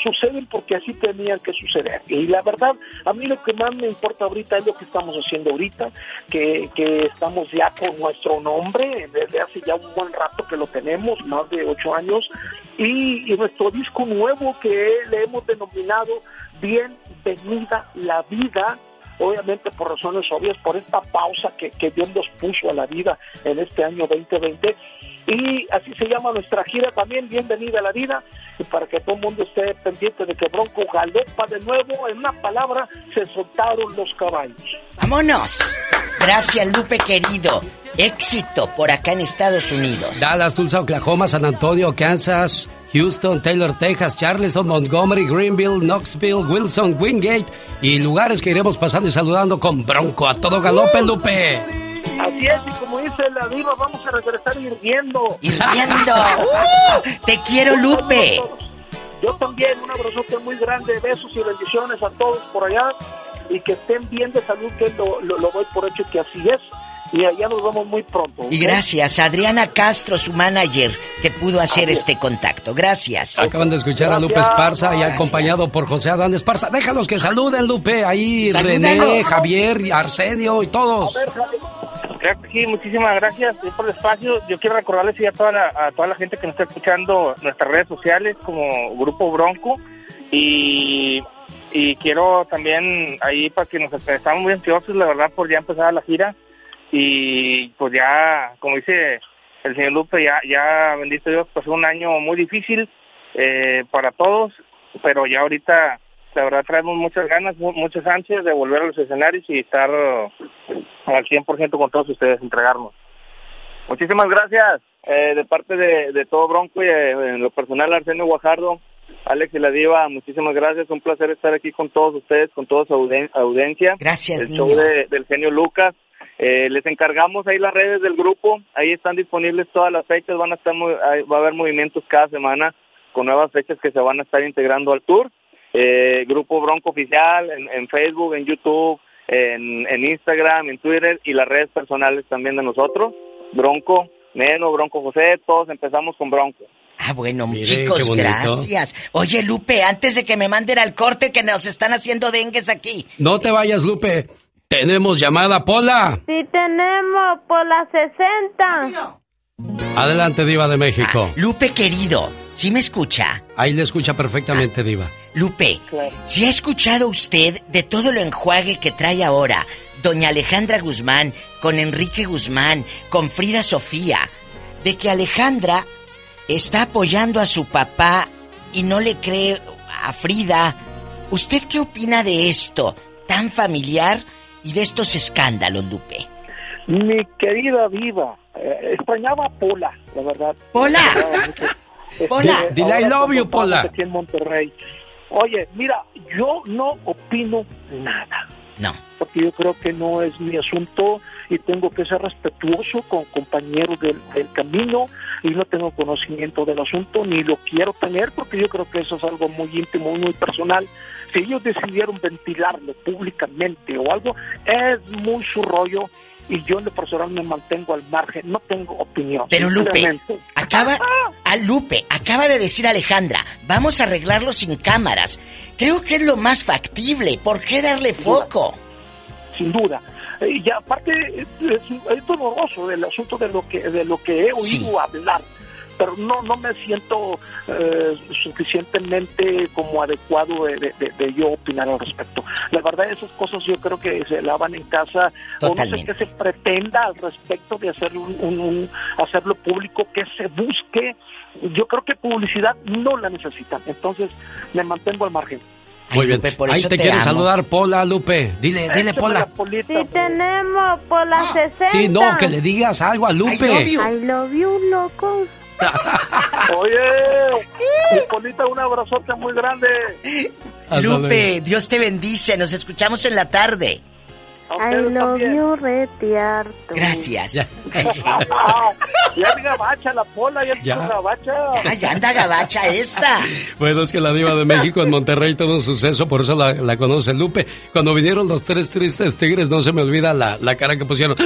suceden porque así tenían que suceder. Y la verdad, a mí lo que más me importa ahorita es lo que estamos haciendo ahorita, que, que estamos ya con nuestro nombre, desde hace ya un buen rato que lo tenemos, más de ocho años, y, y nuestro disco nuevo que le hemos denominado Bienvenida la Vida, obviamente por razones obvias, por esta pausa que, que Dios nos puso a la vida en este año 2020. Y así se llama nuestra gira también, Bienvenida a la Vida, y para que todo el mundo esté pendiente de que Bronco galopa de nuevo, en una palabra, se soltaron los caballos. ¡Vámonos! Gracias, Lupe querido. Éxito por acá en Estados Unidos. Dallas, Tulsa, Oklahoma, San Antonio, Kansas, Houston, Taylor, Texas, Charleston, Montgomery, Greenville, Knoxville, Wilson, Wingate y lugares que iremos pasando y saludando con Bronco a todo galope, Lupe. Así es, y como dice la diva, vamos a regresar hirviendo. ¡Hirviendo! ¡Uh! ¡Te quiero, Lupe! Yo también, un abrazote muy grande, besos y bendiciones a todos por allá y que estén bien de salud, que lo, lo, lo doy por hecho que así es. Y allá nos vemos muy pronto. Y gracias a Adriana Castro, su manager, que pudo hacer este contacto. Gracias. Acaban de escuchar a Lupe Esparza y acompañado por José Adán Esparza. Déjalos que saluden, Lupe. Ahí René. Javier, Arsenio y todos. Que sí, muchísimas gracias por el espacio. Yo quiero recordarles a toda la, a toda la gente que nos está escuchando nuestras redes sociales como Grupo Bronco y, y quiero también ahí para que nos estamos muy ansiosos, la verdad, por ya empezar la gira y pues ya, como dice el señor Lupe, ya, ya bendito Dios, fue un año muy difícil eh, para todos, pero ya ahorita la verdad traemos muchas ganas, mu- muchas ansias de volver a los escenarios y estar al 100% con todos ustedes, entregarnos. Muchísimas gracias eh, de parte de, de todo Bronco y eh, en lo personal Arsenio Guajardo, Alex y la Diva, muchísimas gracias, un placer estar aquí con todos ustedes, con toda su audiencia. Gracias, El niño. show de- del genio Lucas. Eh, les encargamos ahí las redes del grupo, ahí están disponibles todas las fechas, van a estar va a haber movimientos cada semana con nuevas fechas que se van a estar integrando al tour. Eh, grupo Bronco Oficial en, en Facebook, en YouTube, en, en Instagram, en Twitter y las redes personales también de nosotros. Bronco, Neno, Bronco José, todos empezamos con Bronco. Ah, bueno, Mire, chicos, gracias. Oye, Lupe, antes de que me manden al corte que nos están haciendo dengues aquí. No te vayas, Lupe. Tenemos llamada, Pola. Sí tenemos por las 60. Adelante, Diva de México. Lupe, querido, ¿sí me escucha? Ahí le escucha perfectamente, Diva. Lupe, ¿sí ha escuchado usted de todo lo enjuague que trae ahora doña Alejandra Guzmán con Enrique Guzmán, con Frida Sofía? De que Alejandra está apoyando a su papá y no le cree a Frida. ¿Usted qué opina de esto tan familiar y de estos escándalos, Lupe? Mi querida Diva, eh, extrañaba a Pola, la verdad. Pola. Mucho. Este, Pola. Dile I love you, Pola. Aquí en Monterrey. Oye, mira, yo no opino nada. No. Porque yo creo que no es mi asunto y tengo que ser respetuoso con compañeros del, del camino y no tengo conocimiento del asunto ni lo quiero tener porque yo creo que eso es algo muy íntimo, muy personal. Si ellos decidieron ventilarlo públicamente o algo, es muy su rollo y yo en lo personal me mantengo al margen, no tengo opinión. Pero Lupe, acaba, a Lupe, acaba de decir Alejandra, vamos a arreglarlo sin cámaras. Creo que es lo más factible. ¿Por qué darle foco? sin duda. Y aparte es, es doloroso el asunto de lo que de lo que he oído Sí. hablar, pero no no me siento eh, suficientemente como adecuado de, de- de- yo opinar al respecto. La verdad esas cosas yo creo que se lavan en casa o no sé qué se pretenda al respecto de hacer un, un- un- hacerlo público, que se busque. Yo creo que publicidad no la necesitan, entonces me mantengo al margen. Ay, Muy bien. Lupe, por Ahí eso te, te quiere amo. saludar Pola, Lupe. Dile, dile, Pola. Sí pues. tenemos por las 60. Sí, no, que le digas algo a I love Lupe. you. I love you, loco. Oye, Polita, un abrazote muy grande. Lupe. Dios te bendice. Nos escuchamos en la tarde. A I love you, retiarto. Gracias. Ya. Ya es gabacha la pola, ya es Ya. gabacha. Ay, anda gabacha esta. Bueno, es que la diva de México en Monterrey todo un suceso, por eso la, la conoce Lupe. Cuando vinieron los tres tristes tigres, no se me olvida la, la cara que pusieron.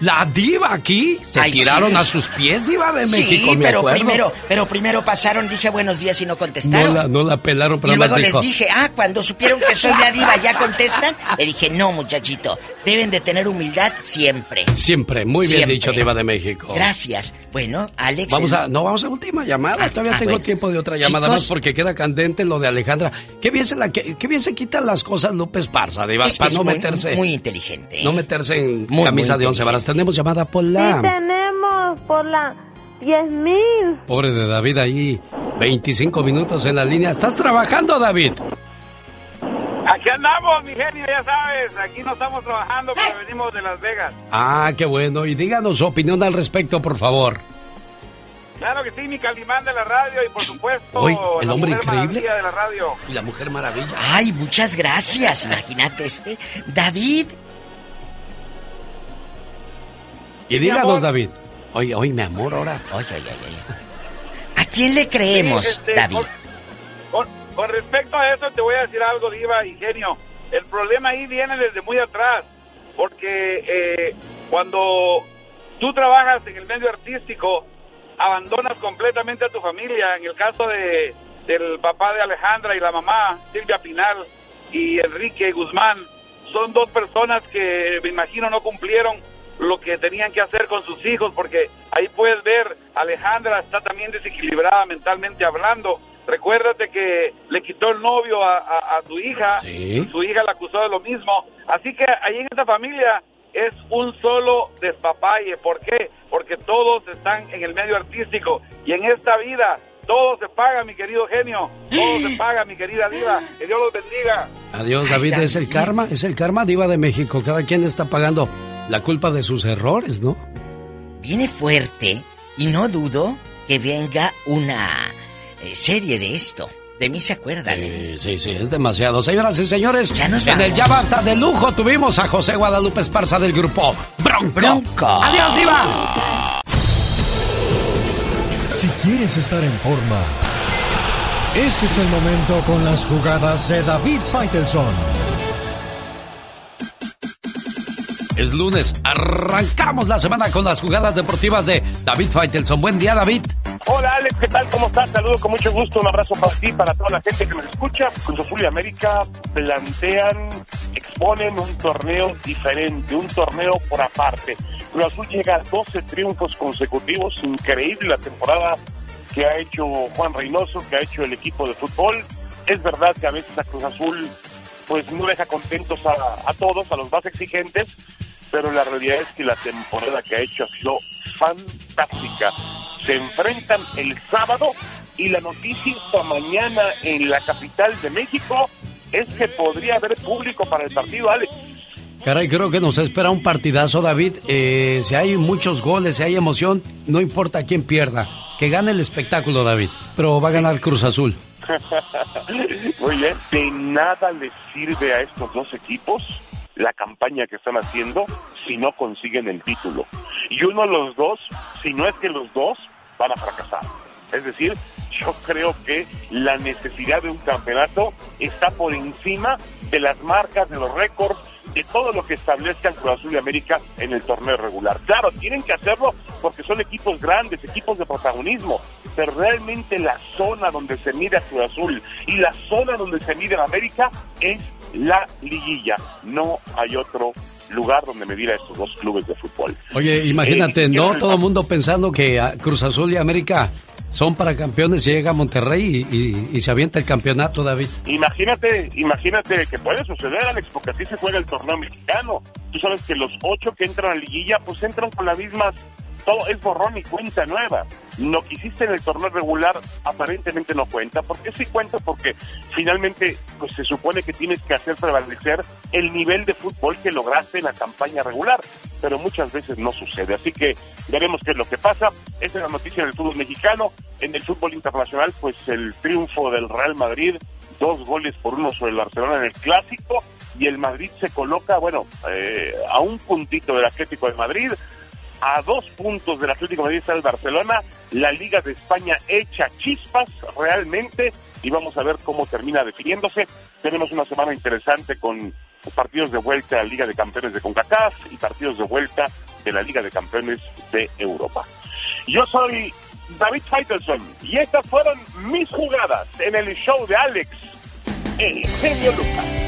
La diva aquí. Se Ay, tiraron sí. a sus pies, diva de México, Sí, me pero acuerdo. primero, pero primero pasaron, dije buenos días y no No contestaron. la, no la pelaron, pero y luego les dijo. dije, ah, cuando supieron que soy la diva, ¿ya contestan? Le dije, no, muchachito, deben de tener humildad siempre. Siempre, muy bien dicho, diva de México. Gracias. Bueno, Alex... Vamos el- a, no, vamos a última llamada. Ah, Todavía ah, tengo bueno. tiempo de otra llamada Chicos. más porque queda candente lo de Alejandra. Qué bien se, la, qué, qué bien se quitan las cosas Lupe Esparza, Diva, Es que para es no muy- meterse. muy inteligente, ¿eh? No meterse en Muy, camisa muy de once varas. Tenemos llamada por la. Sí tenemos por la 10.000. Pobre de David ahí. 25 minutos en la línea. ¿Estás trabajando, David? Aquí andamos, mi genio, ya sabes. Aquí no estamos trabajando, pero venimos de Las Vegas. Ah, qué bueno. Y díganos su opinión al respecto, por favor. Claro que sí, mi Calimán de la radio y por supuesto Hoy, el la hombre Mujer increíble. Maravilla de la radio. Y la Mujer Maravilla. Ay, muchas gracias. Imagínate este. David, Y díganos, amor. David. Oye, oye, mi amor, ahora. Ay, ay, ay, ay. ¿a quién le creemos, Sí, este, David? Con- respecto a eso te voy a decir algo, Diva y genio. El problema ahí viene desde muy atrás, porque eh, cuando tú trabajas en el medio artístico, abandonas completamente a tu familia. En el caso de del papá de Alejandra y la mamá, Silvia Pinal y Enrique Guzmán, son dos personas que me imagino no cumplieron lo que tenían que hacer con sus hijos, porque ahí puedes ver, Alejandra está también desequilibrada mentalmente hablando. Recuérdate que le quitó el novio a, a- a tu hija, Sí. su hija la acusó de lo mismo. Así que ahí en esa familia es un solo despapalle. ¿Por qué? Porque todos están en el medio artístico y en esta vida todo se paga, mi querido genio. Todo se paga, mi querida diva. Que Dios los bendiga. Adiós, David. Es el karma, es el karma, Diva de México. Cada quien está pagando la culpa de sus errores, ¿no? Viene fuerte y no dudo que venga una serie de esto. De mí se acuerdan. ¿eh? Sí, sí, sí, es demasiado. Señoras y señores, Ya nos en el. Ya Basta de lujo tuvimos a José Guadalupe Esparza del grupo Bronco. Bronco. Adiós, Diva. Si quieres estar en forma, ese es el momento con las jugadas de David Faitelson. Es lunes, arrancamos la semana con las jugadas deportivas de David Faitelson. Buen día, David. Hola Alex, ¿qué tal? ¿Cómo estás? Saludos con mucho gusto, un abrazo para ti, para toda la gente que nos escucha. Cruz Azul y América plantean, exponen un torneo diferente, un torneo por aparte. Cruz Azul llega a 12 triunfos consecutivos, increíble la temporada que ha hecho Juan Reynoso, que ha hecho el equipo de fútbol. Es verdad que a veces a Cruz Azul pues no deja contentos a, a todos, a los más exigentes, pero la realidad es que la temporada que ha hecho ha sido fantástica. Se enfrentan el sábado y la noticia esta mañana en la capital de México es que podría haber público para el partido, Alex. Caray, creo que nos espera un partidazo, David. Eh, si hay muchos goles, si hay emoción, no importa quién pierda. Que gane el espectáculo, David. Pero va a ganar Cruz Azul. Muy bien. De nada les sirve a estos dos equipos la campaña que están haciendo si no consiguen el título. Y uno de los dos, si no es que los dos, van a fracasar. Es decir, yo creo que la necesidad de un campeonato está por encima de las marcas, de los récords, de todo lo que establezcan Cruz Azul y América en el torneo regular. Claro, tienen que hacerlo porque son equipos grandes, equipos de protagonismo, pero realmente la zona donde se mide a Cruz Azul y la zona donde se mide a América es la liguilla. No hay otro lugar donde medir a estos dos clubes de fútbol. Oye, imagínate, Eh, ¿no? quiero- Todo el mundo pensando que ah, Cruz Azul y América son para campeones y llega a Monterrey y, y- y se avienta el campeonato, David. Imagínate, imagínate que puede suceder, Alex, porque así se juega el torneo mexicano. Tú sabes que los ocho que entran a la liguilla, pues entran con la misma, todo es borrón y cuenta nueva. Lo que hiciste en el torneo regular aparentemente no cuenta, porque sí cuenta porque finalmente pues se supone que tienes que hacer prevalecer el nivel de fútbol que lograste en la campaña regular, pero muchas veces no sucede. Así que veremos qué es lo que pasa. Esa es la noticia del fútbol mexicano. En el fútbol internacional, pues el triunfo del Real Madrid dos goles por uno sobre el Barcelona en el clásico y el Madrid se coloca, bueno, eh, a un puntito del Atlético de Madrid, a dos puntos del Atlético de Madrid está el Barcelona, la Liga de España echa chispas realmente y vamos a ver cómo termina definiéndose. Tenemos una semana interesante con partidos de vuelta a la Liga de Campeones de CONCACAF y partidos de vuelta de la Liga de Campeones de Europa. Yo soy David Faitelson y estas fueron mis jugadas en el show de Alex, el genio Lucas.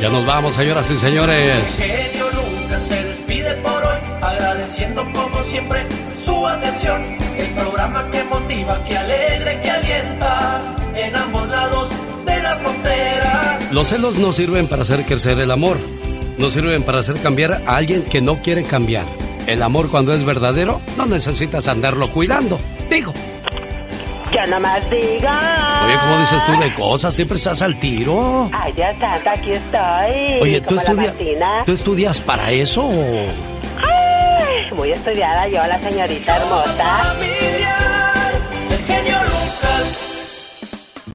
Ya nos vamos, señoras y señores. Se despide por hoy, agradeciendo como siempre su atención. El programa que motiva, que alegra que alienta en ambos lados de la frontera. Los celos no sirven para hacer crecer el amor, no sirven para hacer cambiar a alguien que no quiere cambiar. El amor cuando es verdadero no necesitas andarlo cuidando. Digo. Ya nomás diga. Oye, ¿cómo dices tú de cosas? Siempre estás al tiro. Ay, ya está, aquí estoy. Oye, ¿tú, estudia-. ¿tú estudias para eso o...? Ay, muy estudiada yo, la señorita hermosa.